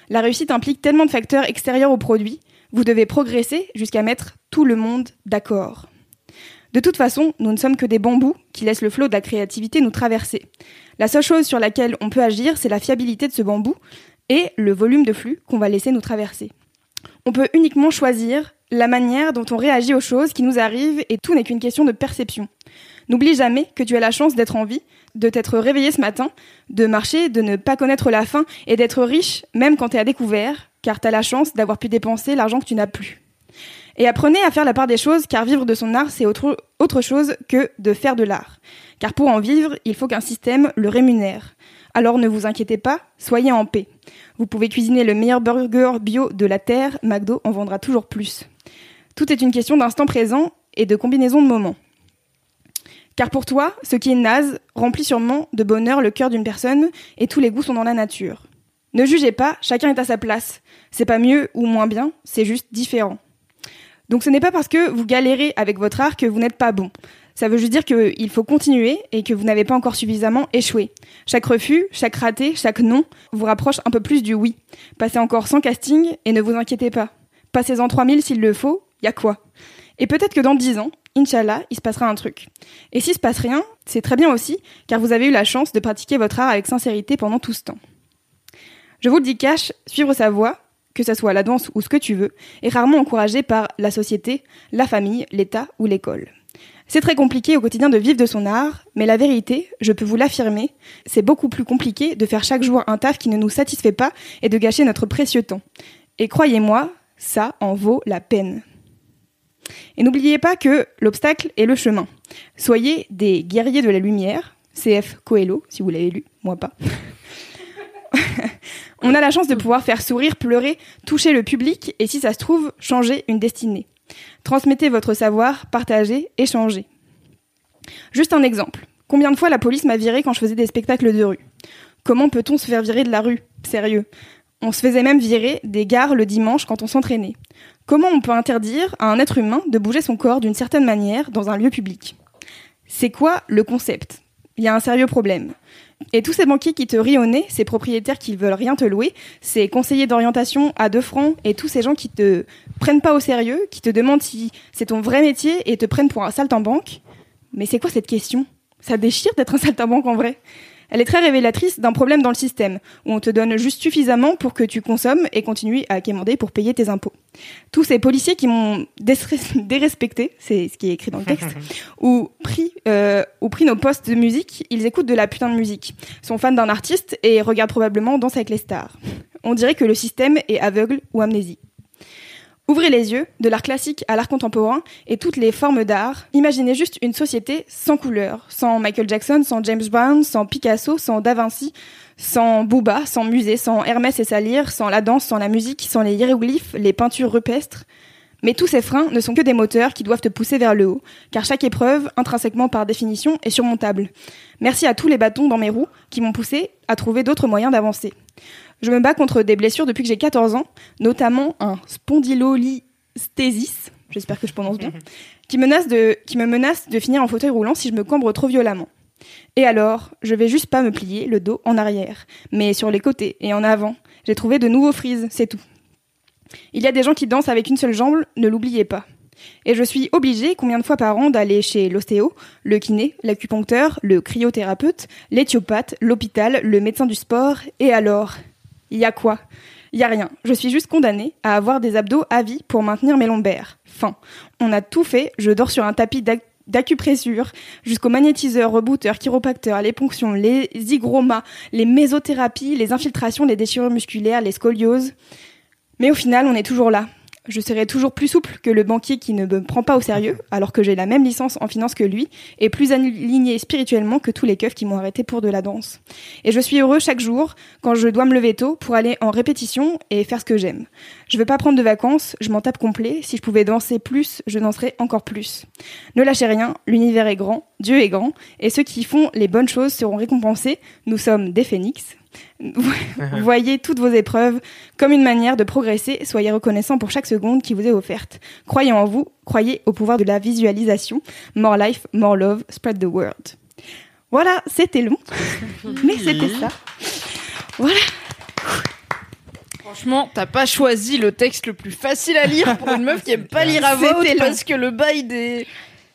La réussite implique tellement de facteurs extérieurs au produit, vous devez progresser jusqu'à mettre tout le monde d'accord. De toute façon, nous ne sommes que des bambous qui laissent le flot de la créativité nous traverser. La seule chose sur laquelle on peut agir, c'est la fiabilité de ce bambou et le volume de flux qu'on va laisser nous traverser. On peut uniquement choisir la manière dont on réagit aux choses qui nous arrivent et tout n'est qu'une question de perception. N'oublie jamais que tu as la chance d'être en vie de t'être réveillé ce matin, de marcher, de ne pas connaître la faim et d'être riche même quand tu es à découvert, car tu as la chance d'avoir pu dépenser l'argent que tu n'as plus. Et apprenez à faire la part des choses, car vivre de son art, c'est autre, chose que de faire de l'art. Car pour en vivre, il faut qu'un système le rémunère. Alors ne vous inquiétez pas, soyez en paix. Vous pouvez cuisiner le meilleur burger bio de la Terre, McDo en vendra toujours plus. Tout est une question d'instant présent et de combinaison de moments. Car pour toi, ce qui est naze remplit sûrement de bonheur le cœur d'une personne et tous les goûts sont dans la nature. Ne jugez pas, chacun est à sa place. C'est pas mieux ou moins bien, c'est juste différent. Donc ce n'est pas parce que vous galérez avec votre art que vous n'êtes pas bon. Ça veut juste dire qu'il faut continuer et que vous n'avez pas encore suffisamment échoué. Chaque refus, chaque raté, chaque non vous rapproche un peu plus du oui. Passez encore sans casting et ne vous inquiétez pas. Passez-en 3000 s'il le faut, y a quoi? Et peut-être que dans 10 ans, Inch'Allah, il se passera un truc. Et s'il se passe rien, c'est très bien aussi, car vous avez eu la chance de pratiquer votre art avec sincérité pendant tout ce temps. Je vous le dis cash, suivre sa voie, que ce soit la danse ou ce que tu veux, est rarement encouragé par la société, la famille, l'État ou l'école. C'est très compliqué au quotidien de vivre de son art, mais la vérité, je peux vous l'affirmer, c'est beaucoup plus compliqué de faire chaque jour un taf qui ne nous satisfait pas et de gâcher notre précieux temps. Et croyez-moi, ça en vaut la peine. Et n'oubliez pas que l'obstacle est le chemin. Soyez des guerriers de la lumière, CF Coelho, si vous l'avez lu, moi pas. <laughs> <laughs> On a la chance de pouvoir faire sourire, pleurer, toucher le public et si ça se trouve, changer une destinée. Transmettez votre savoir, partagez, échangez. Juste un exemple. Combien de fois la police m'a viré quand je faisais des spectacles de rue? Comment peut-on se faire virer de la rue? Sérieux. On se faisait même virer des gares le dimanche quand on s'entraînait. Comment on peut interdire à un être humain de bouger son corps d'une certaine manière dans un lieu public? C'est quoi le concept? Il y a un sérieux problème. Et tous ces banquiers qui te rient au nez, ces propriétaires qui veulent rien te louer, ces conseillers d'orientation à deux francs et tous ces gens qui te prennent pas au sérieux, qui te demandent si c'est ton vrai métier et te prennent pour un saltimbanque. Mais c'est quoi cette question? Ça déchire d'être un saltimbanque en vrai? Elle est très révélatrice d'un problème dans le système, où on te donne juste suffisamment pour que tu consommes et continues à quémander pour payer tes impôts. Tous ces policiers qui m'ont <laughs> dérespecté, c'est ce qui est écrit dans le texte, <laughs> ou pris, euh, ou pris nos postes de musique, ils écoutent de la putain de musique, sont fans d'un artiste et regardent probablement Danse avec les stars. On dirait que le système est aveugle ou amnésique. Ouvrez les yeux, de l'art classique à l'art contemporain et toutes les formes d'art. Imaginez juste une société sans couleur, sans Michael Jackson, sans James Brown, sans Picasso, sans Da Vinci, sans Booba, sans musée, sans Hermès et sa lyre, sans la danse, sans la musique, sans les hiéroglyphes, les peintures rupestres. Mais tous ces freins ne sont que des moteurs qui doivent te pousser vers le haut, car chaque épreuve, intrinsèquement par définition, est surmontable. Merci à tous les bâtons dans mes roues qui m'ont poussé à trouver d'autres moyens d'avancer. Je me bats contre des blessures depuis que j'ai 14 ans, notamment un spondylolisthésis, j'espère que je prononce bien, qui, menace de, qui me menace de finir en fauteuil roulant si je me cambre trop violemment. Et alors, je vais juste pas me plier le dos en arrière, mais sur les côtés et en avant. J'ai trouvé de nouveaux frises, c'est tout. Il y a des gens qui dansent avec une seule jambe, ne l'oubliez pas. Et je suis obligée, combien de fois par an, d'aller chez l'ostéo, le kiné, l'acupuncteur, le cryothérapeute, l'éthiopathe, l'hôpital, le médecin du sport, et alors? Il y a quoi? Il y a rien. Je suis juste condamnée à avoir des abdos à vie pour maintenir mes lombaires. Fin. On a tout fait. Je dors sur un tapis d'acupressure, jusqu'au magnétiseur, rebooteur, chiropracteur, les ponctions, les hygromas, les mésothérapies, les infiltrations, les déchirures musculaires, les scolioses. Mais au final, on est toujours là, je serai toujours plus souple que le banquier qui ne me prend pas au sérieux, <laughs> alors que j'ai la même licence en finance que lui, et plus aligné spirituellement que tous les keufs qui m'ont arrêté pour de la danse. Et je suis heureux chaque jour, quand je dois me lever tôt, pour aller en répétition et faire ce que j'aime. Je veux pas prendre de vacances, je m'en tape complet, si je pouvais danser plus, je danserais encore plus. Ne lâchez rien, l'univers est grand, Dieu est grand, et ceux qui font les bonnes choses seront récompensés, nous sommes des phénix, Voyez toutes vos épreuves comme une manière de progresser. Soyez reconnaissant pour chaque seconde qui vous est offerte. Croyez en vous, croyez au pouvoir de la visualisation. More life, more love, spread the word. Voilà, c'était long, <laughs> mais c'était ça. Voilà. Franchement, t'as pas choisi le texte le plus facile à lire pour une meuf qui aime pas lire à voix haute parce que le bail des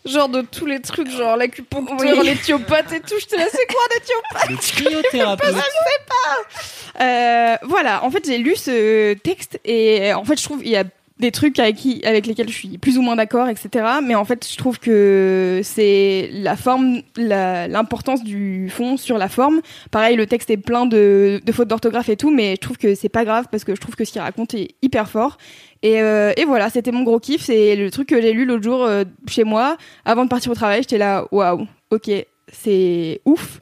genre de tous les trucs, genre l'acupuncture, oui. l'éthiopathe et tout. Je te laisse, c'est quoi l'éthiopathe? Le cryothérapeute. Je sais pas. Euh, voilà, en fait, j'ai lu ce texte et en fait, je trouve il y a des trucs avec, qui, avec lesquels je suis plus ou moins d'accord, etc. Mais en fait, je trouve que c'est la forme, l'importance du fond sur la forme. Pareil, le texte est plein de, fautes d'orthographe et tout, mais je trouve que c'est pas grave parce que je trouve que ce qu'il raconte est hyper fort. Et, euh, voilà, c'était mon gros kiff. C'est le truc que j'ai lu l'autre jour euh, chez moi. Avant de partir au travail, j'étais là, waouh, ok, c'est ouf.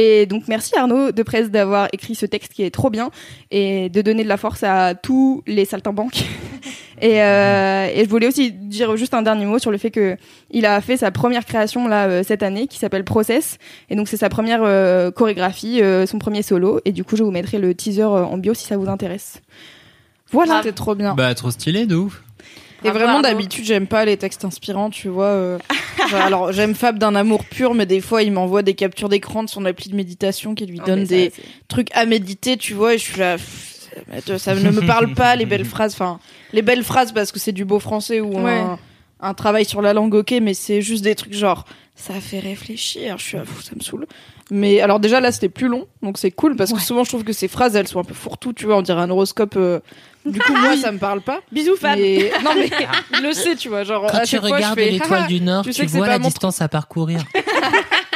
Et donc merci Arnaud de Presse d'avoir écrit ce texte qui est trop bien et de donner de la force à tous les saltimbanques. <laughs> et, euh, et je voulais aussi dire juste un dernier mot sur le fait que il a fait sa première création là euh, cette année qui s'appelle Process et donc c'est sa première euh, chorégraphie, euh, son premier solo et du coup je vous mettrai le teaser en bio si ça vous intéresse. Voilà, c'est trop bien. Bah trop stylé de ouf. Et vraiment, d'habitude, j'aime pas les textes inspirants, tu vois. Euh. alors, j'aime Fab d'un amour pur, mais des fois, il m'envoie des captures d'écran de son appli de méditation qui lui donne des trucs à méditer, tu vois. Et je suis là, ça ne me parle pas, les belles <laughs> phrases. Enfin, les belles phrases parce que c'est du beau français ou un, un, travail sur la langue, ok, mais c'est juste des trucs genre, ça fait réfléchir. Je suis là, ça me saoule. Mais alors déjà là c'était plus long, donc c'est cool parce que souvent je trouve que ces phrases elles sont un peu fourre-tout, tu vois, on dirait un horoscope. euh, Du coup moi ça me parle pas. Bisous. Mais... Non mais il le sait, tu vois, genre Quand à tu chaque regardes l'étoile Ah, du Nord, tu tu, sais vois la mon distance à parcourir. <laughs>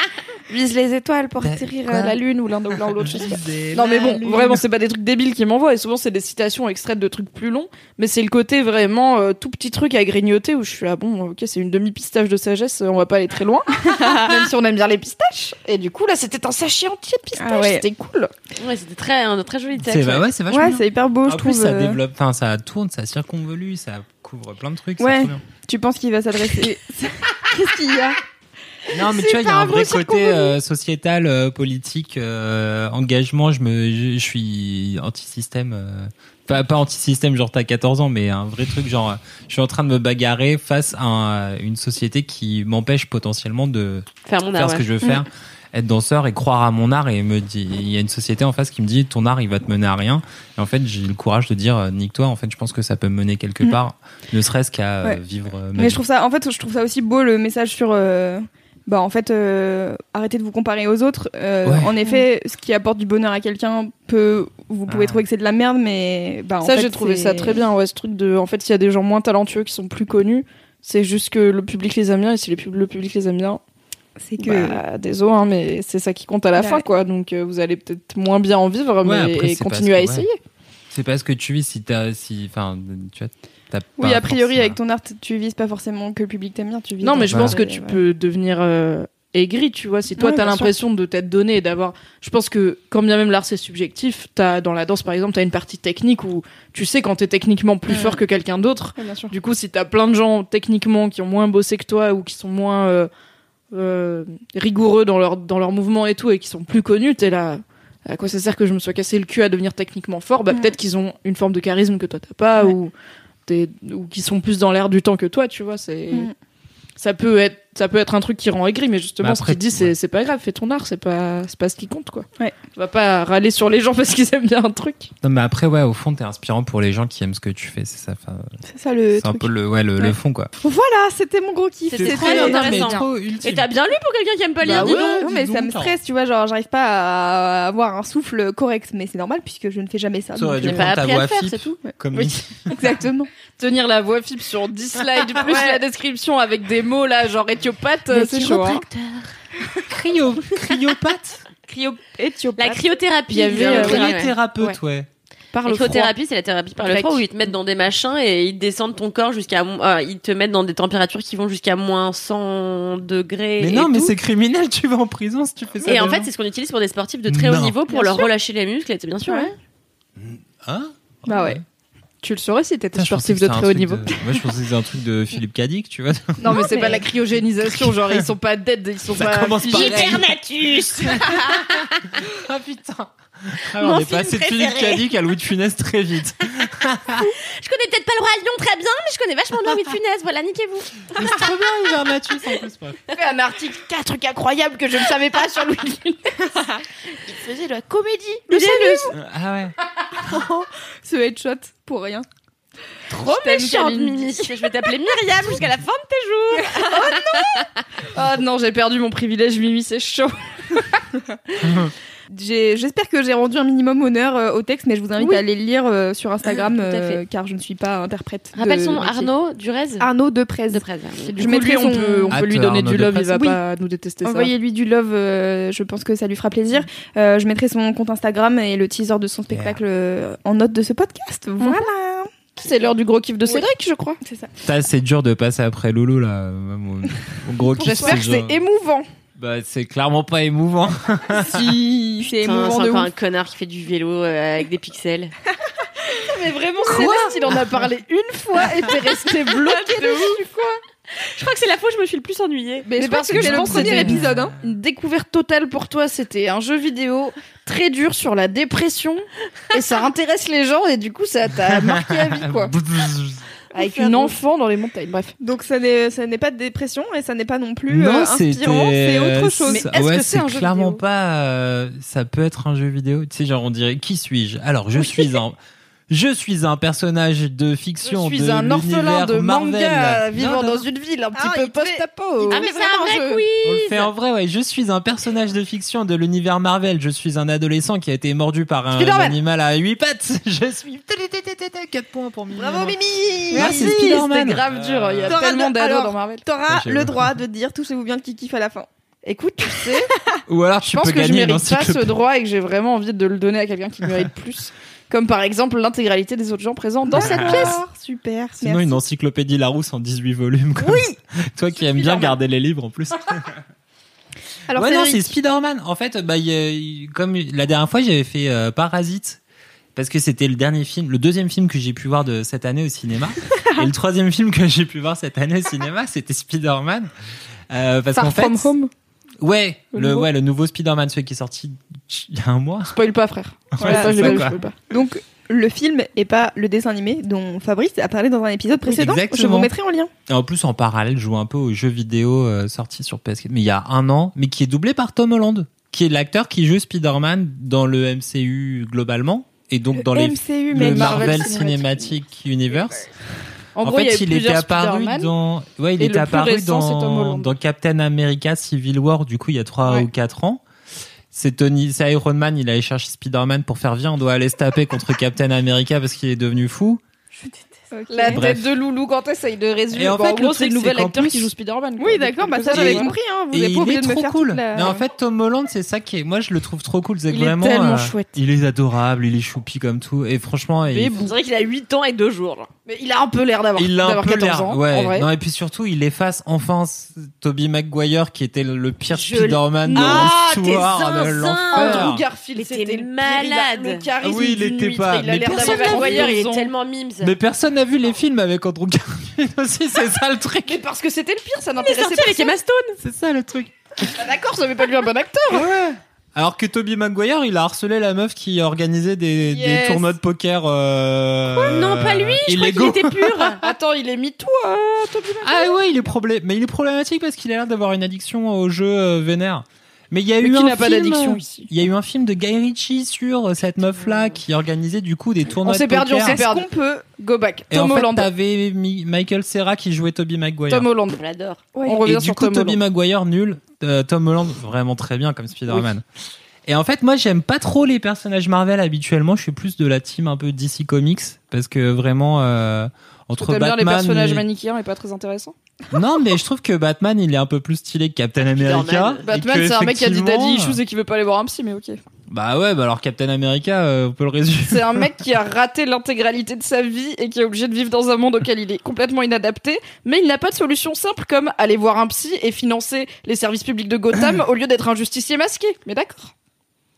vise les étoiles pour T'as- atterrir à la lune ou l'un ou l'autre. je sais pas. Viser Non mais bon, lune. vraiment c'est pas des trucs débiles qui m'envoient et souvent c'est des citations extraites de trucs plus longs, mais c'est le côté vraiment euh, tout petit truc à grignoter où je suis là bon ok c'est une demi pistache de sagesse, on va pas aller très loin, <laughs> même si on aime bien les pistaches. Et du coup là c'était un sachet entier de pistaches, Ah ouais. c'était cool. Ouais, c'était très, un très joli C'est texte. va- ouais, c'est vachement Ouais, c'est hyper beau, je plus, trouve. ça euh, développe, enfin, ça tourne, ça circonvolue, ça couvre plein de trucs. c'est Ouais. Tu penses qu'il va s'adresser <laughs> Qu'est-ce qu'il y a? Non, mais tu vois, il y a un vrai côté euh, sociétal, euh, politique, euh, engagement. Je me, je, je suis anti-système. euh, pas, pas anti-système, genre t'as 14 ans, mais un vrai truc, genre, euh, je suis en train de me bagarrer face à un- une société qui m'empêche potentiellement de Faire mon faire art, ce ouais. que je veux faire, être danseur et croire à mon art. Et me dit, il y a une société en face qui me dit, ton art, il va te mener à rien. Et en fait, j'ai le courage de dire, euh, nique-toi. En fait, je pense que ça peut me mener quelque Mm. part, ne serait-ce qu'à Ouais. vivre. ma Mais vie. je trouve ça, en fait, je trouve ça aussi beau le message sur. Bah en fait, euh, arrêtez de vous comparer aux autres. Euh, Ouais. En effet, ce qui apporte du bonheur à quelqu'un peut, vous pouvez Ah. trouver que c'est de la merde, mais bah en ça j'ai trouvé ça très bien, ouais ce truc de en fait s'il y a des gens moins talentueux qui sont plus connus, c'est juste que le public les aime bien et si le public les aime bien, C'est que bah, désolé hein, mais c'est ça qui compte à la Ouais. fin quoi. Donc euh, vous allez peut-être moins bien en vivre Ouais, mais après, et parce à que, ouais. essayer. C'est parce que tu vis si t'as, si, enfin, tu vois, oui, a priori, forcément- avec ton art, tu vises pas forcément que le public t'aime bien, tu vises. Non, mais je pense que tu Ouais. peux devenir euh, aigri, tu vois. Si toi, Ouais, t'as l'impression de t'être donné et d'avoir. Je pense que, quand bien même l'art c'est subjectif, t'as, dans la danse par exemple, t'as une partie technique où tu sais quand t'es techniquement plus Ouais. fort que quelqu'un d'autre. Ouais, bien sûr. Du coup, si t'as plein de gens techniquement qui ont moins bossé que toi ou qui sont moins euh, euh, rigoureux dans leur, dans leur mouvement et tout et qui sont plus connus, t'es là. À quoi ça sert que je me sois cassé le cul à devenir techniquement fort? Bah, Ouais. peut-être qu'ils ont une forme de charisme que toi t'as pas Ouais. ou, ou qui sont plus dans l'air du temps que toi, tu vois. C'est. Mm. Ça peut être, ça peut être un truc qui rend aigri, mais justement, ce qu'il dit, c'est, ouais. c'est pas grave, fais ton art, c'est pas, c'est pas ce qui compte, quoi. Ouais. Tu vas pas râler sur les gens parce qu'ils aiment bien un truc. Non, mais après, ouais, au fond, t'es inspirant pour les gens qui aiment ce que tu fais. C'est ça. enfin, C'est ça le c'est un peu le, ouais, le, le fond, quoi. Voilà, c'était mon gros kiff. C'était C'était très intéressant. trop ultime. Et t'as bien lu pour quelqu'un qui aime pas lire, Bah dis donc. Non, dis mais ça donc, me stresse, tu vois, genre j'arrive pas à avoir un souffle correct, mais c'est normal puisque je ne fais jamais ça. Dû euh, J'ai pas ta appris à voix le faire, FIP. c'est tout. Comme. <laughs> Exactement. Tenir la voix fibre sur 10 <laughs> slides, plus la description avec des mots, là, genre éthiopathe, euh, c'est chaud, hein. <laughs> Cryo, cryopathe. Cryo- Éthiopathe. La cryothérapie. Il y avait, euh, ouais. Cryothérapeute, ouais. Par La le froid. cryothérapie, c'est la thérapie par le Grec. froid où ils te mettent dans des machins et ils descendent ton corps jusqu'à, euh, ils te mettent dans des températures qui vont jusqu'à moins 100 degrés. Mais et non, mais tout. c'est criminel, tu vas en prison si tu fais ça. Et en fait, c'est ce qu'on utilise pour des sportifs de très haut Non. niveau pour Bien leur sûr. relâcher les muscles, et c'est bien sûr, Ouais. ouais. Hein Bah ouais. Tu le saurais si t'étais sportif de très haut niveau. de- Moi, je pensais que c'était un truc de Philippe Cadic, tu vois. Non, mais c'est mais- pas la cryogénisation, genre ils sont pas dead, ils sont Ça pas. commence par Hypernatus <laughs> Ah putain. Ah, on est passé de Philippe. Cadic à Louis de Funès très vite. <laughs> Je connais peut-être pas le roi Lion très bien, mais je connais vachement bien Louis de Funès, voilà, niquez-vous. C'est trop bien, Hibernatus en plus. bref. fait un article 4 trucs incroyables que je ne savais pas sur Louis de Funès. Il faisait de la comédie. Le salut. Ah ouais. <laughs> Ce headshot pour rien. Trop méchante. Mimi. Je vais t'appeler Myriam jusqu'à la fin de tes jours. <laughs> Oh non, j'ai perdu mon privilège, Mimi, c'est chaud. J'espère que j'ai rendu un minimum honneur euh, au texte, mais je vous invite Oui. à aller le lire euh, sur Instagram, Tout à euh, car je ne suis pas interprète. Rappelle de son nom. Arnaud Durez. Arnaud Deprez. de Prez. Du Je coup, mettrai on peut, on peut Hâte, lui donner Arnaud du love, il va Oui. pas nous détester. Envoyez-lui du love, euh, je pense que ça lui fera plaisir. Euh, je mettrai son compte Instagram et le teaser de son spectacle en note de ce podcast. Voilà. C'est l'heure du gros kiff de Cédric, je crois. C'est ça. C'est dur de passer après Loulou là. Mon, mon gros <laughs> kiff, J'espère que c'est genre- émouvant. Bah, c'est clairement pas émouvant. <laughs> si, c'est Putain, émouvant C'est de encore ouf. un connard qui fait du vélo euh, avec des pixels. <laughs> Mais vraiment, Céleste, il en a parlé une fois et t'es resté <laughs> bloqué dessus, quoi. Je crois que c'est la fois où je me suis le plus ennuyée. Mais, je parce que que le pense que premier épisode, hein. Une découverte totale pour toi, c'était un jeu vidéo très dur sur la dépression et ça intéresse les gens et du coup ça t'a marqué à vie quoi. Avec une enfant dans les montagnes. Bref. Donc ça n'est ça n'est pas de dépression et ça n'est pas non plus non, euh, inspirant, c'est autre chose. Mais est-ce ouais, que c'est un jeu clairement vidéo pas. euh, ça peut être un jeu vidéo. Tu sais, genre on dirait qui suis-je? Alors, je suis <laughs> un. Je suis un personnage de fiction. Je suis de un orphelin l'univers de manga Marvel. vivant Non, non. dans une ville un petit Ah, peu il te fait- post-apo. Ah, mais c'est un vrai On le quiz fait en vrai, ouais. Je suis un personnage de fiction de l'univers Marvel. Je suis un adolescent qui a été mordu par un animal à huit pattes. <laughs> Je suis 4 points pour Mimi. Bravo Mimi Ah, Merci, c'était grave dur. Il y a tellement de- d'ados dans Marvel. T'auras le droit de dire touchez-vous bien qui kiffe à la fin. Écoute, tu sais, <laughs> Ou alors je tu pense peux que je mérite pas ce droit et que j'ai vraiment envie de le donner à quelqu'un qui le mérite <laughs> plus. Comme par exemple l'intégralité des autres gens présents dans cette pièce. D'accord, Super. Sinon, merci. une encyclopédie Larousse en 18 volumes. Oui Toi qui aimes bien garder les livres en plus. <laughs> Alors, ouais, non, c'est Spider-Man. En fait, bah, y comme la dernière fois, j'avais fait euh, Parasite. Parce que c'était le dernier film, le deuxième film que j'ai pu voir de cette année au cinéma. <laughs> et le troisième film que j'ai pu voir cette année au cinéma, c'était Spider-Man. Euh, parce qu'en fait, From Home. ouais, Le ouais, le nouveau Spider-Man, celui qui est sorti il y a un mois. Spoil pas, frère. Ouais, pas, c'est je pas spoil pas. donc le film et pas le dessin animé dont Fabrice a parlé dans un épisode précédent. Je exactement. vous mettrai en lien. Et en plus, en parallèle, je joue un peu aux jeux vidéo euh, sortis sur PS4, mais il y a un an, mais qui est doublé par Tom Holland, qui est l'acteur qui joue Spider-Man dans le MCU globalement, et donc dans les MCU, le Marvel, Marvel Cinematic Universe. En, En, gros, fait, il était apparu dans, ouais, il était le apparu dans, dans Captain America Civil War, du coup, il y a trois Ouais. ou quatre ans. C'est Tony, c'est Iron Man, il allait chercher Spider-Man pour faire viens, on doit aller se taper contre Captain America parce qu'il est devenu fou. La Bref. tête de Loulou quand t'essayes de résumer. Et en fait, en gros, c'est le nouvel c'est acteur plus- qui joue Spider-Man. Oui, d'accord, bah ça j'avais années. compris. Hein. Vous Et n'êtes pas il est de me trop faire cool. la- Mais en fait, Tom Holland, c'est ça qui est, moi, je le trouve trop cool. C'est Il est vraiment, tellement euh, chouette. Il est adorable, il est choupi comme tout. Et franchement, Mais il, bon, On dirait qu'il a 8 ans et 2 jours. genre. Mais il a un peu l'air d'avoir il a un peu 14 l'air, ans, en ouais. vrai. Non, et puis surtout, il efface enfin Toby Maguire, qui était le pire Je Spider-Man de Ah, tes l'histoire de l'enfer. Andrew Garfield, Il c'était était le malade. Le charisme Ah oui, il était pas- Il a mais l'air personne d'avoir n'a vu, Maguire, il est tellement mimes. Mais personne n'a vu les films avec Andrew Garfield aussi, c'est ça le truc. Mais parce que c'était le pire, ça Il est n'intéressait sorti pas. avec Emma Stone. C'est ça le truc. Ah, D'accord, ça veut pas lui un bon acteur. Ouais. Alors que Toby Maguire, il a harcelé la meuf qui organisait des, Yes. des tournois de poker. Euh, Non, pas lui. Je crois qu'il était pur. <laughs> Attends, il est mis tout, euh, Toby Ah ouais, il est problé... mais il est problématique parce qu'il a l'air d'avoir une addiction au jeu euh, vénère. Mais il y a Mais eu qui un n'a pas film- d'addiction ici? Il y a eu un film de Guy Ritchie sur euh, cette meuf-là qui organisait du coup des tournois On s'est de perdu, on s'est Est-ce perdu. qu'on peut Go back? Et Tom en fait, Holland. t'avais Mi- Michael Serra qui jouait Toby Maguire. Tom Holland. Je l'adore. On Et revient du sur coup, Tom Toby Holland. Maguire nul, euh, Tom Holland vraiment très bien comme Spider-Man. Et en fait, moi, j'aime pas trop les personnages Marvel habituellement. Je suis plus de la team un peu DC Comics parce que vraiment euh, entre T'aimes bien Batman. les personnages et- manichéens et pas très intéressants? Non, mais je trouve que Batman, il est un peu plus stylé que Captain America. Et Batman, que, c'est un mec qui a dit daddy effectivement, issues et qui veut pas aller voir un psy, mais ok. Bah ouais, bah alors Captain America, euh, on peut le résumer. C'est un mec qui a <laughs> raté l'intégralité de sa vie et qui est obligé de vivre dans un monde auquel il est complètement inadapté, mais il n'a pas de solution simple comme aller voir un psy et financer les services publics de Gotham <clears throat> au lieu d'être un justicier masqué. Mais d'accord.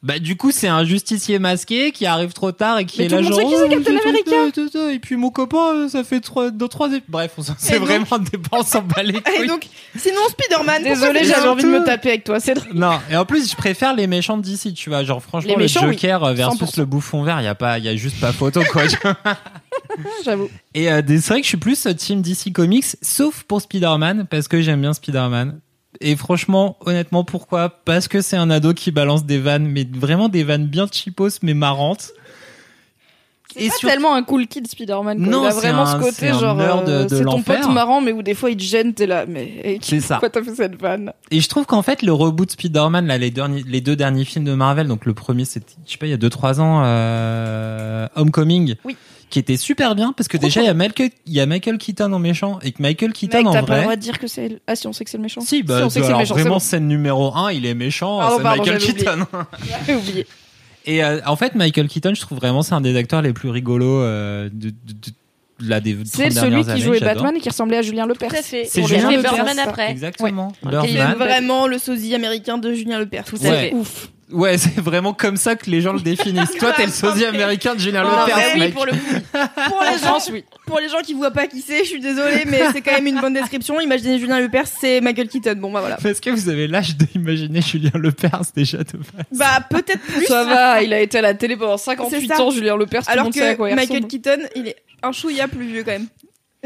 Bah du coup, c'est un justicier masqué qui arrive trop tard et qui Mais est tout là le monde genre. sait qui c'est oh, Captain America. Et puis mon copain, euh, ça fait trois, dans trois. Bref, on s'en- c'est vraiment des s'en bat les <laughs> Et donc, sinon Spider-Man. Désolé, j'avais envie de me taper avec toi, c'est Non, et en plus, je préfère les méchants d'ici, tu vois. Genre, franchement, Les le méchants, oui. Joker euh, versus 100%. le bouffon vert, il y a pas, il y a juste pas photo, quoi. <laughs> j'avoue. et euh, des- c'est vrai que je suis plus euh, team DC Comics, sauf pour Spider-Man, parce que j'aime bien Spider-Man. Et franchement, honnêtement, pourquoi? Parce que c'est un ado qui balance des vannes, mais vraiment des vannes bien cheapos, mais marrantes. C'est pas tellement un cool kid Spider-Man. quoi. Non, il a c'est vraiment un- ce côté c'est un genre euh, de c'est ton pote marrant mais où des fois il te gêne t'es là mais hey, C'est ça. pourquoi t'as fait cette vanne? Et je trouve qu'en fait, le reboot Spider-Man, là, les, derniers, les deux derniers films de Marvel, donc le premier, c'était, je sais pas, il y a 2-3 ans, euh, Homecoming, Oui. Qui était super bien, parce que déjà, il y, a Michael, il y a Michael Keaton en méchant, et que Michael Keaton Mec en t'as pas le vrai... droit de dire que c'est ah si on sait que c'est le méchant Si, bah, on sait que c'est le alors méchant vraiment, bon. scène numéro 1, il est méchant, Pardon, c'est pardon, Michael j'avais oublié. Keaton. <laughs> J'avais oublié Et euh, en fait, Michael Keaton, je trouve vraiment, c'est un des acteurs les plus rigolos euh, de, de, de, là, des 30 c'est celui qui années, jouait j'adore. Batman et qui ressemblait à Julien Lepers Tout à fait. C'est On Julien l'a fait Lepers. Birdman après. Exactement. Ouais. C'est Birdman. vraiment le sosie américain de Julien Lepers. Tout Ouais. à fait. ouf Ouais, <laughs> c'est vraiment comme ça que les gens le définissent. Toi, t'es le <laughs> sosie américain de Lepers, mais oui, mec. pour le pour les gens, oui pour les gens qui voient pas qui c'est, je suis désolée, mais c'est quand même une bonne description. Imaginez Julien Lepers, c'est Michael Keaton. Bon bah voilà. Est-ce que vous avez l'âge d'imaginer Julien Lepers déjà de base Bah peut-être plus. ça va il a été à la télé pendant 58 C'est ça. ans Julien Lepers tout le Alors monde sait à que quoi il Michael ressemble. Keaton, il est un chouïa plus vieux quand même.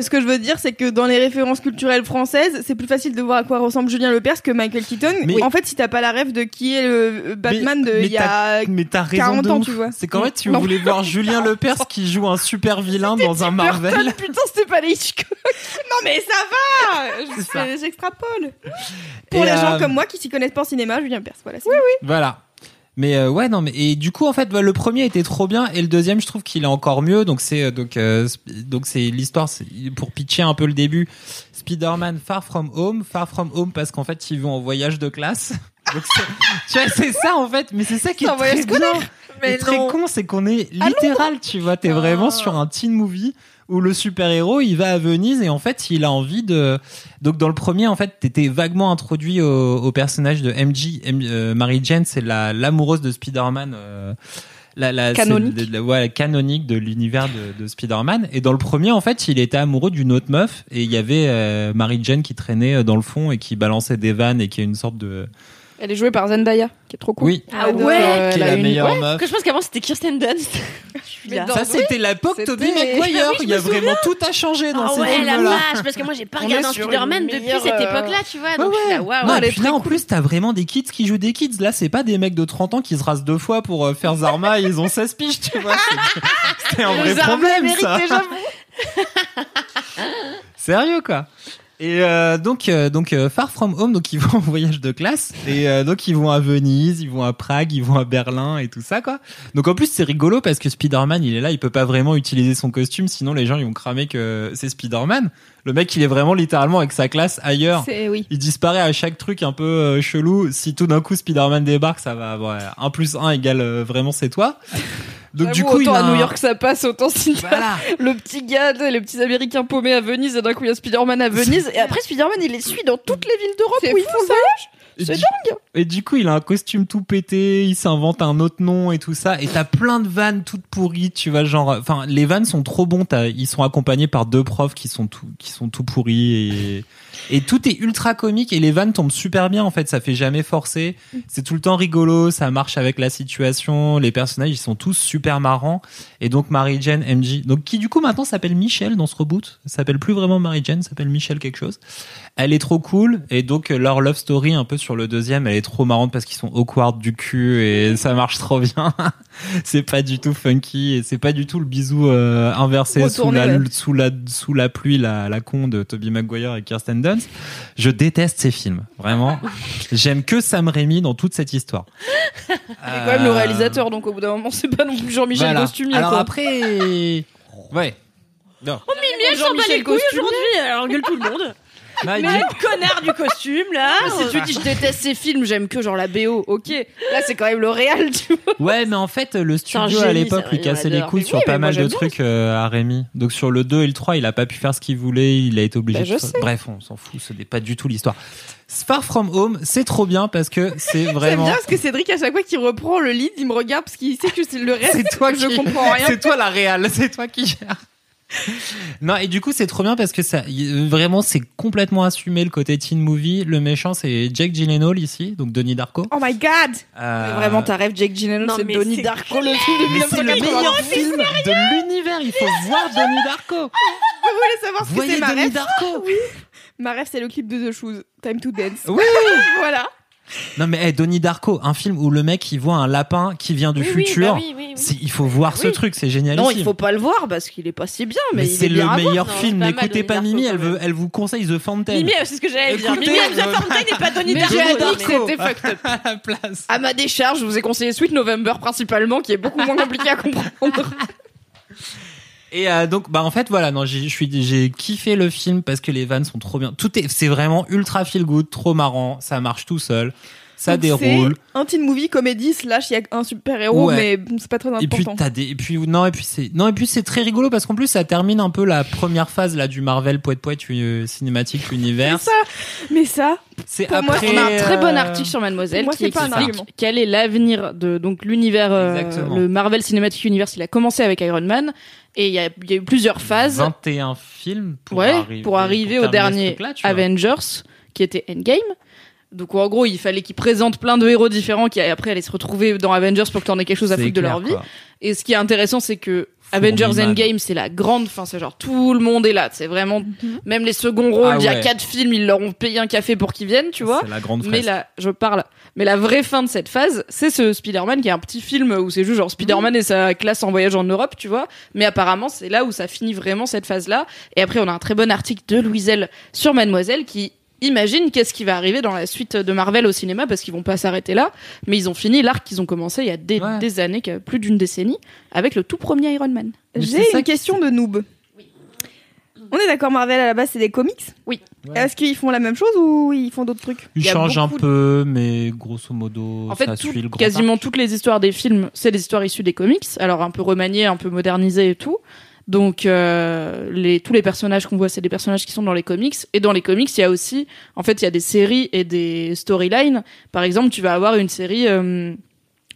Ce que je veux dire, c'est que dans les références culturelles françaises, c'est plus facile de voir à quoi ressemble Julien Lepers que Michael Keaton. Mais- En fait, si t'as pas la rêve de qui est le Batman de mais il y a Mais t'as raison 40 de ans, ouf. tu vois. C'est qu'en fait, tu Non. voulais voir Julien Lepers qui joue un super vilain dans un Marvel. Burton, putain c'était pas les Hitchcock Non mais ça va <laughs> J'extrapole Pour Et, les gens euh, comme moi qui s'y connaissent pas en cinéma, Julien Lepers, voilà. c'est- Voilà. Mais euh, ouais non mais et du coup en fait bah, le premier était trop bien et le deuxième je trouve qu'il est encore mieux. Donc c'est euh, donc euh, donc c'est l'histoire pour pitcher un peu le début Spider-Man Far From Home Far From Home parce qu'en fait ils vont en voyage de classe. <laughs> Donc tu vois c'est ça en fait mais c'est ça qui est très bien. Mais très con c'est qu'on est littéral tu vois t'es vraiment sur un teen movie où le super héros il va à Venise et en fait il a envie de donc dans le premier en fait t'étais vaguement introduit au, au personnage de MJ M- euh, Mary Jane c'est la l'amoureuse de Spider-Man euh, la, la, Canonique. le- ouais, canonique de l'univers de, de Spider-Man et dans le premier en fait il était amoureux d'une autre meuf et il y avait euh, Mary Jane qui traînait euh, dans le fond et qui balançait des vannes et qui est une sorte de Elle est jouée par Zendaya, qui est trop cool. oui Ah ouais euh, qui est la une- meilleure ouais. meuf Que je pense qu'avant c'était Kirsten Dunst. <laughs> Là. ça c'était l'époque Tobey <laughs> Maguire Oui, je il y a vraiment tout a changé dans Ah ces ouais, la films là vache, parce que moi j'ai pas regardé un Spider-Man depuis cette euh, époque-là, tu vois. Donc Ouais, là, ouais. waouh. non, et puis là, en cool. plus, t'as vraiment des kids qui jouent des kids. Là, c'est pas des mecs de 30 ans qui se rasent deux fois pour euh, faire Zarma et ils ont 16 piges, tu vois. C'est- <laughs> C'est un vrai problème, ça. Sérieux, quoi. Et euh, donc, euh, donc euh, Far From Home, donc ils <laughs> vont en voyage de classe et euh, donc ils vont à Venise, ils vont à Prague, ils vont à Berlin et tout ça quoi. Donc en plus c'est rigolo parce que Spider-Man il est là, il peut pas vraiment utiliser son costume, sinon les gens ils vont cramer que c'est Spider-Man. Le mec il est vraiment littéralement avec sa classe ailleurs. Oui. Il disparaît à chaque truc un peu euh, chelou. Si tout d'un coup Spider-Man débarque, ça va ouais, 1 plus 1 égale euh, vraiment c'est toi. Donc du coup il autant a à New un- York ça passe, autant si Voilà. <laughs> le petit gars, les petits Américains paumés à Venise, et d'un coup il y a Spider-Man à Venise, et après Spider-Man il les suit dans toutes les villes d'Europe C'est où ils fou, font le voyage. Et C'est du- dingue. Et du coup, il a un costume tout pété, il s'invente un autre nom et tout ça. Et t'as plein de vannes toutes pourries, tu vois, genre, enfin, les vannes sont trop bons. Ils sont accompagnés par deux profs qui sont tout, qui sont tout pourris et, et tout est ultra comique et les vannes tombent super bien en fait. Ça fait jamais forcer. C'est tout le temps rigolo, ça marche avec la situation. Les personnages, ils sont tous super marrants. Et donc Mary Jane, MJ, donc qui du coup maintenant s'appelle Michel dans ce reboot. S'appelle plus vraiment Mary Jane, ça s'appelle Michel quelque chose. Elle est trop cool et donc euh, leur love story un peu sur le deuxième, elle est trop marrante parce qu'ils sont awkward du cul et <laughs> ça marche trop bien. <laughs> c'est pas du tout funky et c'est pas du tout le bisou euh, inversé sous la, ouais. sous la sous la pluie la, la con de Toby Maguire et Kirsten Dunst. Je déteste ces films, vraiment. <laughs> J'aime que Sam Raimi dans toute cette histoire. C'est quand même le réalisateur, donc au bout d'un moment c'est pas non plus Jean-Michel Voilà. Costumier. Alors quoi. après, ouais. Non. Mais elle s'en bat les Jean-Michel couilles Costumier. aujourd'hui, elle engueule tout le monde. Mais le connard du costume, là. Si tu dis je déteste ces films, j'aime que genre la BO, ok. Là c'est quand même le réel, tu vois. Ouais, mais en fait, le studio à l'époque lui on cassait les couilles Mais sur oui, pas mal de j'aime trucs euh, à Rémi. Donc sur le 2 et le 3, il a pas pu faire ce qu'il voulait, il a été obligé Bah, de sais. Bref, on s'en fout, ce n'est pas du tout l'histoire. Far From Home, c'est trop bien parce que c'est <laughs> J'aime vraiment bien parce que Cédric, à chaque fois qu'il reprend le lead, il me regarde parce qu'il sait que c'est le <laughs> reste. c'est toi qui je comprends rien. C'est toi la réelle, c'est toi qui gère. <laughs> Non, et du coup, c'est trop bien parce que ça, vraiment, c'est complètement assumé le côté teen movie. Le méchant, c'est Jake Gyllenhaal ici, donc Denis Darko. Oh my god Euh, Vraiment, ta rêve Jake Gyllenhaal, c'est Donnie c'est Darko, le film de mais c'est le 1980. meilleur film de l'univers. Il faut voir Denis Darko. <laughs> Vous voulez savoir ce que c'est ma rêve Darko. <laughs> Ma rêve, c'est le clip de The Shoes, Time to Dance. Oui. voilà. Non mais hey, Donnie Darko, un film où le mec il voit un lapin qui vient du Oui, oui, futur. bah oui, oui, oui. C'est- Il faut voir ce truc, c'est génial. Non, il faut pas le voir parce qu'il est pas si bien, mais, Mais il c'est est le voir. meilleur Non, film. pas N'écoutez pas Mimi, elle veut, elle vous conseille The Fountain. Mimi, c'est ce que j'allais dire. Mimi, The euh, Fountain et pas Donnie Mais Darko. c'était fucked up. <laughs> à la place. À ma décharge, je vous ai conseillé Sweet November principalement, qui est beaucoup moins compliqué à comprendre. <laughs> Et euh, donc bah en fait voilà, non, j'ai je suis j'ai kiffé le film parce que les vannes sont trop bien. Tout est c'est vraiment ultra feel good, trop marrant, ça marche tout seul. Ça Donc, déroule. C'est un teen movie comédie slash il y a un super héros, Ouais. mais c'est pas très Et puis important. t'as des et puis non et puis c'est non et puis c'est très rigolo parce qu'en plus ça termine un peu la première phase là du Marvel poète poète euh, cinématique univers. ça, mais ça, C'est pour moi, après On a un très bon euh, article sur Mademoiselle moi, qui c'est pas un explique argument. quel est l'avenir de donc l'univers, euh, Exactement. le Marvel Cinematic Universe. Il a commencé avec Iron Man et il y a, il y a eu plusieurs phases. 21 films pour ouais, arriver pour arriver au dernier. Avengers, qui était Endgame. Donc en gros, il fallait qu'ils présentent plein de héros différents qui après allaient se retrouver dans Avengers pour que t'en aies quelque chose à foutre de leur vie. quoi. Et ce qui est intéressant, c'est que. Avengers Endgame, c'est la grande fin, c'est genre tout le monde est là. C'est vraiment, même les seconds rôles, Ah il y a quatre films, ils leur ont payé un café pour qu'ils viennent, tu vois. C'est la grande Mais là, je parle. Mais la vraie fin de cette phase, c'est ce Spider-Man qui est un petit film où c'est juste genre Spider-Man et sa classe en voyage en Europe, tu vois. Mais apparemment, c'est là où ça finit vraiment cette phase-là. Et après, on a un très bon article de Louiselle sur Mademoiselle qui imagine qu'est-ce qui va arriver dans la suite de Marvel au cinéma parce qu'ils vont pas s'arrêter là, mais ils ont fini l'arc qu'ils ont commencé il y a des, Ouais. des années, plus d'une décennie, avec le tout premier Iron Man. J'ai une question de noob. On est d'accord, Marvel à la base c'est des comics. Oui. Ouais. Est-ce qu'ils font la même chose ou ils font d'autres trucs? Il Il y a change un de- peu, mais grosso modo, En fait, ça tout- suit le grand quasiment arc. toutes les histoires des films, c'est des histoires issues des comics, alors un peu remaniées, un peu modernisées et tout. Donc euh, tous les personnages qu'on voit, c'est des personnages qui sont dans les comics. Et dans les comics, il y a aussi, en fait, il y a des séries et des storylines. Par exemple, tu vas avoir une série. euh,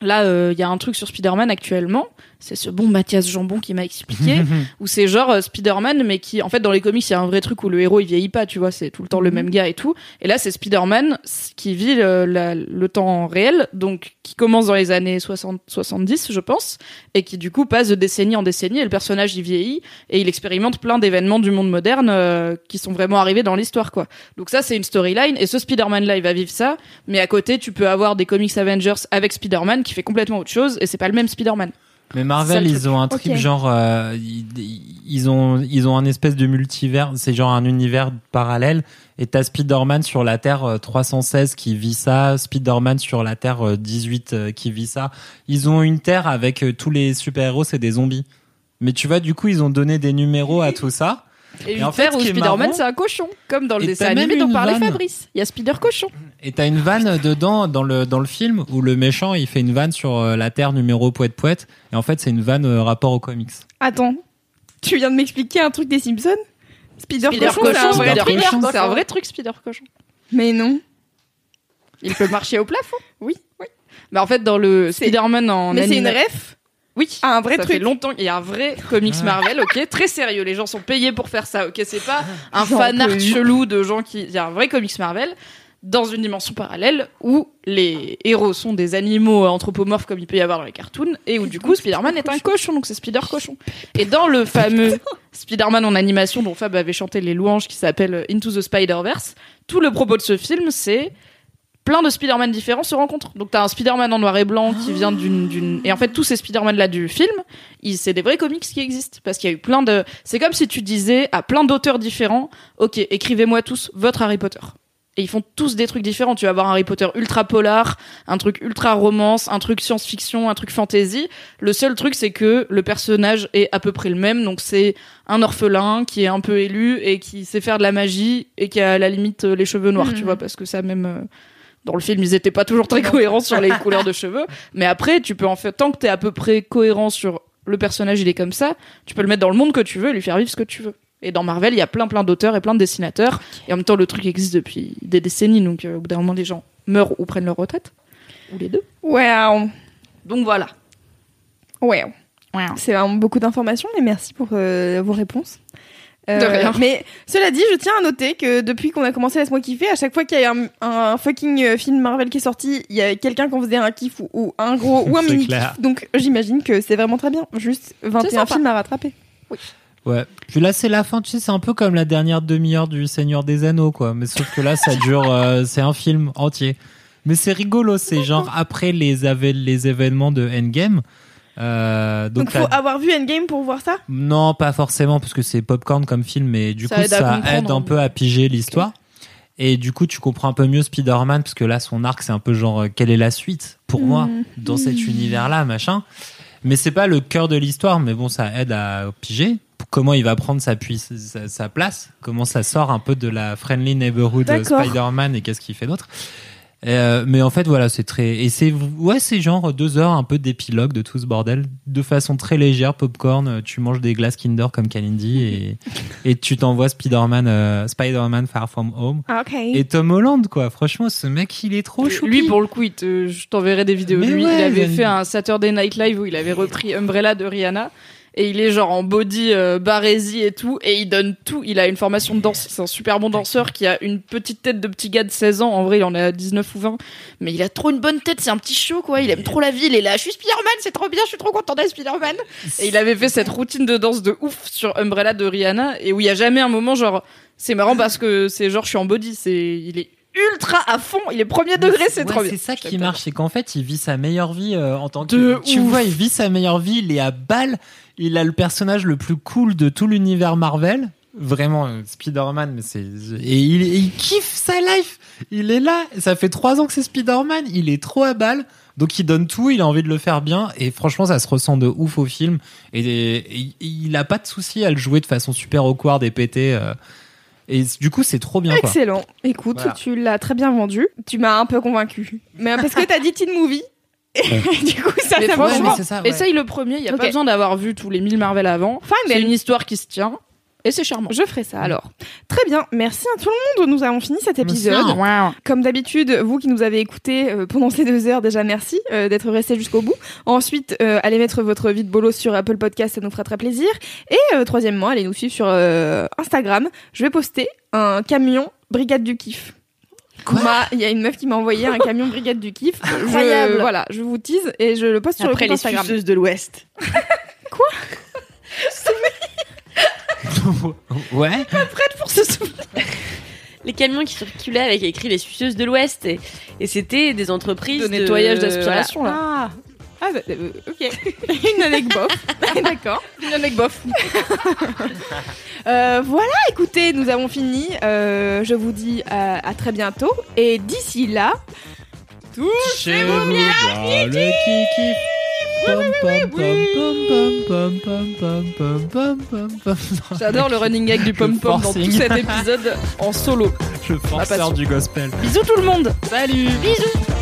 là, euh, il y a un truc sur Spider-Man actuellement. C'est ce bon Mathias Jambon qui m'a expliqué. <laughs> où c'est genre euh, Spider-Man, mais qui, en fait, dans les comics, il y a un vrai truc où le héros il vieillit pas, tu vois, c'est tout le temps le même gars et tout. Et là, c'est Spider-Man qui vit le, la- le temps réel, donc qui commence dans les années 60, 70, je pense, et qui du coup passe de décennie en décennie. Et le personnage il vieillit et il expérimente plein d'événements du monde moderne euh, qui sont vraiment arrivés dans l'histoire, quoi. Donc ça, c'est une storyline. Et ce Spider-Man là, il va vivre ça, mais à côté, tu peux avoir des comics Avengers avec Spider-Man qui fait complètement autre chose, et c'est pas le même Spider-Man. Mais Marvel, ils ont un trip genre, euh, ils, ils ont, ils ont un espèce de multivers. C'est genre un univers parallèle. Et t'as Spider-Man sur la Terre euh, 316 qui vit ça, Spider-Man sur la Terre euh, 18 euh, qui vit ça. Ils ont une Terre avec euh, tous les super-héros, c'est des zombies. Mais tu vois, du coup, ils ont donné des numéros à tout ça. Et, en fait, où Spider-Man c'est un cochon, comme dans le dessin animé dont parlait vanne. Fabrice. Il y a Spider Cochon. Et t'as une vanne dedans dans le dans le film où le méchant il fait une vanne sur euh, la Terre numéro poète poète et en fait c'est une vanne euh, rapport aux comics. Attends, tu viens de m'expliquer un truc des Simpsons? Spider, Spider Cochon, c'est un vrai Spider truc Cochon. c'est un vrai truc Spider Cochon. Mais non. Il peut marcher au plafond? Oui, oui. Bah en fait dans le Spider-Man en Mais c'est une ref Oui. à un vrai ça truc. fait longtemps qu'il y a un vrai comics Ouais. Marvel, ok, très sérieux. Les gens sont payés pour faire ça, ok. C'est pas un J'en fan art chelou de gens qui. Il y a un vrai comics Marvel dans une dimension parallèle où les héros sont des animaux anthropomorphes comme il peut y avoir dans les cartoons et où du coup Spider-Man est un cochon, donc c'est Spider Cochon. Et dans le fameux Spider-Man en animation dont Fab avait chanté les louanges qui s'appelle Into the Spider-Verse, tout le propos de ce film c'est plein de Spider-Man différents se rencontrent. Donc t'as un Spider-Man en noir et blanc qui vient d'une d'une et en fait tous ces Spider-Man là du film, ils- c'est des vrais comics qui existent parce qu'il y a eu plein de c'est comme si tu disais à plein d'auteurs différents, OK, écrivez-moi tous votre Harry Potter. Et ils font tous des trucs différents. Tu vas avoir un Harry Potter ultra polar, un truc ultra romance, un truc science-fiction, un truc fantasy. Le seul truc, c'est que le personnage est à peu près le même. Donc c'est un orphelin qui est un peu élu et qui sait faire de la magie et qui a à la limite euh, les cheveux noirs, tu vois, parce que ça même euh, dans le film ils étaient pas toujours très cohérents sur les <laughs> couleurs de cheveux. Mais après, tu peux en fait tant que t'es à peu près cohérent sur le personnage, il est comme ça, tu peux le mettre dans le monde que tu veux et lui faire vivre ce que tu veux. Et dans Marvel, il y a plein plein d'auteurs et plein de dessinateurs. Et en même temps, le truc existe depuis des décennies, donc euh, au bout d'un moment, les gens meurent ou prennent leur retraite. Ou les deux. Wow. Donc voilà. Wow. C'est vraiment beaucoup d'informations et merci pour euh, vos réponses. Euh, De rien. Mais cela dit, je tiens à noter que depuis qu'on a commencé Laisse-moi kiffer, à chaque fois qu'il y a un, un fucking euh, film Marvel qui est sorti, il y a quelqu'un qui en faisait un kiff ou, ou un gros <laughs> ou un mini clair. kiff. Donc j'imagine que c'est vraiment très bien. Juste 21 sympa. films à rattraper. Ouais. Puis là c'est la fin, tu sais, c'est un peu comme la dernière demi-heure du Seigneur des Anneaux quoi, mais sauf que là ça dure euh, c'est un film entier. Mais c'est rigolo, c'est genre après les événements de Endgame. Euh, donc Donc faut t'as- avoir vu Endgame pour voir ça? Non, pas forcément, parce que c'est popcorn comme film, mais du Ça coup, aide ça aide un hein. peu à piger l'histoire. Et du coup, tu comprends un peu mieux Spider-Man, parce que là, son arc, c'est un peu genre, euh, quelle est la suite pour moi Mhm. dans cet univers-là, machin. Mais c'est pas le cœur de l'histoire, mais bon, ça aide à piger comment il va prendre sa, puiss- sa, sa place, comment ça sort un peu de la friendly neighborhood D'accord. Spider-Man et qu'est-ce qu'il fait d'autre. Euh, mais en fait, voilà, c'est très. Et c'est. Ouais, c'est genre deux heures un peu d'épilogue de tout ce bordel, de façon très légère, popcorn. euh, Tu manges des glaces Kinder comme Kalindi et, <laughs> et tu t'envoies Spider-Man, euh, Spider-Man Far From Home. Ah, ok. Et Tom Holland, quoi. Franchement, ce mec, il est trop chou. Lui, pour le coup, il te- je t'enverrai des vidéos. Mais lui, ouais, il avait fait un Saturday Night Live où il avait repris Umbrella de Rihanna. Et il est genre en body euh, et tout. Et il donne tout. Il a une formation de danse. C'est un super bon danseur qui a une petite tête de petit gars de 16 ans. En vrai, il en a 19 ou 20. Mais il a trop une bonne tête. C'est un petit show, quoi. Il aime trop la vie. Il est là. Je suis Spider-Man. C'est trop bien. Je suis trop content d'être Spider-Man. Et il avait fait cette routine de danse de ouf sur Umbrella de Rihanna. Et où il y a jamais un moment genre, c'est marrant parce que c'est genre, je suis en body. C'est, il est ultra à fond. Il est premier degré. C'est Ouais, trop bien. C'est ça qui marche, c'est qu'en fait, il vit sa meilleure vie euh, en tant que. De tu ouf. vois, il vit sa meilleure vie, il est à balle, il a le personnage le plus cool de tout l'univers Marvel. Vraiment, euh, Spider-Man, mais c'est et il, il kiffe sa life. Il est là. Ça fait trois ans que c'est Spider-Man. Il est trop à balle. Donc il donne tout. Il a envie de le faire bien. Et franchement, ça se ressent de ouf au film. Et, et- il a pas de souci à le jouer de façon super awkward et pété. euh. Et du coup, c'est trop bien. Quoi. Excellent. Écoute, Voilà. tu l'as très bien vendu. Tu m'as un peu convaincu. Mais parce que t'as dit teen movie. Et <laughs> du coup, ça, Mais ça franchement, mais c'est ça, ouais. Essaye le premier, il y a pas besoin d'avoir vu tous les 1000 Marvel avant. Fine, C'est then. une histoire qui se tient et c'est charmant. Je ferai ça alors. Très bien. Merci à tout le monde. Nous avons fini cet épisode. Wow. Comme d'habitude, vous qui nous avez écoutés euh, pendant ces deux heures, déjà merci euh, d'être restés jusqu'au bout. Ensuite, euh, allez mettre votre vie de bolos sur Apple Podcast, ça nous fera très plaisir. Et euh, troisièmement, allez nous suivre sur euh, Instagram. Je vais poster un camion Brigade du Kiff. Moi, Il y a une meuf qui m'a envoyé un camion Brigade du Kiff. Incroyable. Je, voilà, je vous tease et je le poste sur Après le les compte Instagram. suceuses de l'Ouest. <laughs> <laughs> ouais. Pour se souvenir. Les camions qui circulaient avec écrit les suceuses de l'Ouest et, et c'était des entreprises De nettoyage d'aspiration, là. Ah, ah bah, euh, ok. <laughs> une anecdote. <laughs> D'accord. Mec bof. Euh, voilà, écoutez, nous avons fini. Euh, je vous dis euh, à très bientôt. Et d'ici là, Touchez-vous bien le kiki J'adore le running gag du pom-pom dans tout cet épisode en solo. Je pense. forceur du gospel. Bisous tout le monde Salut Bisous